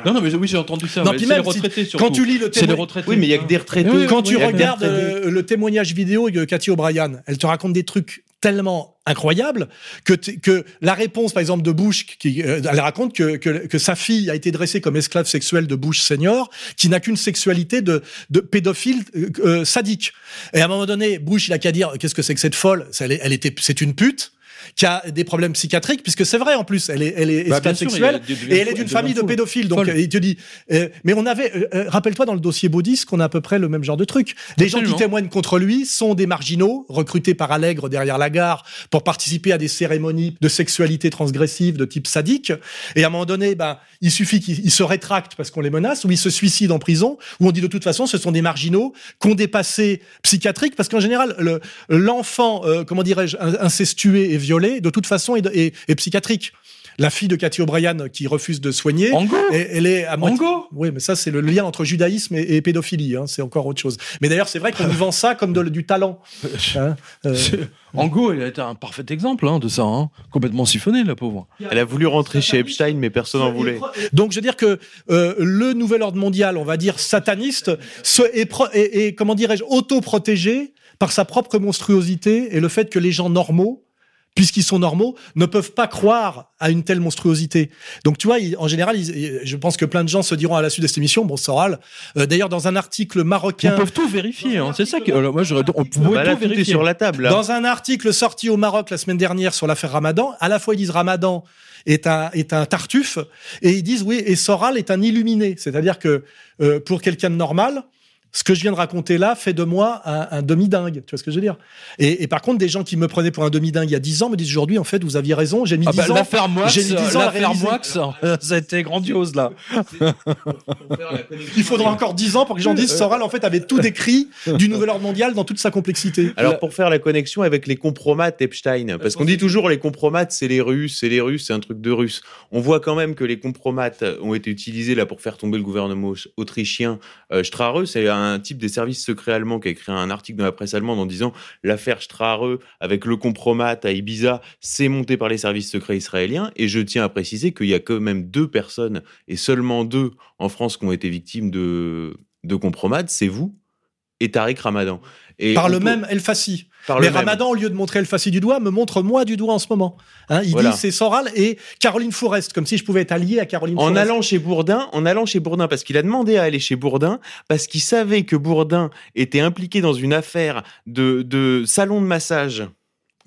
Non, non, mais oui, j'ai entendu ça. Non, puis même, les retraités, surtout. quand tu lis le témoignage, oui, mais il y a que des retraités. quand tu regardes euh, le témoignage vidéo de Cathy O'Brien, elle te raconte des trucs tellement incroyables que, que la réponse, par exemple, de Bush, qui, euh, elle raconte que, que, que, sa fille a été dressée comme esclave sexuelle de Bush senior, qui n'a qu'une sexualité de, de pédophile euh, sadique. Et à un moment donné, Bush, il a qu'à dire qu'est-ce que c'est que cette folle? Elle, elle était, c'est une pute. Qui a des problèmes psychiatriques, puisque c'est vrai en plus, elle est, elle est Bah, sexuelle et elle est d'une famille de pédophiles. Donc il te dit, euh, mais on avait, euh, euh, rappelle-toi dans le dossier Baudis qu'on a à peu près le même genre de truc. Les gens qui témoignent contre lui sont des marginaux recrutés par Allègre derrière la gare pour participer à des cérémonies de sexualité transgressive de type sadique. Et à un moment donné, ben, il suffit qu'ils ils se rétractent parce qu'on les menace, ou ils se suicident en prison, ou on dit de toute façon, ce sont des marginaux qui ont des passés psychiatriques, parce qu'en général, le- l'enfant, euh, comment dirais-je, in- incestué et de toute façon, est, est- est psychiatrique. La fille de Cathy O'Brien qui refuse de soigner, Ango et- elle est à moitié. Ango Oui, mais ça, c'est le lien entre judaïsme et, et pédophilie. hein, c'est encore autre chose. Mais d'ailleurs, c'est vrai qu'on vend ça comme de- du talent. *laughs* Hein, euh, Ango, il a été un parfait exemple hein, de ça. Hein. Complètement siphonné, la pauvre. Elle a voulu rentrer chez Epstein, mais personne n'en voulait. Donc, je veux dire que euh, le nouvel ordre mondial, on va dire sataniste, se, est, pro- est- est, comment dirais-je, auto-protégé par sa propre monstruosité et le fait que les gens normaux, puisqu'ils sont normaux, ne peuvent pas croire à une telle monstruosité. Donc, tu vois, en général, ils- je pense que plein de gens se diront à la suite de cette émission, bon, Soral, euh, d'ailleurs, dans un article Ils marocain, peuvent tout vérifier. Hein. C'est ça que. alors, moi, j'aurais. On pouvait Bah là, tout vérifier. sur la table. Là. Dans un article sorti au Maroc la semaine dernière sur l'affaire Ramadan, à la fois ils disent Ramadan est un, est un tartuffe et ils disent oui, et Soral est un illuminé. C'est-à-dire que euh, pour quelqu'un de normal, ce que je viens de raconter là fait de moi un, un demi-dingue. Tu vois ce que je veux dire? Et, et par contre, des gens qui me prenaient pour un demi-dingue il y a 10 ans me disent aujourd'hui, en fait, vous aviez raison, j'ai mis Ah 10 bah, ans. l'affaire Moix, j'ai mis 10 ans l'affaire. Moix, ça a été grandiose là. Il faudra encore 10 ans pour que les gens disent Soral, en fait, avait tout décrit du nouvel ordre mondial dans toute sa complexité. Alors pour faire la connexion avec les compromates Epstein, parce qu'on dit toujours les compromates c'est les Russes, c'est les Russes, c'est un truc de Russes. On voit quand même que les compromates ont été utilisés là pour faire tomber le gouvernement autrichien. Euh, Strahe, c'est un type des services secrets allemands qui a écrit un article dans la presse allemande en disant l'affaire Strahe avec le compromat à Ibiza, c'est monté par les services secrets israéliens. Et je tiens à préciser qu'il y a quand même deux personnes et seulement deux en France qui ont été victimes de de compromates, c'est vous et Tariq Ramadan. Et Par le peut- même El Fassi. par Mais même. Ramadan, au lieu de montrer El Fassi du doigt, me montre moi du doigt en ce moment. Hein, il Voilà. dit c'est Soral et Caroline Forest, comme si je pouvais être allié à Caroline En Forest. allant chez Bourdin, en allant chez Bourdin, parce qu'il a demandé à aller chez Bourdin, parce qu'il savait que Bourdin était impliqué dans une affaire de, de salon de massage.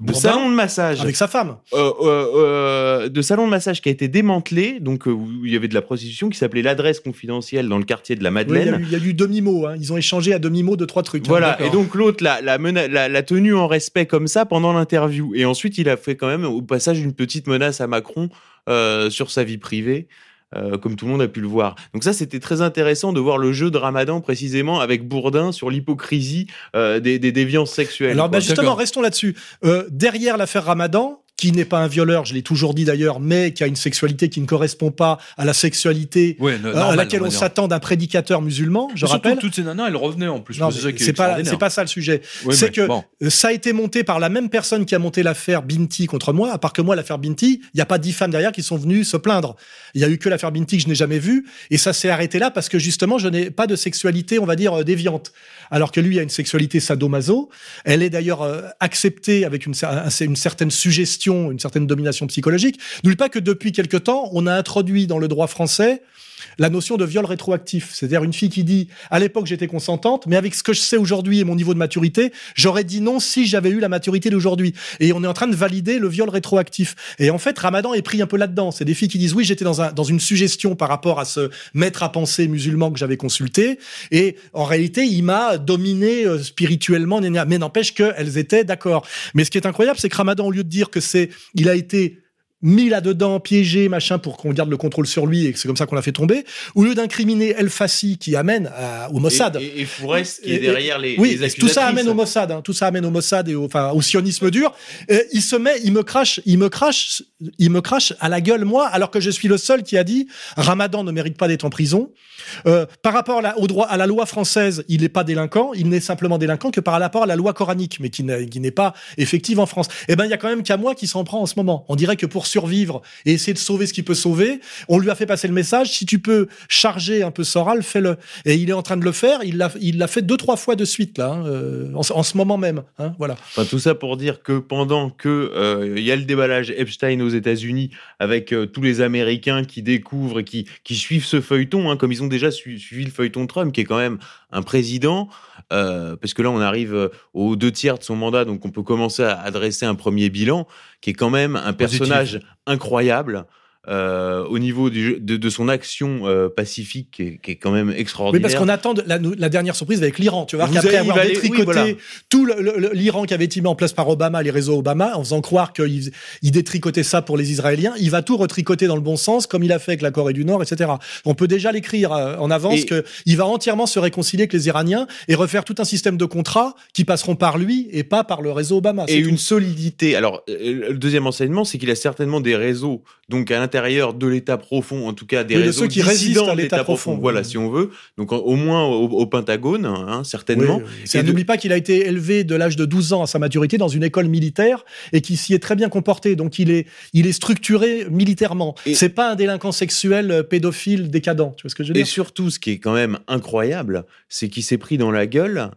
De Bourdin salon de massage. Avec sa femme. Euh, euh, euh, de salon de massage qui a été démantelé, donc où il y avait de la prostitution qui s'appelait l'adresse confidentielle dans le quartier de la Oui, il y Madeleine. a eu- il y a eu demi-mot. Hein. Ils ont échangé à demi-mot de trois trucs. hein, Voilà, et donc l'autre l'a la, la, la tenue en respect comme ça pendant l'interview. Et ensuite, il a fait quand même au passage une petite menace à Macron sur sa vie privée. Euh, comme tout le monde a pu le voir. Donc ça, c'était très intéressant de voir le jeu de Ramadan précisément avec Bourdin sur l'hypocrisie euh, des, des déviances sexuelles. Alors bah, justement, restons là-dessus. Euh, derrière l'affaire Ramadan, qui n'est pas un violeur, je l'ai toujours dit d'ailleurs, mais qui a une sexualité qui ne correspond pas à la sexualité Ouais, euh, à laquelle on s'attend d'un prédicateur musulman, je rappelle. toutes ces nanas, elles revenaient en plus. C'est pas, pas ça le sujet. Oui, c'est que bon. Euh, Ça a été monté par la même personne qui a monté l'affaire Binti contre moi. À part que moi, l'affaire Binti, il n'y a pas dix femmes derrière qui sont venues se plaindre. Il y a eu que l'affaire Binti que je n'ai jamais vue. Et ça s'est arrêté là parce que justement, je n'ai pas de sexualité, on va dire, euh, déviante. Alors que lui a une sexualité sadomaso. Elle est d'ailleurs acceptée avec une certaine suggestion, une certaine domination psychologique. N'oublie pas que depuis quelque temps, on a introduit dans le droit français la notion de viol rétroactif. C'est-à-dire une fille qui dit, à l'époque j'étais consentante, mais avec ce que je sais aujourd'hui et mon niveau de maturité, j'aurais dit non si j'avais eu la maturité d'aujourd'hui. Et on est en train de valider le viol rétroactif. Et en fait, Ramadan est pris un peu là-dedans. C'est des filles qui disent oui, j'étais dans, un, dans une suggestion par rapport à ce maître à penser musulman que j'avais consulté. Et en réalité, il m'a dominé euh, spirituellement, mais n'empêche qu'elles étaient d'accord. Mais ce qui est incroyable, c'est que Ramadan, au lieu de dire que c'est, il a été mis là-dedans, piégé, machin, pour qu'on garde le contrôle sur lui et que c'est comme ça qu'on l'a fait tomber, au lieu d'incriminer El Fassi qui amène à- au Mossad. Et, et, et Fourest qui est derrière les, oui, les tout ça amène au Mossad, hein, tout ça amène au Mossad et au, enfin, au sionisme dur. Euh, il se met, il me crache, il me crache, il me crache à la gueule moi, alors que je suis le seul qui a dit Ramadan ne mérite pas d'être en prison. Euh, par rapport à la, au droit, à la loi française, il n'est pas délinquant, il n'est simplement délinquant que par rapport à la loi coranique, mais qui n'est qui n'est pas effective en France. Eh ben, il y a quand même qu'à moi qui s'en prend en ce moment. On dirait que pour survivre et essayer de sauver ce qu'il peut sauver. On lui a fait passer le message si tu peux charger un peu Soral, fais-le. Et il est en train de le faire. Il l'a, il l'a fait deux trois fois de suite là, hein, euh, en, en ce moment même. Hein, voilà. Enfin, tout ça pour dire que pendant que euh, il y a le déballage Epstein aux États-Unis avec euh, tous les Américains qui découvrent et qui, qui suivent ce feuilleton, hein, comme ils ont déjà su- suivi le feuilleton Trump, qui est quand même un président, euh, parce que là on arrive euh, aux deux tiers de son mandat, donc on peut commencer à adresser un premier bilan, qui est quand même un personnage incroyable. Euh, au niveau du, de, de son action euh, pacifique qui est, qui est quand même Oui, extraordinaire. parce qu'on attend de- la, la dernière surprise avec l'Iran. Tu vois, qu'après avoir aller- détricoté oui, voilà. tout l'Iran qui avait été mis en place par Obama, les réseaux Obama, en faisant croire qu'il il détricotait ça pour les Israéliens, il va tout retricoter dans le bon sens, comme il a fait avec la Corée du Nord, etc. On peut déjà l'écrire euh, en avance Et- que il va entièrement se réconcilier avec les Iraniens et refaire tout un système de contrats qui passeront par lui et pas par le réseau Obama. et une solidité. Alors, euh, le deuxième enseignement, c'est qu'il a certainement des réseaux, donc à l'intérieur de l'État profond, en tout cas des Oui, de réseaux ceux qui résistent à de l'État profond. Voilà, si on veut. Donc, au moins au, au Pentagone, hein, certainement. Oui, Et de- N'oublie pas qu'il a été élevé de l'âge de 12 ans à sa maturité dans une école militaire et qu'il s'y est très bien comporté. Donc il est, il est structuré militairement. Et- C'est pas un délinquant sexuel euh, pédophile décadent. Tu vois ce que je veux Et dire? surtout, ce qui est quand même incroyable, c'est qu'il s'est pris dans la gueule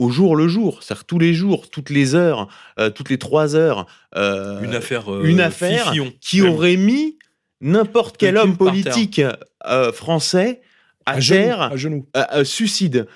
au jour le jour, c'est-à-dire tous les jours, toutes les heures, euh, toutes les trois heures. euh, Une affaire. euh, une affaire Fifillon. qui Même. aurait mis n'importe quel homme politique euh, français à, à genoux, terre à genoux. euh, euh, suicide.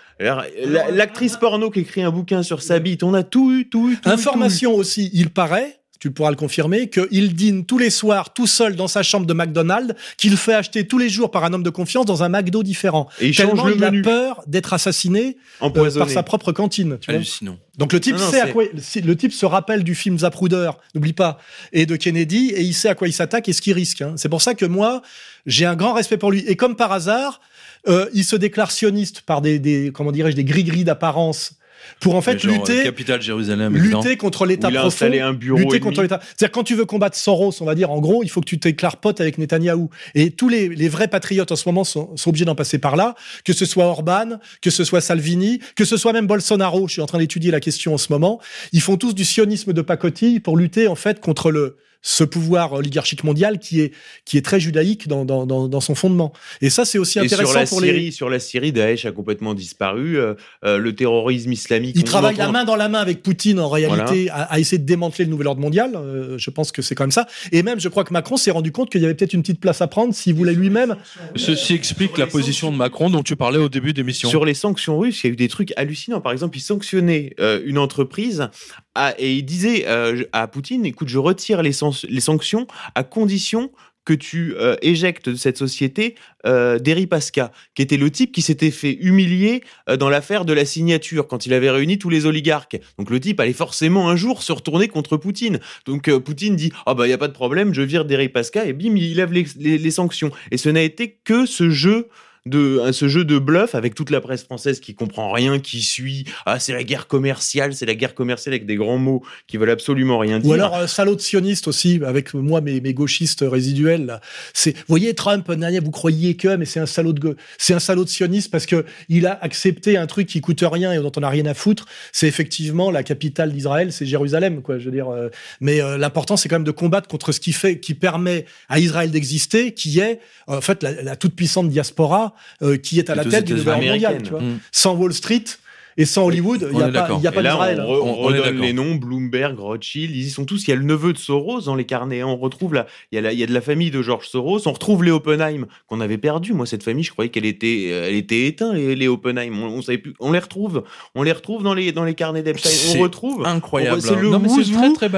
L'actrice porno qui écrit un bouquin sur sa bite, on a tout eu, tout eu, tout eu, Information aussi, il paraît. Tu pourras le confirmer qu'il dîne tous les soirs tout seul dans sa chambre de McDonald's, qu'il fait acheter tous les jours par un homme de confiance dans un McDo différent. Et il Tellement change le il menu, a peur d'être assassiné euh, empoisonné. par sa propre cantine. Tu vois Hallucinant. Donc le type Non, non, sait à c'est- quoi si- le type se rappelle du film Zapruder, n'oublie pas, et de Kennedy et il sait à quoi il s'attaque et ce qu'il risque. hein. C'est pour ça que moi j'ai un grand respect pour lui et comme par hasard, euh, il se déclare sioniste par des, des comment dirais-je des gris-gris d'apparence pour en fait Genre, lutter Capitale Jérusalem. évidemment. lutter contre l'État il a profond. un bureau Lutter contre l'État. C'est-à-dire quand tu veux combattre Soros, on va dire en gros, il faut que tu t'éclaires pote avec Netanyahou. Et tous les, les vrais patriotes en ce moment sont, sont obligés d'en passer par là, que ce soit Orban, que ce soit Salvini, que ce soit même Bolsonaro. Je suis en train d'étudier la question en ce moment. Ils font tous du sionisme de pacotille pour lutter en fait contre le ce pouvoir oligarchique mondial qui est qui est très judaïque dans dans, dans, dans son fondement. Et ça c'est aussi Et intéressant sur la pour Syrie, les sur la Syrie, Daesh a complètement disparu. euh, euh, le terrorisme islamique. Ils on travaillent entend- la main dans la main avec Poutine en réalité à, à essayer de démanteler le nouvel ordre mondial. Euh, je pense que c'est comme ça. Et même, je crois que Macron s'est rendu compte qu'il y avait peut-être une petite place à prendre s'il voulait lui-même. Ceci explique la position de Macron dont tu parlais au début d'émission. Sur les sanctions russes, il y a eu des trucs hallucinants. Par exemple, il sanctionnait euh, une entreprise à- et il disait euh, à Poutine "Écoute, je retire les, san- les sanctions à condition que tu euh, éjectes de cette société euh, Deripaska, qui était le type qui s'était fait humilier euh, dans l'affaire de la signature quand il avait réuni tous les oligarques. Donc le type allait forcément un jour se retourner contre Poutine. Donc Poutine dit ah bah il y a pas de problème, je vire Deripaska et bim il lève les sanctions. Et ce n'a été que ce jeu de à ce jeu de bluff avec toute la presse française qui comprend rien, qui suit ah c'est la guerre commerciale, c'est la guerre commerciale avec des grands mots qui veulent absolument rien dire. Ou alors euh, salaud de sioniste aussi, avec moi mes, mes gauchistes résiduels. là. C'est, vous voyez Trump, vous croyez que, mais c'est un salaud de c'est un salaud de sioniste parce que il a accepté un truc qui coûte rien et dont on n'a rien à foutre. C'est effectivement la capitale d'Israël, c'est Jérusalem, quoi. Je veux dire, euh, mais euh, l'important c'est quand même de combattre contre ce qui fait, qui permet à Israël d'exister, qui est en fait la, la toute puissante diaspora euh, qui est à la tête du nouvel ordre États-Unis mondial. Tu vois. Mm. Sans Wall Street et sans Hollywood, il n'y a pas, y a pas là, on, re- on On- redonne les noms, Bloomberg, Rothschild, ils y sont tous. Il y a le neveu de Soros dans les carnets. On retrouve là, il y a, la- il y a de la famille de George Soros. On retrouve les Oppenheim qu'on avait perdu. Moi, cette famille, je croyais qu'elle était, euh, elle était éteinte. Les, les Oppenheim, on, on savait plus. On les retrouve. On les retrouve dans les dans les carnets d'Epstein. C'est On retrouve. Incroyable. C'est le mais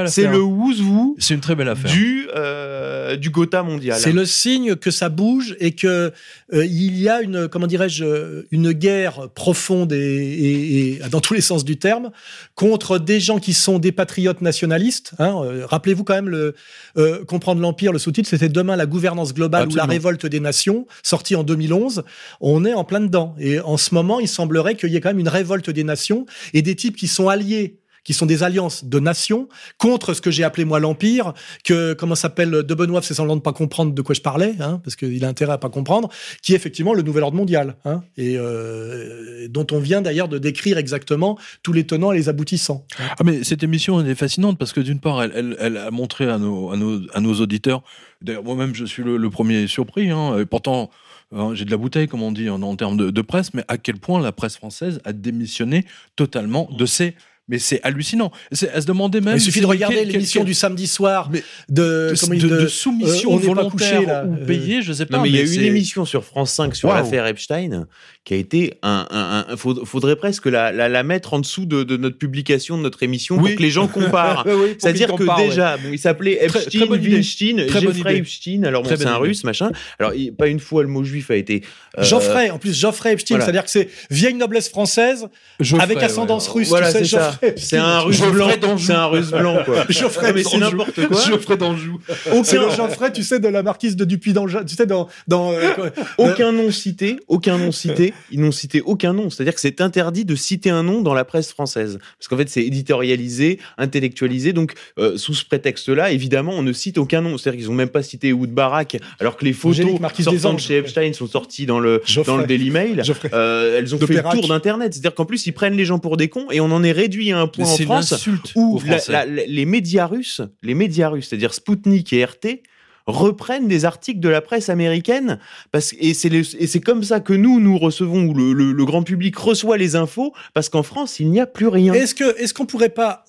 c'est le who C'est une très belle affaire. du euh, du Gotha mondial. C'est le signe que ça bouge et que euh, il y a une comment dirais-je une guerre profonde et, et- et dans tous les sens du terme contre des gens qui sont des patriotes nationalistes. hein. Euh, Rappelez-vous quand même le euh, comprendre l'empire. Le sous-titre c'était demain la gouvernance globale ou la révolte des nations, sorti en 2011. On est en plein dedans et en ce moment il semblerait qu'il y ait quand même une révolte des nations et des types qui sont alliés qui sont des alliances de nations contre ce que j'ai appelé moi l'empire, que comment s'appelle de Benoît c'est semblant de pas comprendre de quoi je parlais, hein, parce qu'il a intérêt à pas comprendre, qui est effectivement le nouvel ordre mondial, hein, et euh, dont on vient d'ailleurs de décrire exactement tous les tenants et les aboutissants. Ah mais cette émission elle est fascinante parce que d'une part elle, elle, elle, a montré à nos, à nos, à nos auditeurs, d'ailleurs moi-même je suis le, le premier surpris, hein, et pourtant Hein, j'ai de la bouteille, comme on dit en, en termes de, de, presse, mais à quel point la presse française a démissionné totalement de ses mais c'est hallucinant. C'est à se demander même. il suffit de regarder l'émission du samedi soir de, de, de, de, soumission euh, volontaire couché, là. ou payée, je sais pas. Non, mais il y a eu une émission sur France 5 sur wow. l'affaire Epstein qui a été un. un, un faudrait presque la, la, la, mettre en dessous de, de, notre publication, de notre émission, oui. pour que les gens comparent. *laughs* oui, C'est-à-dire que déjà, ouais. bon, il s'appelait Epstein, Weinstein, Jeffrey Epstein. Alors bon, c'est un russe, machin. Alors il, pas une fois le mot juif a été. Euh, Geoffrey, en plus Geoffrey Epstein, voilà. c'est-à-dire que c'est vieille noblesse française Geoffrey, avec ascendance russe. Voilà, tu sais, Geoffrey. C'est un russe blanc. C'est un russe blanc, quoi. *laughs* Geoffrey, mais c'est n'importe quoi. Geoffrey d'Anjou. Aucun Geoffrey, tu sais, de la marquise de Dupuis d'Anjou. Tu sais, dans. dans euh, aucun nom cité, aucun nom cité. Ils n'ont cité aucun nom. C'est-à-dire que c'est interdit de citer un nom dans la presse française. Parce qu'en fait, c'est éditorialisé, intellectualisé. Donc, euh, sous ce prétexte-là, évidemment, on ne cite aucun nom. C'est-à-dire qu'ils n'ont même pas cité Wood Barak, alors que les photos sortant de chez Epstein sont sorties dans le, dans le Daily Mail. Euh, elles ont fait le tour d'Internet. C'est-à-dire qu'en plus, ils prennent les gens pour des cons et on en est réduit à un point en France où la, la, les médias russes, les médias russes, c'est-à-dire Sputnik et RT, reprennent des articles de la presse américaine parce et c'est et c'est comme ça que nous nous recevons ou le, le, le grand public reçoit les infos parce qu'en France il n'y a plus rien. Est-ce que est-ce qu'on pourrait pas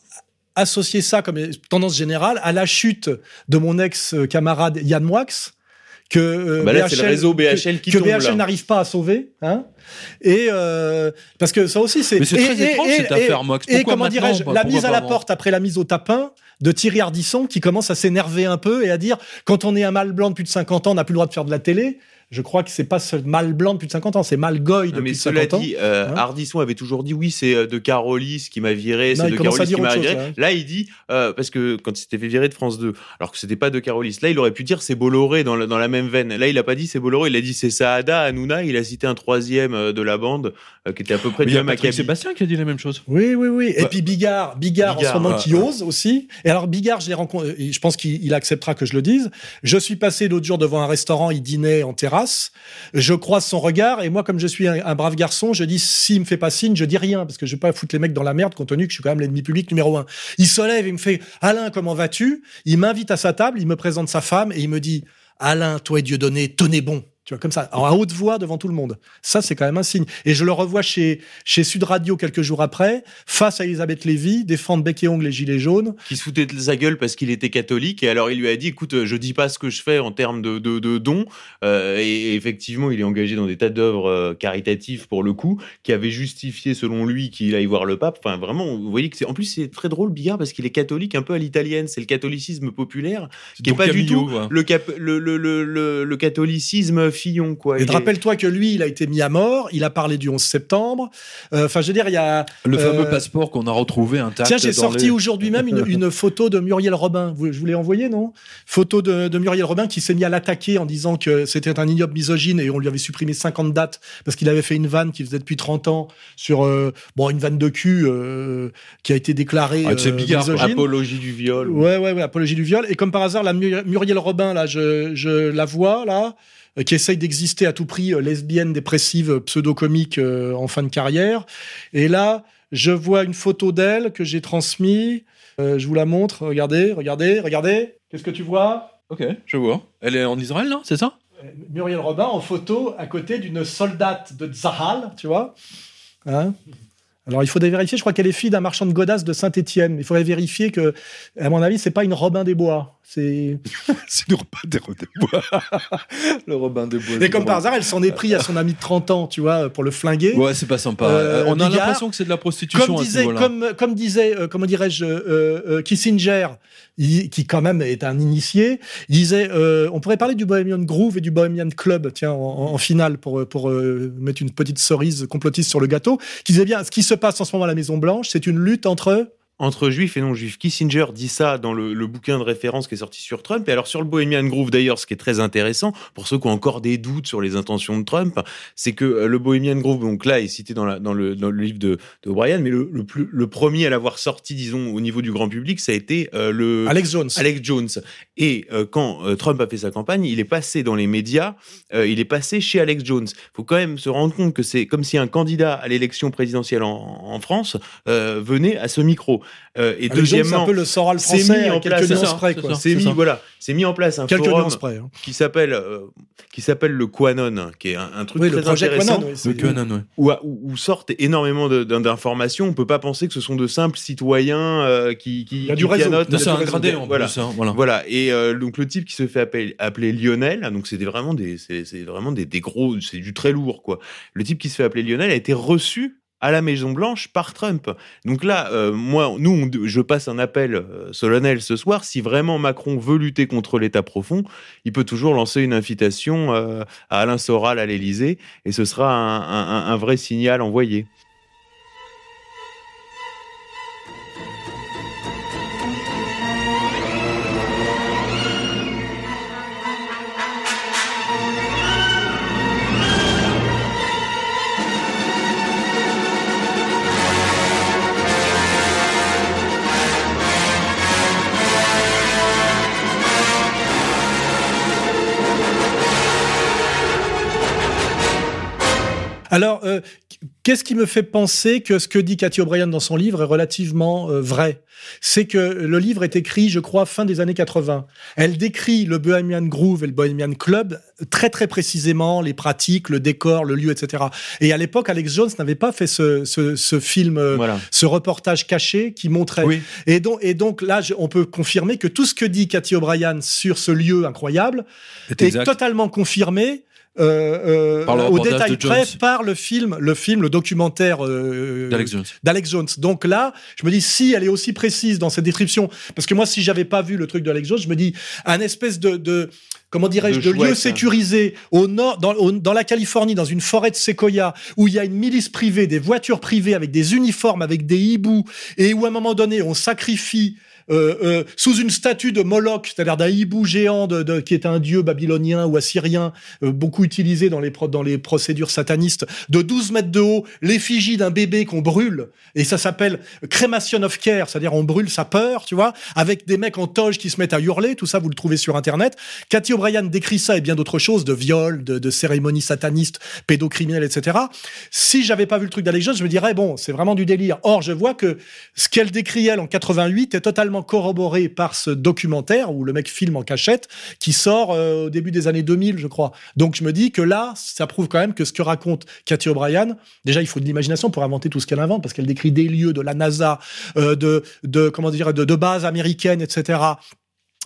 associer ça comme tendance générale à la chute de mon ex camarade Yann Moix que euh, bah là, BHL, le réseau BHL que, qui que tombe, BHL n'arrive pas à sauver, hein Et euh, parce que ça aussi c'est. Mais c'est très et, étrange et, cette affaire, Mox. Et comment dirais-je, la mise à la porte après la mise au tapin de Thierry Ardisson qui commence à s'énerver un peu et à dire quand on est un mâle blanc de plus de 50 ans, on n'a plus le droit de faire de la télé. Je crois que c'est pas ce mâle blanc de plus de 50 ans, c'est mâle goy de mais plus de cela 50 dit, ans. euh, Hein Ardisson avait toujours dit oui, c'est de Carolis qui m'a viré, Non, c'est il de commence à Carolis dire qui m'a viré. ouais. Là, il dit euh, parce que quand il s'était fait virer de France 2, alors que c'était pas de Carolis, là, il aurait pu dire c'est Bolloré dans la, dans la même veine. Là, il a pas dit c'est Bolloré, il a dit c'est Saada Hanouna. Il a cité un troisième euh, de la bande euh, qui était à peu près Mais du même acabit. Sébastien qui a dit la même chose. Oui, oui, oui. Et Ouais. puis Bigard, Bigard, en ce moment ouais, qui ouais. ose aussi. Et alors Bigard, je l'ai rencontré. Je pense qu'il il acceptera que je le dise. Je suis passé l'autre jour devant un restaurant. Il dînait en terrasse. Je croise son regard et moi, comme je suis un, brave garçon, je dis s'il me fait pas signe, je dis rien parce que je vais pas foutre les mecs dans la merde compte tenu que je suis quand même l'ennemi public numéro un. Il se lève, il me fait Alain, comment vas-tu? Il m'invite à sa table, il me présente sa femme et il me dit Alain, toi et Dieudonné, tenez bon. Tu vois, comme ça, à haute voix devant tout le monde. Ça, c'est quand même un signe. Et je le revois chez, chez Sud Radio quelques jours après, face à Elisabeth Lévy, défendre bec et ongle les gilets jaunes. qui se foutait de sa gueule parce qu'il était catholique et alors il lui a dit écoute je dis pas ce que je fais en termes de, de, de dons euh, et, et effectivement il est engagé dans des tas d'œuvres euh, caritatives pour le coup qui avaient justifié selon lui qu'il aille voir le pape enfin vraiment vous voyez que c'est en plus c'est très drôle Bigard parce qu'il est catholique un peu à l'italienne c'est le catholicisme populaire qui est pas du tout le, cap, le, le, le, le, le catholicisme Fillon quoi Et Il est- rappelle-toi que lui, il a été mis à mort, il a parlé du 11 septembre. Euh, Enfin, je veux dire, il y a... Le Euh, fameux passeport qu'on a retrouvé intact. Tiens, j'ai sorti les- aujourd'hui même une, *laughs* une photo de Muriel Robin. Vous- Je vous l'ai envoyé, non? Photo de, de Muriel Robin qui s'est mis à l'attaquer en disant que c'était un ignoble misogyne et on lui avait supprimé 50 dates parce qu'il avait fait une vanne qui faisait depuis 30 ans sur euh, bon une vanne de cul euh, qui a été déclarée Ah, c'est euh, Bigard, misogyne. apologie du viol Ouais, ouais, ouais, apologie du viol. Et comme par hasard, la Mu- Muriel Robin, là, je, je la vois, là, euh, qui essaye d'exister à tout prix, euh, lesbienne, dépressive, euh, pseudo-comique euh, en fin de carrière. Et là, je vois une photo d'elle que j'ai transmise. Euh, je vous la montre. Regardez, regardez, regardez. Qu'est-ce que tu vois? Ok, je vois. Elle est en Israël, là, c'est ça? Euh, Muriel Robin en photo à côté d'une soldate de Zahal, tu vois? Hein? Alors il faudrait vérifier, je crois qu'elle est fille d'un marchand de godasses de Saint-Étienne. Il faudrait vérifier que, à mon avis, c'est pas une Robin des Bois. C'est *laughs* C'est le Robin des Bois. le Robin des Bois. Et comme par hasard, elle s'en est pris à son ami de 30 ans, tu vois, pour le flinguer. Ouais, c'est pas sympa. Euh, On a Bigard, l'impression que c'est de la prostitution Comme à ce disait, comme, comme disait, euh, comment dirais-je, euh, euh, Kissinger, il- qui quand même est un initié, il disait, euh, on pourrait parler du Bohemian Groove et du Bohemian Club, tiens, en, en finale, pour, pour euh, mettre une petite cerise complotiste sur le gâteau, qui disait bien, ce qui se passe en ce moment à la Maison Blanche, c'est une lutte entre entre juifs et non-juifs. Kissinger dit ça dans le, le, bouquin de référence qui est sorti sur Trump. Et alors sur le Bohemian Groove d'ailleurs, ce qui est très intéressant pour ceux qui ont encore des doutes sur les intentions de Trump, c'est que euh, le Bohemian Groove, donc là, est cité dans, la, dans, le, dans le livre de, de O'Brien, mais le, le, plus, le premier à l'avoir sorti, disons, au niveau du grand public, ça a été euh, le Alex Jones. Alex Jones. Et euh, quand euh, Trump a fait sa campagne, il est passé dans les médias, il est passé chez Alex Jones. Il faut quand même se rendre compte que c'est comme si un candidat à l'élection présidentielle en, en France venait à ce micro. Et Alex deuxièmement, c'est un peu le Soral français mis en quelques nuances près. C'est mis, voilà, c'est mis en place un quelques forum près, hein. qui s'appelle qui s'appelle le Quanon, qui est un, un truc oui, très le intéressant, Quanon, oui, Le Quanon, ouais. où, où, où, sortent énormément d'informations. On peut pas penser que ce sont de simples citoyens qui, qui, il y a qui du réseau. pianotent. C'est un gradé en voilà. plus. Hein, voilà. Voilà. Et euh, donc le type qui se fait appeler, appeler Lionel, donc c'était vraiment des, c'est vraiment des, des gros, c'est du très lourd quoi. Le type qui se fait appeler Lionel a été reçu à la Maison Blanche par Trump. Donc là, euh, moi, nous, je passe un appel euh, solennel ce soir. Si vraiment Macron veut lutter contre l'État profond, il peut toujours lancer une invitation euh, à Alain Soral à l'Élysée, et ce sera un vrai signal envoyé. Alors, euh, qu'est-ce qui me fait penser que ce que dit Cathy O'Brien dans son livre est relativement euh, vrai? C'est que le livre est écrit, je crois, fin des années 80. Elle décrit le Bohemian Groove et le Bohemian Club très très précisément, les pratiques, le décor, le lieu, etc. Et à l'époque, Alex Jones n'avait pas fait ce, ce, ce film, euh, Voilà. ce reportage caché qui montrait. Oui. Et donc, et donc là, je- on peut confirmer que tout ce que dit Cathy O'Brien sur ce lieu incroyable est totalement confirmé. Euh, euh, au détail près Jones. par le film, le film, le documentaire euh, D'Alex Jones. Donc là, je me dis si elle est aussi précise dans cette description, parce que moi, si j'avais pas vu le truc d'Alex Jones, je me dis un espèce de, de comment dirais-je, De de, lieu hein. sécurisé au nord, dans, au- dans la Californie, dans une forêt de séquoia, où il y a une milice privée, des voitures privées avec des uniformes, avec des hiboux, et où à un moment donné, on sacrifie euh, euh, sous une statue de Moloch, c'est-à-dire d'un hibou géant qui est un dieu babylonien ou assyrien, euh, beaucoup utilisé dans les, procédures satanistes, de 12 mètres de haut, l'effigie d'un bébé qu'on brûle, et ça s'appelle Cremation of Care, c'est-à-dire on brûle sa peur, tu vois, avec des mecs en toge qui se mettent à hurler, tout ça vous le trouvez sur Internet. Cathy O'Brien décrit ça et bien d'autres choses, de viols, de, de cérémonies satanistes, pédocriminels, etc. Si j'avais pas vu le truc d'Alex Jones, je me dirais, bon, c'est vraiment du délire. Or, je vois que ce qu'elle décrit, elle, en 88, est totalement corroboré par ce documentaire où le mec filme en cachette qui sort euh, au début des années 2000, je crois. Donc, je me dis que là, ça prouve quand même que ce que raconte Cathy O'Brien, déjà, il faut de l'imagination pour inventer tout ce qu'elle invente parce qu'elle décrit des lieux de la NASA, euh, de, de, comment dire, de, de bases américaines, etc.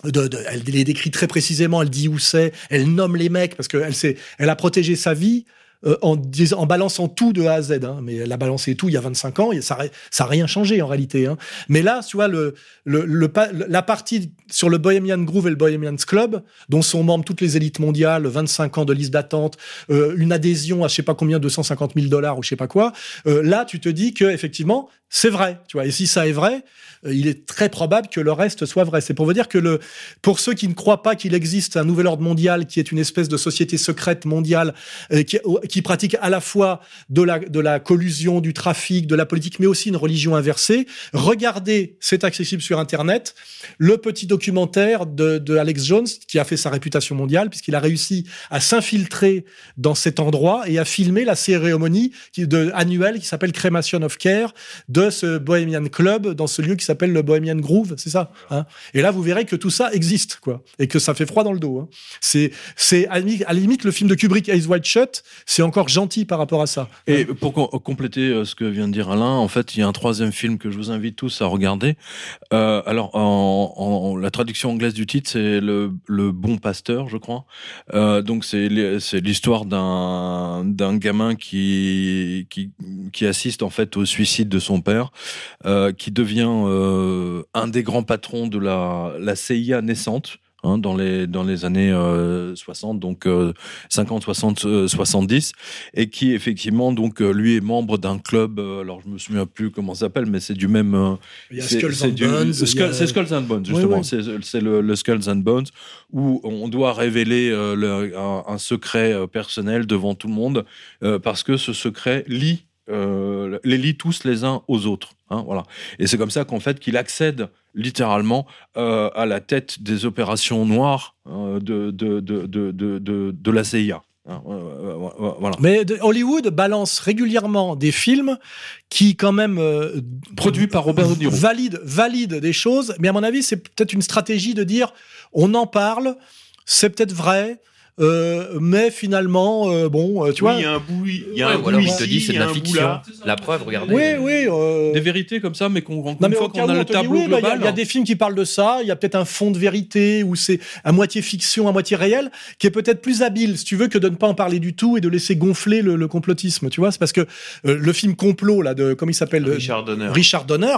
Elle les décrit très précisément, elle dit où c'est, elle nomme les mecs parce qu'elle elle a protégé sa vie euh, en, dis- balançant tout de A à Z. hein. mais elle a balancé tout il y a 25 ans ça n'a rien changé en réalité. hein. Mais là, tu vois, la partie sur le Bohemian Groove et le Bohemian Club, dont sont membres toutes les élites mondiales, 25 ans de liste d'attente, euh, une adhésion à je sais pas combien, 250 000 dollars ou je sais pas quoi, euh, là, tu te dis que effectivement, c'est vrai. Tu vois, et si ça est vrai, il est très probable que le reste soit vrai. C'est pour vous dire que pour ceux qui ne croient pas qu'il existe un nouvel ordre mondial qui est une espèce de société secrète mondiale qui pratique à la fois de la, de la collusion, du trafic, de la politique, mais aussi une religion inversée, regardez, c'est accessible sur Internet, le petit documentaire de, Alex Jones qui a fait sa réputation mondiale puisqu'il a réussi à s'infiltrer dans cet endroit et à filmer la cérémonie qui, de, annuelle qui s'appelle Cremation of Care de ce Bohemian Club dans ce lieu qui s'appelle le Bohemian Groove, c'est ça. Hein? Et là, vous verrez que tout ça existe, quoi, et que ça fait froid dans le dos. Hein. C'est, c'est à, la limite- le film de Kubrick, Eyes Wide Shut, encore gentil par rapport à ça. Et pour com- compléter euh, ce que vient de dire Alain, en fait, il y a un troisième film que je vous invite tous à regarder. Euh, alors, en, en- la traduction anglaise du titre, c'est le, le Bon Pasteur, je crois. Euh, donc, c'est l'hi- c'est l'histoire d'un d'un gamin qui, qui qui assiste en fait au suicide de son père, euh, qui devient un des grands patrons de la la CIA naissante hein, dans les dans les années euh, 60, donc euh, 50, 60, euh, 70, et qui effectivement donc euh, lui est membre d'un club. euh, alors je me souviens plus comment ça s'appelle, mais c'est du même. Il y a c'est- Skulls and du- Bones. Skull- a- C'est Skulls and Bones, justement. C'est c'est le, le Skulls and Bones où on doit révéler le- un, un secret personnel devant tout le monde parce que ce secret lie, les lie tous les uns aux autres. Hein, voilà. Et c'est comme ça qu'en fait qu'il accède littéralement euh, à la tête des opérations noires euh, de, de, de, de, la CIA. hein, euh, euh, voilà. Mais Hollywood balance régulièrement des films qui, quand même, euh, Produit par Robert De Niro. valide, valide des choses. Mais à mon avis, c'est peut-être une stratégie de dire on en parle, c'est peut-être vrai, euh, mais finalement, euh, bon, euh, tu Oui, vois. il y a un bout, il y a Ouais, un ou bout alors ici, te dit c'est y de a la fiction. là. La preuve, regardez. Oui, oui. euh, Des vérités comme ça, mais qu'on Non, une mais fois au cas qu'on où a le tableau oui, bah, il y a- global. il y, a des films qui parlent de ça. Il y a peut-être un fond de vérité ou c'est à moitié fiction, à moitié réel, qui est peut-être plus habile, si tu veux, que de ne pas en parler du tout et de laisser gonfler le, le complotisme. Tu vois, c'est parce que euh, le film complot là de comment il s'appelle le- Richard Donner. Richard Donner.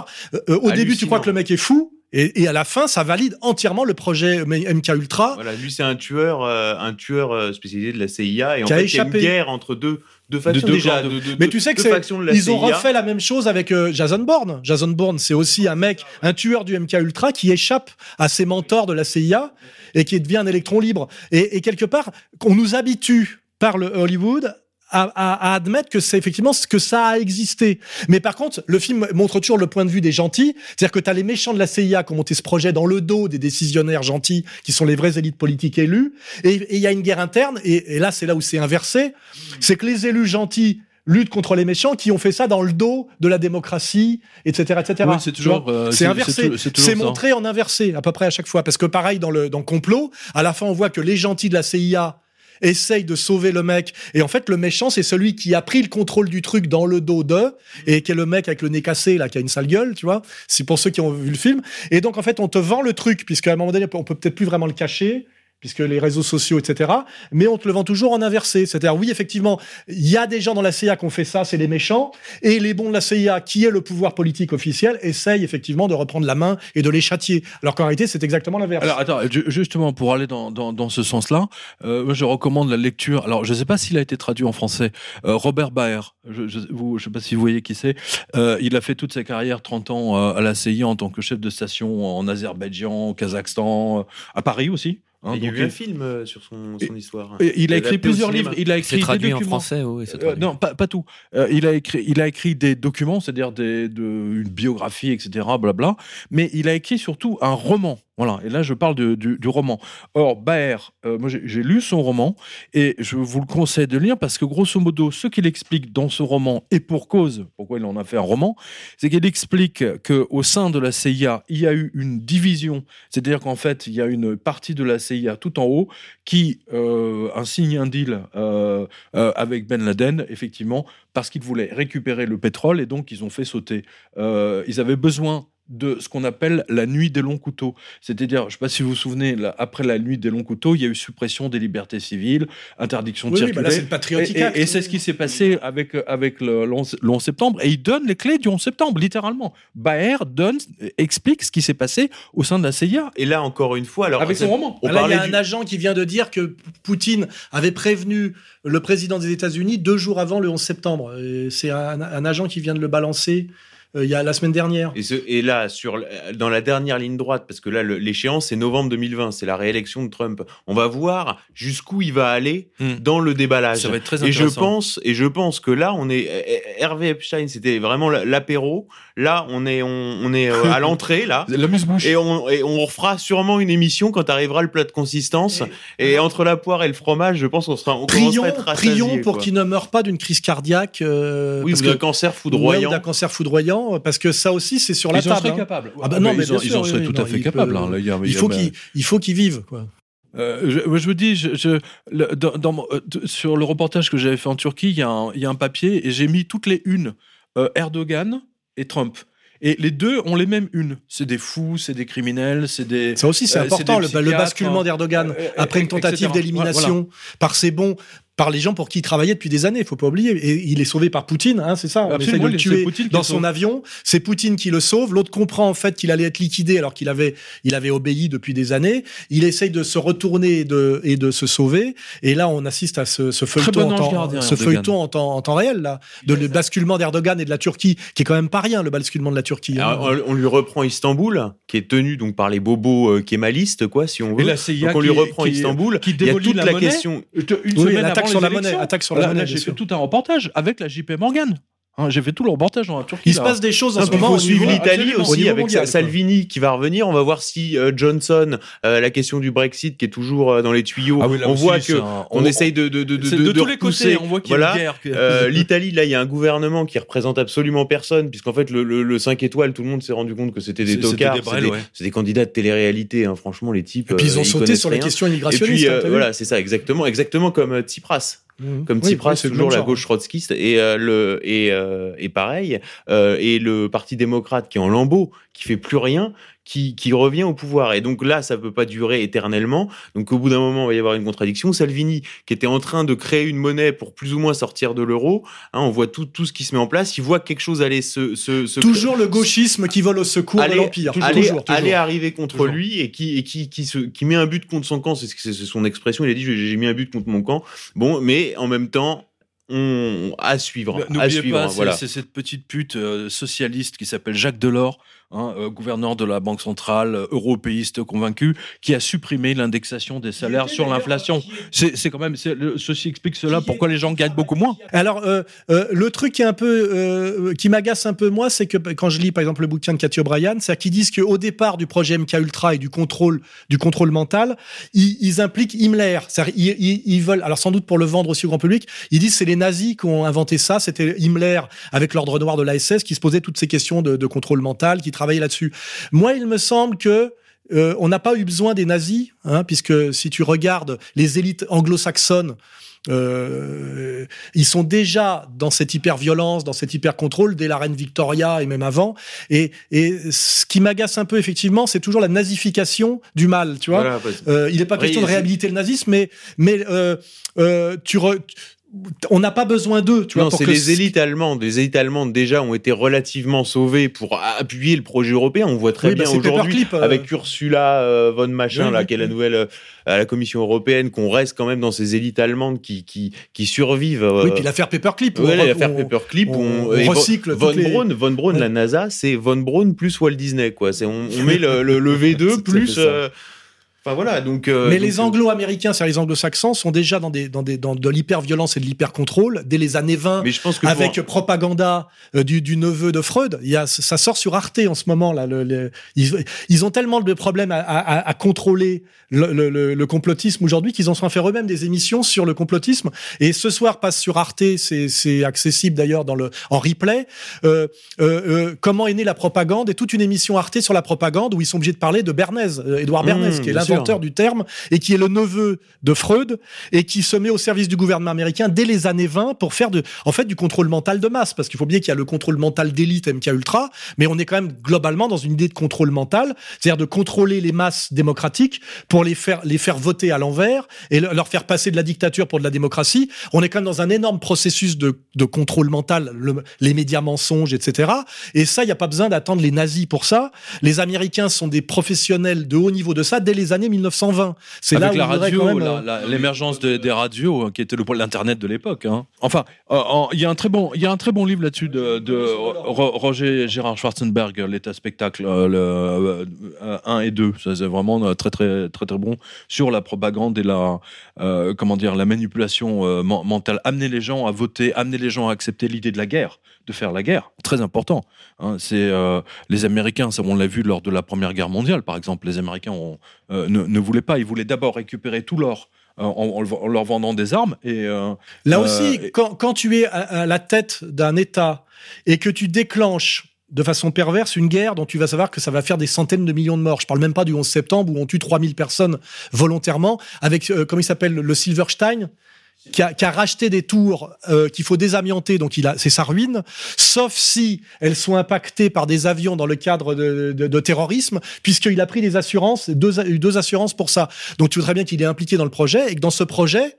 au début, tu crois que le mec est fou. Et, et à la fin, ça valide entièrement le projet MK Ultra. Voilà, lui c'est un tueur, euh, un tueur euh, spécialisé de la CIA et en Qui a fait il y a une échappé. guerre entre deux, deux factions deux déjà. de- de- de- Mais de- tu sais que c'est, de ils ont CIA. refait la même chose avec euh, Jason Bourne. Jason Bourne, c'est aussi un mec, un tueur du MK Ultra qui échappe à ses mentors de la CIA et qui devient un électron libre. Et, et quelque part, on nous habitue par le Hollywood à, à- à admettre que c'est effectivement ce que ça a existé. Mais par contre, le film montre toujours le point de vue des gentils. C'est-à-dire que tu as les méchants de la CIA qui ont monté ce projet dans le dos des décisionnaires gentils, qui sont les vraies élites politiques élues. Et il y a une guerre interne. Et, et là, c'est là où c'est inversé. C'est que les élus gentils luttent contre les méchants qui ont fait ça dans le dos de la démocratie, etc., etc. Oui, c'est Tu vois toujours, euh, c'est c'est- inversé. c'est c'est C'est montré en inversé à peu près à chaque fois. Parce que pareil dans le dans complot, à la fin on voit que les gentils de la CIA essayent de sauver le mec. Et en fait le méchant c'est celui qui a pris le contrôle du truc dans le dos d'eux et qui est le mec avec le nez cassé là qui a une sale gueule tu vois. C'est pour ceux qui ont vu le film. Et donc en fait on te vend le truc puisqu'à un moment donné on peut peut-être plus vraiment le cacher puisque les réseaux sociaux, etc. Mais on te le vend toujours en inversé. C'est-à-dire, oui, effectivement, il y a des gens dans la CIA qui ont fait ça, c'est les méchants, et les bons de la CIA, qui est le pouvoir politique officiel, essayent effectivement de reprendre la main et de les châtier. Alors qu'en réalité, c'est exactement l'inverse. Alors attends, ju- justement pour aller dans, ce sens-là, euh, je recommande la lecture. Alors je ne sais pas s'il a été traduit en français. Euh, Robert Baer, je je sais pas si vous voyez qui c'est. Euh, il a fait toute sa carrière, 30 ans à la CIA en tant que chef de station en Azerbaïdjan, au Kazakhstan, à Paris aussi. Hein. Il y a eu un il- film euh, sur son, son histoire. il a écrit plusieurs livres. Il a écrit traduit des en documents. français, oui. c'est Euh, traduit. non, pas, pas tout. Euh, il, a écrit, il a écrit des documents, c'est-à-dire de, une biographie, etc., blabla. Mais il a écrit surtout un roman. Voilà. Et là, je parle du, roman. Or, Baer, euh, moi, j'ai lu son roman et je vous le conseille de lire parce que, grosso modo, ce qu'il explique dans ce roman, et pour cause, pourquoi il en a fait un roman, c'est qu'il explique qu'au sein de la CIA, il y a eu une division. C'est-à-dire qu'en fait, il y a une partie de la CIA tout en haut qui euh, un signe un deal euh, euh, avec Ben Laden, effectivement, parce qu'ils voulaient récupérer le pétrole et donc ils ont fait sauter. Ils avaient besoin de ce qu'on appelle la nuit des longs couteaux. C'est-à-dire, je ne sais pas si vous vous souvenez, là, après la nuit des longs couteaux, il y a eu suppression des libertés civiles, interdiction de oui, oui, circuler. bah là, c'est le Patriotic Et- et- Act. Et, c'est ce qui s'est passé avec, avec le, le 11 le 11 septembre. Et il donne les clés du 11 septembre, littéralement. Baer donne, explique ce qui s'est passé au sein de la CIA. Et là, encore une fois, alors avec son roman. on Ah, là, il y parlait a un du- agent qui vient de dire que Poutine avait prévenu le président des États-Unis deux jours avant le 11 septembre. Et C'est un, un agent qui vient de le balancer euh, il y a la semaine dernière. Et, ce- et là, sur, l- dans la dernière ligne droite, parce que là, l'échéance, c'est novembre 2020, c'est la réélection de Trump. On va voir jusqu'où il va aller Hmm. dans le déballage. Ça va être très et je intéressant. pense, et je pense que là, on est euh, Hervé Epstein, c'était vraiment la- l'apéro. Là, on est, on, on est euh, à l'entrée là. *laughs* Et on, et on refera sûrement une émission quand arrivera le plat de consistance. Et, entre la poire et le fromage, je pense qu'on sera, on Prions, à être prions pour qu'il ne meure pas d'une crise cardiaque. euh, Oui, parce ou d'un cancer Ouais, foudroyant. ou d'un cancer foudroyant, parce que ça aussi, c'est sur la ils en table. seraient hein. capables. Ah bah non, mais ils, en, ils seraient oui, tout à fait capables. peut- hein. Là, il faut bah, qu'il il faut qu'il vive. Quoi. Euh, je, me dis, je, je- le- dans, dans mon- t- sur le reportage que j'avais fait en Turquie, il y, a un- il y a un papier et j'ai mis toutes les unes euh, Erdogan et Trump. Et les deux ont les mêmes unes. C'est des fous, c'est des criminels, c'est des. Ça aussi, c'est Euh, important, le, basculement d'Erdogan euh, après une tentative d'élimination par ses bons. Par les gens pour qui il travaillait depuis des années. Il faut pas oublier. Et il est sauvé par Poutine, hein, c'est ça. On essaie de Absolument, le c'est tuer Poutine qui dans le son sauve. avion. C'est Poutine qui le sauve. L'autre comprend en fait qu'il allait être liquidé alors qu'il avait, il avait obéi depuis des années. Il essaye de se retourner et de, et de se sauver. Et là, on assiste à ce, ce feuilleton, bon en temps, gardien, ce Erdogan. feuilleton en temps, en temps réel là, de le basculement d'Erdogan et de la Turquie, qui est quand même pas rien, le basculement de la Turquie. hein. Alors, on, on lui reprend Istanbul, qui est tenu donc par les bobos euh, kémalistes, quoi, si on Et veut. la CIA donc on lui qui- reprend qui- Istanbul. qui Il y a démolit toute la question. Une Oui, semaine l'attaque avant sur la monnaie, attaque sur la monnaie, j'ai fait tout un reportage avec la JP Morgan. Hein, j'ai fait tout le reportage dans la Turquie. Il se là. passe des choses en ce puis il moment faut au suivre l'Italie aussi avec mondial, Sa- quoi. Salvini qui va revenir. On va voir si euh, Johnson, euh, la question du Brexit qui est toujours euh, dans les tuyaux. Ah oui, on aussi, voit que un- on, essaye de de de de, de, de de tous les côtés. On voit qu'il y a voilà. une guerre. que- Euh, *laughs* L'Italie, là, il y a un gouvernement qui représente absolument personne, puisqu'en fait, le, le, le 5 étoiles, tout le monde s'est rendu compte que c'était des tocards, des c'est des, ouais. c'est des candidats de télé-réalité, hein, franchement, les types. Et puis ils euh, ont sauté connaissent sur les rien. questions Et immigrationnistes. puis, euh, voilà, c'est ça, exactement, exactement comme euh, Tsipras. Mhm. Comme Tsipras, oui, c'est le toujours la gauche trotskiste et euh, le et euh, et pareil euh, et le Parti démocrate qui est en lambeau, qui fait plus rien, qui qui revient au pouvoir. Et donc là, ça peut pas durer éternellement. Donc au bout d'un moment, il va y avoir une contradiction. Salvini, qui était en train de créer une monnaie pour plus ou moins sortir de l'euro, hein, on voit tout tout ce qui se met en place. Il voit que quelque chose aller se se, se Toujours le gauchisme qui vole au secours aller, de l'Empire. aller, Toujours, toujours. aller arriver contre Toujours. lui et qui et qui qui, se, qui met un but contre son camp, c'est son expression. Il a dit j'ai mis un but contre mon camp. Bon, mais en même temps, on à suivre, à N'oubliez suivre. pas, hein, c'est voilà. c'est cette petite pute euh, socialiste qui s'appelle Jacques Delors, hein, euh, gouverneur de la Banque centrale, euh, européiste convaincu, qui a supprimé l'indexation des salaires sur l'inflation. C'est c'est quand même, le- ceci explique cela, pourquoi les gens gagnent beaucoup moins. Alors, euh, euh, le truc qui est un peu, euh, qui m'agace un peu moi, c'est que quand je lis par exemple le bouquin de Cathy O'Brien, c'est qu'ils disent qu'au départ du projet MK Ultra et du contrôle, du contrôle mental, ils, ils impliquent Himmler. Ils, ils, ils veulent, alors sans doute pour le vendre aussi au grand public, ils disent c'est les nazis qui ont inventé ça. C'était Himmler avec l'ordre noir de la SS qui se posait toutes ces questions de, de contrôle mental, qui travaillait là-dessus. Moi, il me semble que euh, on n'a pas eu besoin des nazis, hein, puisque si tu regardes les élites anglo-saxonnes, euh, ils sont déjà dans cette hyper-violence, dans cet hyper-contrôle dès la reine Victoria et même avant. Et, et ce qui m'agace un peu, effectivement, c'est toujours la nazification du mal, tu vois. Voilà, Euh, il n'est pas Oui, question de réhabiliter le nazisme, mais, mais euh, tu re- on n'a pas besoin d'eux, tu vois. non, c'est les élites allemandes. Les élites allemandes déjà ont été relativement sauvées pour appuyer le projet européen. On voit très Oui, bah, bien aujourd'hui euh. avec Ursula euh, von machin Oui, là, oui, qui est la oui. nouvelle euh, à la Commission européenne, qu'on reste quand même dans ces élites allemandes qui qui qui survivent. Oui, puis l'affaire Paperclip. On- l'affaire Paperclip, on- on, recycle Von les- Braun, Von Braun, la NASA, c'est Von Braun plus Walt Disney, quoi. C'est on, on met le, le, le *laughs* C'est V2 tout à fait plus. Euh, Enfin voilà, donc. euh, Mais donc, les euh, anglo-américains, c'est-à-dire les anglo-saxons, sont déjà dans, des, dans, des, dans de l'hyper-violence et de l'hyper-contrôle dès les années 20. Mais je pense que avec pour- propaganda euh, du, du neveu de Freud. Il y a, ça sort sur Arte en ce moment. Là, le, le- ils, ils ont tellement de problèmes à, à- à contrôler le, le- complotisme aujourd'hui qu'ils en sont fait eux-mêmes des émissions sur le complotisme. Et ce soir passe sur Arte, c'est accessible d'ailleurs dans le en replay. Euh, euh, comment est née la propagande? Et toute une émission Arte sur la propagande où ils sont obligés de parler de Bernays, Édouard Mmh, Bernays, qui est bien du terme et qui est le neveu de Freud et qui se met au service du gouvernement américain dès les années 20 pour faire en fait, du contrôle mental de masse. Parce qu'il faut bien qu'il y a le contrôle mental d'élite MK Ultra, mais on est quand même globalement dans une idée de contrôle mental, c'est-à-dire de contrôler les masses démocratiques pour les faire, les faire voter à l'envers et le- leur faire passer de la dictature pour de la démocratie. On est quand même dans un énorme processus de, contrôle mental, le- les médias mensonges, etc. Et ça, il n'y a pas besoin d'attendre les nazis pour ça. Les Américains sont des professionnels de haut niveau de ça dès les années 1920. C'est là où la radio, euh, l'émergence de- des radios, hein, qui était le l'internet de l'époque. hein. Enfin, euh, il y a un très bon, il y a un très bon livre là-dessus de, de Ro- Roger Gérard Schwarzenberg, l'état spectacle, euh, le 1 et 2. Ça, c'est vraiment très très très très bon sur la propagande et la euh, comment dire la manipulation men- mentale. Amener les gens à voter, amener les gens à accepter l'idée de la guerre, de faire la guerre. Très important. hein. c'est euh, les Américains, ça, on l'a vu lors de la Première Guerre mondiale, par exemple. Les Américains ont, euh, ne, ne voulaient pas. Ils voulaient d'abord récupérer tout l'or euh, en, en le- en leur vendant des armes. Et Là aussi, quand, quand tu es à, à la tête d'un État et que tu déclenches de façon perverse une guerre dont tu vas savoir que ça va faire des centaines de millions de morts. Je parle même pas du 11 septembre où on tue 3000 personnes volontairement avec, euh, comment il s'appelle, le Silverstein, qui a, racheté des tours euh, qu'il faut désamianter, donc il a, c'est sa ruine, sauf si elles sont impactées par des avions dans le cadre de, de, de terrorisme, puisqu'il a pris des assurances, deux, deux assurances pour ça. Donc tu voudrais bien qu'il est impliqué dans le projet et que dans ce projet,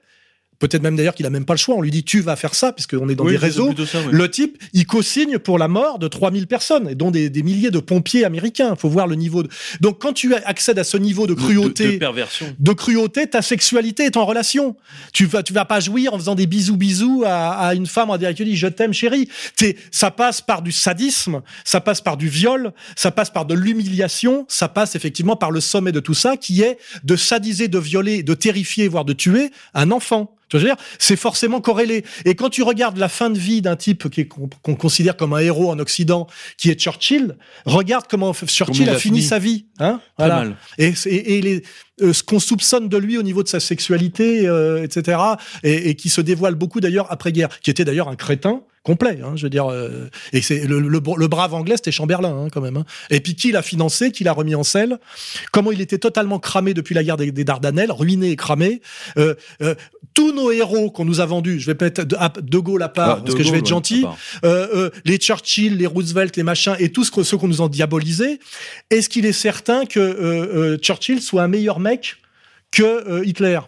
peut-être même d'ailleurs qu'il a même pas le choix. On lui dit tu vas faire ça, puisqu'on est dans Oui, des réseaux. plutôt ça, oui. Le type, il co-signe pour la mort de 3000 personnes, et dont des, des milliers de pompiers américains. faut voir le niveau. De... Donc quand tu accèdes à ce niveau de cruauté, de, de, de perversion. cruauté, ta sexualité est en relation. Tu vas, tu vas pas jouir en faisant des bisous bisous à, à une femme en direct. Tu dis je t'aime chérie. T'es- ça passe par du sadisme, ça passe par du viol, ça passe par de l'humiliation, ça passe effectivement par le sommet de tout ça, qui est de sadiser, de violer, de terrifier, voire de tuer un enfant. Tu vois, je veux dire, c'est forcément corrélé. Et quand tu regardes la fin de vie d'un type qu'on considère comme un héros en Occident, qui est Churchill, regarde comment Churchill il a, a fini fini. sa vie. Hein? Très Voilà. mal. Et, et, et les, euh, ce qu'on soupçonne de lui au niveau de sa sexualité, euh, etc., et, et qui se dévoile beaucoup d'ailleurs après-guerre, qui était d'ailleurs un crétin complet, hein, je veux dire. euh, et c'est le, le, le brave anglais, c'était Chamberlain hein, quand même. hein. Et puis qui l'a financé, qui l'a remis en selle, comment il était totalement cramé depuis la guerre des, des Dardanelles, ruiné et cramé. Euh, euh, tous nos héros qu'on nous a vendus, je vais peut-être de, à- de Gaulle à part, Ah, parce que je vais être gentil, euh, euh, les Churchill, les Roosevelt, les machins, et tous ceux qu'on nous a diabolisés, est-ce qu'il est certain que euh, Churchill soit un meilleur mec que Hitler?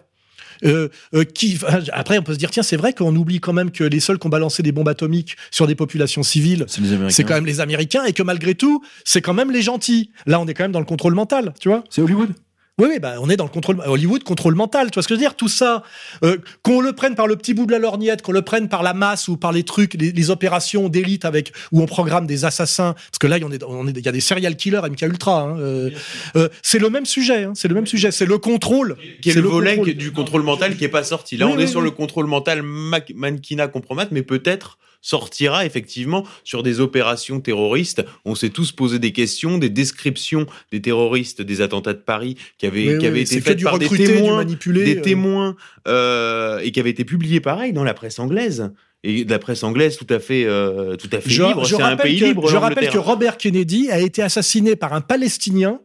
Euh, euh, qui après on peut se dire tiens c'est vrai qu'on oublie quand même que les seuls qui ont balancé des bombes atomiques sur des populations civiles C'est quand même les Américains et que malgré tout c'est quand même les gentils. Là on est quand même dans le contrôle mental tu vois. C'est Hollywood? Oui, oui, bah, on est dans le contrôle Hollywood, contrôle mental. Tu vois ce que je veux dire? Tout ça, euh, qu'on le prenne par le petit bout de la lorgnette, qu'on le prenne par la masse ou par les trucs, les, les opérations d'élite avec où on programme des assassins, parce que là, il y en est- on est- il y a des serial killers MK Ultra. hein, euh, euh, c'est le même sujet. hein, c'est le même sujet. C'est le contrôle. qui est C'est le, volet contrôle. du contrôle mental qui est pas sorti. Là, Oui, on oui, est sur le contrôle mental mannequinat compromat, mais peut-être sortira effectivement sur des opérations terroristes. On s'est tous posé des questions, des descriptions des terroristes des attentats de Paris qui avaient, Oui, qui oui, avaient c'est été faites par des recruté, témoins, des euh. témoins euh, et qui avaient été publiés pareil dans la presse anglaise. Et de la presse anglaise tout à fait, euh, tout à fait Je, libre. je C'est un rappelle pays que, libre. je rappelle que Robert Kennedy a été assassiné par un Palestinien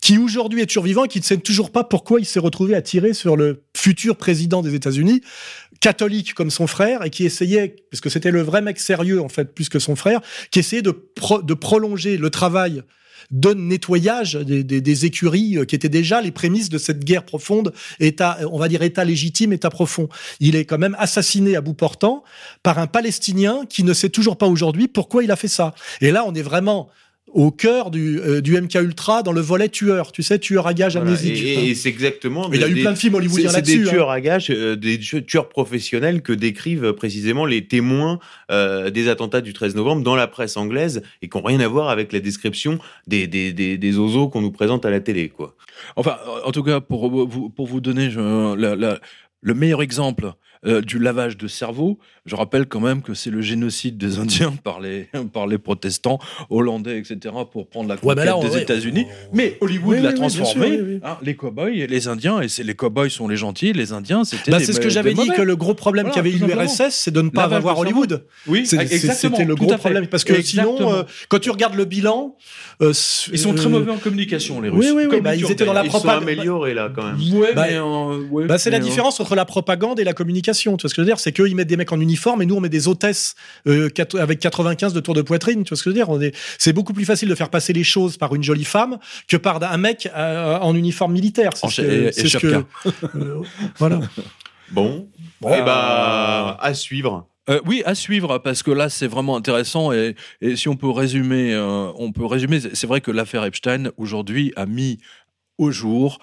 qui aujourd'hui est toujours vivant et qui ne sait toujours pas pourquoi il s'est retrouvé à tirer sur le futur président des États-Unis, catholique comme son frère, et qui essayait, parce que c'était le vrai mec sérieux en fait, plus que son frère, qui essayait de, pro- de prolonger le travail de nettoyage des, des- des écuries euh, qui étaient déjà les prémices de cette guerre profonde, état, on va dire état légitime, état profond. Il est quand même assassiné à bout portant par un Palestinien qui ne sait toujours pas aujourd'hui pourquoi il a fait ça. Et là, on est vraiment au cœur du, euh, du MK Ultra dans le volet tueur, tu sais, tueur à gage Voilà. amnésique. Et, et c'est exactement. il y a des- eu plein de films hollywoodiens c'est des là-dessus. hein. tueurs à gages, euh, des tu- tueurs professionnels que décrivent euh, précisément les témoins euh, des attentats du 13 novembre dans la presse anglaise et qui n'ont rien à voir avec la description des, des, des, des osos qu'on nous présente à la télé. quoi. Enfin, en tout cas, pour vous, pour vous donner je- la- la- le meilleur exemple euh, du lavage de cerveau, je rappelle quand même que c'est le génocide des Indiens *laughs* par les, par les protestants hollandais, etc., pour prendre la Ouais, conquête là, des ouais, États-unis. on- Mais Hollywood Oui, l'a oui, transformé. oui, hein, les cow-boys et les Indiens, et c'est les cow-boys sont les gentils, les Indiens, c'était. Bah, c'est ce que j'avais dit, que le gros problème Voilà, qu'avait simplement. l'URSS, c'est de ne pas avoir. Hollywood. Oui, C'est- c'est- exactement. C'était le gros problème. Parce que Exactement. sinon, euh, quand tu regardes le bilan... euh, Ils sont très euh, mauvais en communication, les Russes. oui, oui, oui, bah, ils étaient dans la Ils sont propagande. améliorés là quand même. Ouais, Bah, mais, euh, ouais, Bah, c'est la différence entre la propagande et la communication. Tu vois ce que je veux dire? C'est qu'eux, ils mettent des mecs en uniforme et nous, on met des hôtesses euh, avec 95 de tour de poitrine. Tu vois ce que je veux dire? On est- C'est beaucoup plus facile de faire passer les choses par une jolie femme que par un mec euh, en uniforme militaire. C'est ce que- et- et ce que- voilà. Bon, Bon, eh bah, à suivre. Euh, oui, à suivre parce que là c'est vraiment intéressant et, et si on peut résumer, euh, on peut résumer. c'est- vrai que l'affaire Epstein aujourd'hui a mis au jour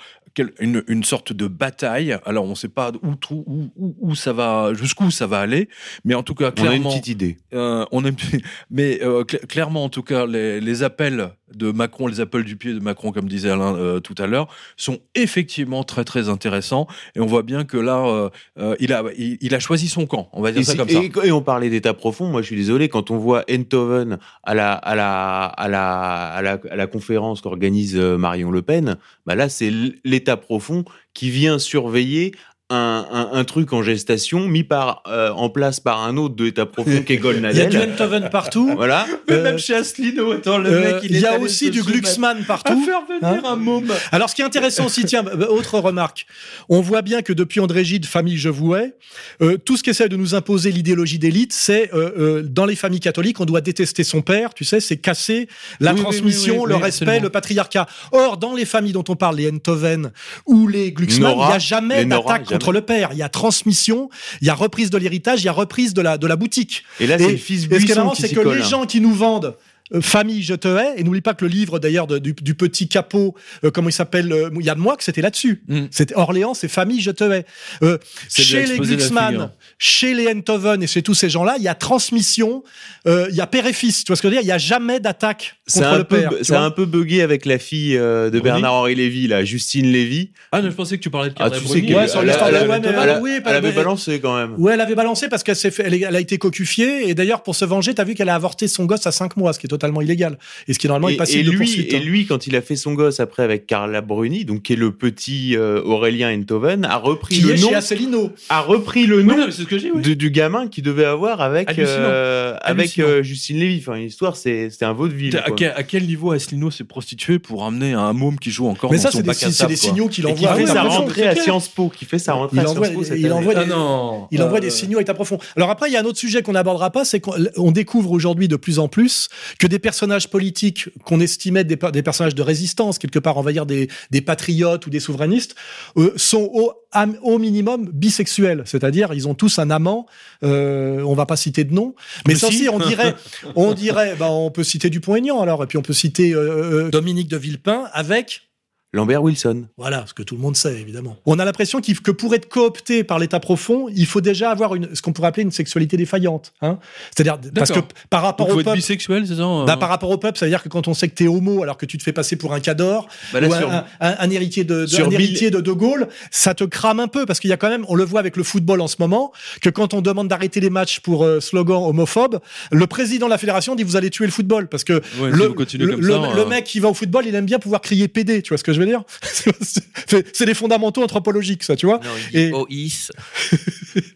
une, une sorte de bataille. Alors on ne sait pas où, où, où, où ça va, jusqu'où ça va aller, mais en tout cas On a une clairement, petite idée. euh, on aime, *laughs* mais euh, cl- clairement en tout cas les, les appels de Macron, les appels du pied de Macron, comme disait Alain euh, tout à l'heure, sont effectivement très très intéressants et on voit bien que là euh, euh, il a il, il a choisi son camp. On va dire Et, ça si- comme ça. et- et on parlait d'état profond. Moi, je suis désolé quand on voit Enthoven à la à la à la à la, à la conférence qu'organise Marion Le Pen. Bah là, c'est l'état profond qui vient surveiller. Un, un, un truc en gestation mis par euh, en place par un autre de l'état profond *laughs* qui est Il y a du. Enthoven partout. Voilà. Mais *laughs* Euh, même chez Asselineau, attends, le Euh, mec, il y a aussi du Glucksmann À partout. faire venir un môme. Alors, ce qui est intéressant aussi, tiens, autre remarque. On voit bien que depuis André Gide, famille je vouais, euh, tout ce qui essaie de nous imposer l'idéologie d'élite, c'est euh, euh, dans les familles catholiques, on doit détester son père, tu sais, c'est casser la Oui, transmission, oui, oui, le oui, respect, absolument. le patriarcat. Or, dans les familles dont on parle, les Enthoven ou les Glucksmann, il n'y a jamais d'attaque. Contre le père. Il y a transmission, il y a reprise de l'héritage, il y a reprise de la, de la boutique. Et là, c'est le fils et ce qui est Buisson marrant, qui c'est que les gens qui nous vendent Famille, je te hais, et n'oublie pas que le livre d'ailleurs du, du petit capot, euh, comment il s'appelle, euh, il y a de moi que c'était là-dessus. Mm. C'était Orléans, c'est Famille, je te hais. Euh, C'est chez les Glucksmann, chez les Enthoven et chez tous ces gens-là, il y a transmission, euh, il y a père et fils. Tu vois ce que je veux dire? Il y a jamais d'attaque C'est contre un, le peu, père. vois un peu bugué avec la fille euh, de Bernard-Henri Lévy, là, Justine Lévy. Ah, non, je pensais que tu parlais de Ah, Carla tu sais Bruni. qu'elle Ouais, sur elle- l'histoire de ouais, mais- oui, elle avait balancé quand même. Ouais, elle avait balancé parce qu'elle elle a été cocufiée et d'ailleurs pour se venger, t'as vu qu'elle a avorté son gosse à 5 mois, ce qui est totalement illégal et ce qui normalement Et, est passible de lui, poursuite. et hein. lui, quand il a fait son gosse après avec Carla Bruni, donc qui est le petit euh, Aurélien Enthoven, a repris qui le est nom, chez Asselineau. a repris le Oui, nom non, c'est ce que j'ai, oui. de- du gamin qu'il devait avoir avec euh, avec euh, Justine Lévy. Enfin, l'histoire, c'est c'était un vaudeville. À quoi. à quel niveau Asselineau s'est prostitué pour amener un môme qui joue encore Mais dans ça, son c'est des, bac à c'est des signaux qu'il Et qui envoie. fait à sa rentrée à Sciences Po, qui fait sa rentrée Il à envoie- Sciences Po cette il année. envoie Ah des-. Il envoie des signaux à état profond. Alors après, il y a un autre sujet qu'on n'abordera pas, c'est qu'on on découvre aujourd'hui de plus en plus que des personnages politiques qu'on estimait des, des personnages de résistance, quelque part, on va dire des, des patriotes ou des souverainistes, euh, sont au, minimum bisexuels. C'est-à-dire, ils ont tous un amant. Euh, on va pas citer de nom, mais Mais ça si. aussi, on dirait, on dirait, *laughs* bah, on peut citer Dupont-Aignan alors, et puis on peut citer euh, euh, Dominique de Villepin avec Lambert Wilson. voilà, ce que tout le monde sait, évidemment. On a l'impression qu'il- que pour être coopté par l'État profond, il faut déjà avoir une, ce qu'on pourrait appeler une sexualité défaillante. Hein C'est-à-dire, parce que par rapport Donc, au être peuple, bisexuel, c'est ça euh bah, par rapport au peuple, ça veut dire que quand on sait que t'es homo, alors que tu te fais passer pour un cador, Bah là, ou un, sur- un- un- un héritier de, de- sur un mille- héritier de De Gaulle, ça te crame un peu parce qu'il y a quand même, on le voit avec le football en ce moment, que quand on demande d'arrêter les matchs pour euh, slogan homophobe, le président de la fédération dit vous allez tuer le football parce que Ouais, le, continuez le- comme le- ça, le euh, mec qui va au football, il aime bien pouvoir crier PD, tu vois ce que je veux dire *laughs* C'est des fondamentaux anthropologiques, ça, tu vois Non, il Et- dit OIS. *laughs*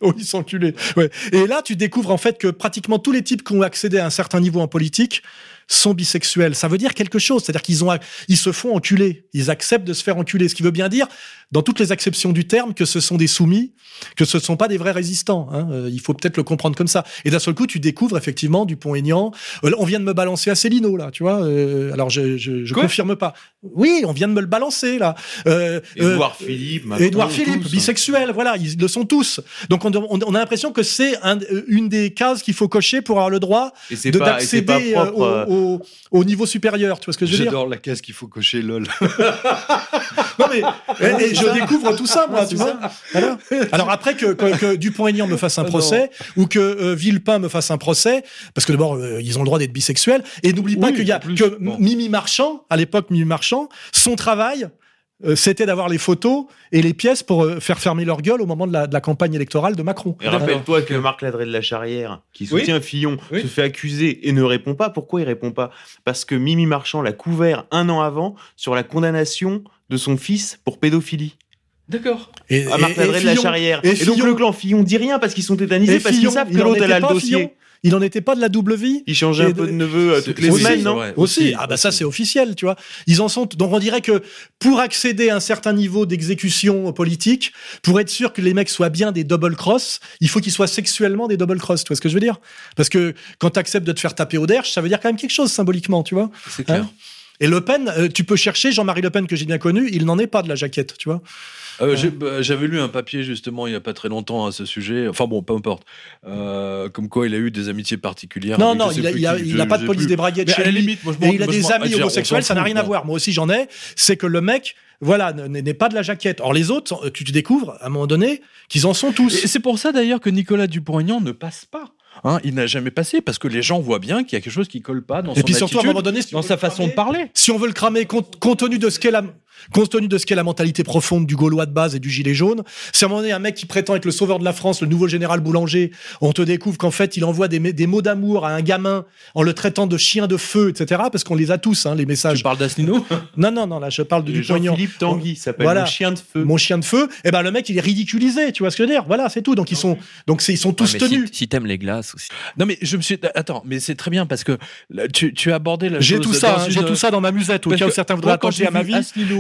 Oh, ils sont enculés. Ouais. Et là, tu découvres en fait que pratiquement tous les types qui ont accédé à un certain niveau en politique sont bisexuels. Ça veut dire quelque chose. C'est-à-dire qu'ils ont, ils se font enculer. Ils acceptent de se faire enculer. Ce qui veut bien dire, dans toutes les acceptions du terme, que ce sont des soumis, que ce ne sont pas des vrais résistants. hein. Euh, il faut peut-être le comprendre comme ça. Et d'un seul coup, tu découvres effectivement Dupont-Aignan. Euh, on vient de me balancer Asselineau, là, tu vois. Euh, alors, je, je, confirme pas. Oui, on vient de me le balancer, là. Euh, Édouard Philippe, Édouard Philippe, tous. bisexuel, voilà, ils le sont tous. Donc on, on- on a l'impression que c'est un- une des cases qu'il faut cocher pour avoir le droit d'accéder euh, au, au- au niveau supérieur. Tu vois ce que je veux dire? J'adore la case qu'il faut cocher, lol. *laughs* Non mais et, et je découvre tout ça, moi, tu vois. Voilà. Alors après que, que, que Dupont-Aignan me fasse un non. procès ou que euh, Villepin me fasse un procès, parce que d'abord euh, ils ont le droit d'être bisexuels. Et n'oublie pas qu'il y a plus, que bon. Mimi Marchand, à l'époque Mimi Marchand, son travail. Euh, c'était d'avoir les photos et les pièces pour euh, faire fermer leur gueule au moment de la, de la campagne électorale de Macron. Et rappelle-toi que Marc Ladré de la Charrière, qui soutient Fillon, Oui. se fait accuser et ne répond pas. Pourquoi il répond pas? Parce que Mimi Marchand l'a couvert un an avant sur la condamnation de son fils pour pédophilie. D'accord. Et, À Marc et- et Ladré de la Charrière. et Et, donc Fillon- le clan Fillon dit rien parce qu'ils sont tétanisés, et parce qu'ils savent que l'autre elle a le dossier. Fillon Il en était pas de la double vie Il changeait un peu de- neveu euh, toutes les semaines, non vrai. Aussi, Aussi, ah bah ça c'est officiel, tu vois. Ils en sont. Donc on dirait que pour accéder à un certain niveau d'exécution politique, pour être sûr que les mecs soient bien des double cross, il faut qu'ils soient sexuellement des double cross. Tu vois ce que je veux dire? Parce que quand tu acceptes de te faire taper au derche, ça veut dire quand même quelque chose symboliquement, tu vois? C'est clair. Hein? Et Le Pen, euh, tu peux chercher Jean-Marie Le Pen que j'ai bien connu, il n'en est pas de la jaquette, tu vois. Euh, j'ai- bah, J'avais lu un papier justement il y a pas très longtemps à ce sujet. Enfin bon, peu importe. Euh, comme quoi il a eu des amitiés particulières. non, non, il a, plus il a, qui, il je- a pas de police plus. des braguettes Mais chez à la lui. limite, moi, je Et il a des amis s'en homosexuels, ça n'a rien à voir. Moi aussi j'en ai. C'est que le mec, voilà, n'est pas de la jaquette. Or les autres, tu tu découvres à un moment donné qu'ils en sont tous. Et c'est pour ça d'ailleurs que Nicolas Dupont-Aignan ne passe pas. Hein, il n'a jamais passé parce que les gens voient bien qu'il y a quelque chose qui colle pas dans Et son puis surtout, à un attitude, moment donné, si dans sa façon cramer- de parler. Si on veut le cramer, compte, compte tenu de ce qu'est la, compte tenu de ce qu'est la mentalité profonde du Gaulois de base et du gilet jaune, si à un moment donné un mec qui prétend être le sauveur de la France, le nouveau général Boulanger, on te découvre qu'en fait il envoie des, des mots d'amour à un gamin en le traitant de chien de feu, etc. Parce qu'on les a tous, hein, les Tu messages. parles d'Asselineau? *laughs* Non, non, non, là je parle de Dupont-Aignan. Jean-Philippe Tanguy s'appelle Voilà. mon chien de feu. Mon chien de feu, et ben le mec il est ridiculisé, tu vois ce que je veux dire? Voilà, c'est tout. Donc ils sont, donc ils sont tous si- tenus. Si, t'aimes les glaces aussi. Non mais je me suis attends mais c'est très bien parce que là, tu, tu as abordé la J'ai tout ça, dans hein, une- j'ai tout ça dans ma musette. Au Parce cas où certains voudraient j'ai à ma vie.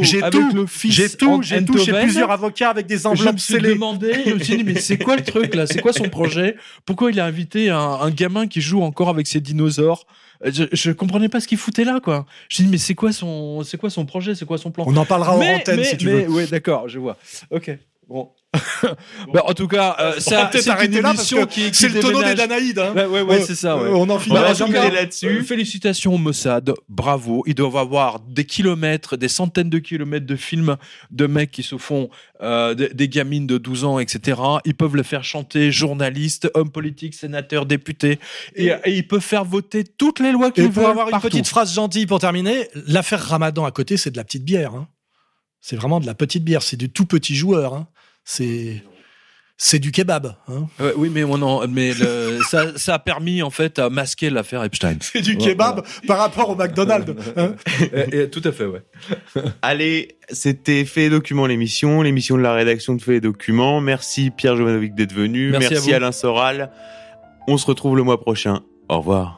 J'ai tout, le fils j'ai tout, j'ai tout plusieurs avocats avec des Je enveloppes me suis scellées. demandé, je me suis dit, mais c'est quoi le truc là? C'est quoi son projet? Pourquoi il a invité un, un gamin qui joue encore avec ses dinosaures? Euh, je, je comprenais pas ce qu'il foutait là, quoi. Je dit, mais c'est quoi son, c'est quoi son projet? C'est quoi son plan? On en parlera en antenne mais, si tu mais, veux. Ouais, d'accord, je vois. Ok. Bon. *laughs* bah, en tout cas, euh, ça, c'est une là émission qui, qui c'est le tonneau des. Danaïdes. Hein. Ouais, ouais, ouais, Euh, c'est ça. Ouais. on en finira Bah, jamais. là-dessus. euh, Félicitations Mossad, bravo. Ils doivent avoir des kilomètres, des centaines de kilomètres de films de mecs qui se font euh, des, des gamines de 12 ans, etc. Ils peuvent le faire chanter, journalistes, hommes politiques, sénateurs, députés, et, et ils peuvent faire voter toutes les lois qu'ils Et veulent. pour avoir une petite phrase gentille pour terminer, l'affaire Ramadan à côté, c'est de la petite bière. hein. C'est vraiment de la petite bière. C'est du tout petit joueur. hein. C'est c'est du kebab. hein. Oui, mais on en- mais le- *laughs* ça, ça a permis en fait à masquer l'affaire Epstein. C'est du kebab par rapport au McDonald's. hein. *laughs* Et- et tout à fait, ouais. *laughs* Allez, c'était Fait et Document l'émission, l'émission de la rédaction de Fait et Document. Merci Pierre Jovanovic d'être venu. Merci à vous. Alain Soral. On se retrouve le mois prochain. Au revoir.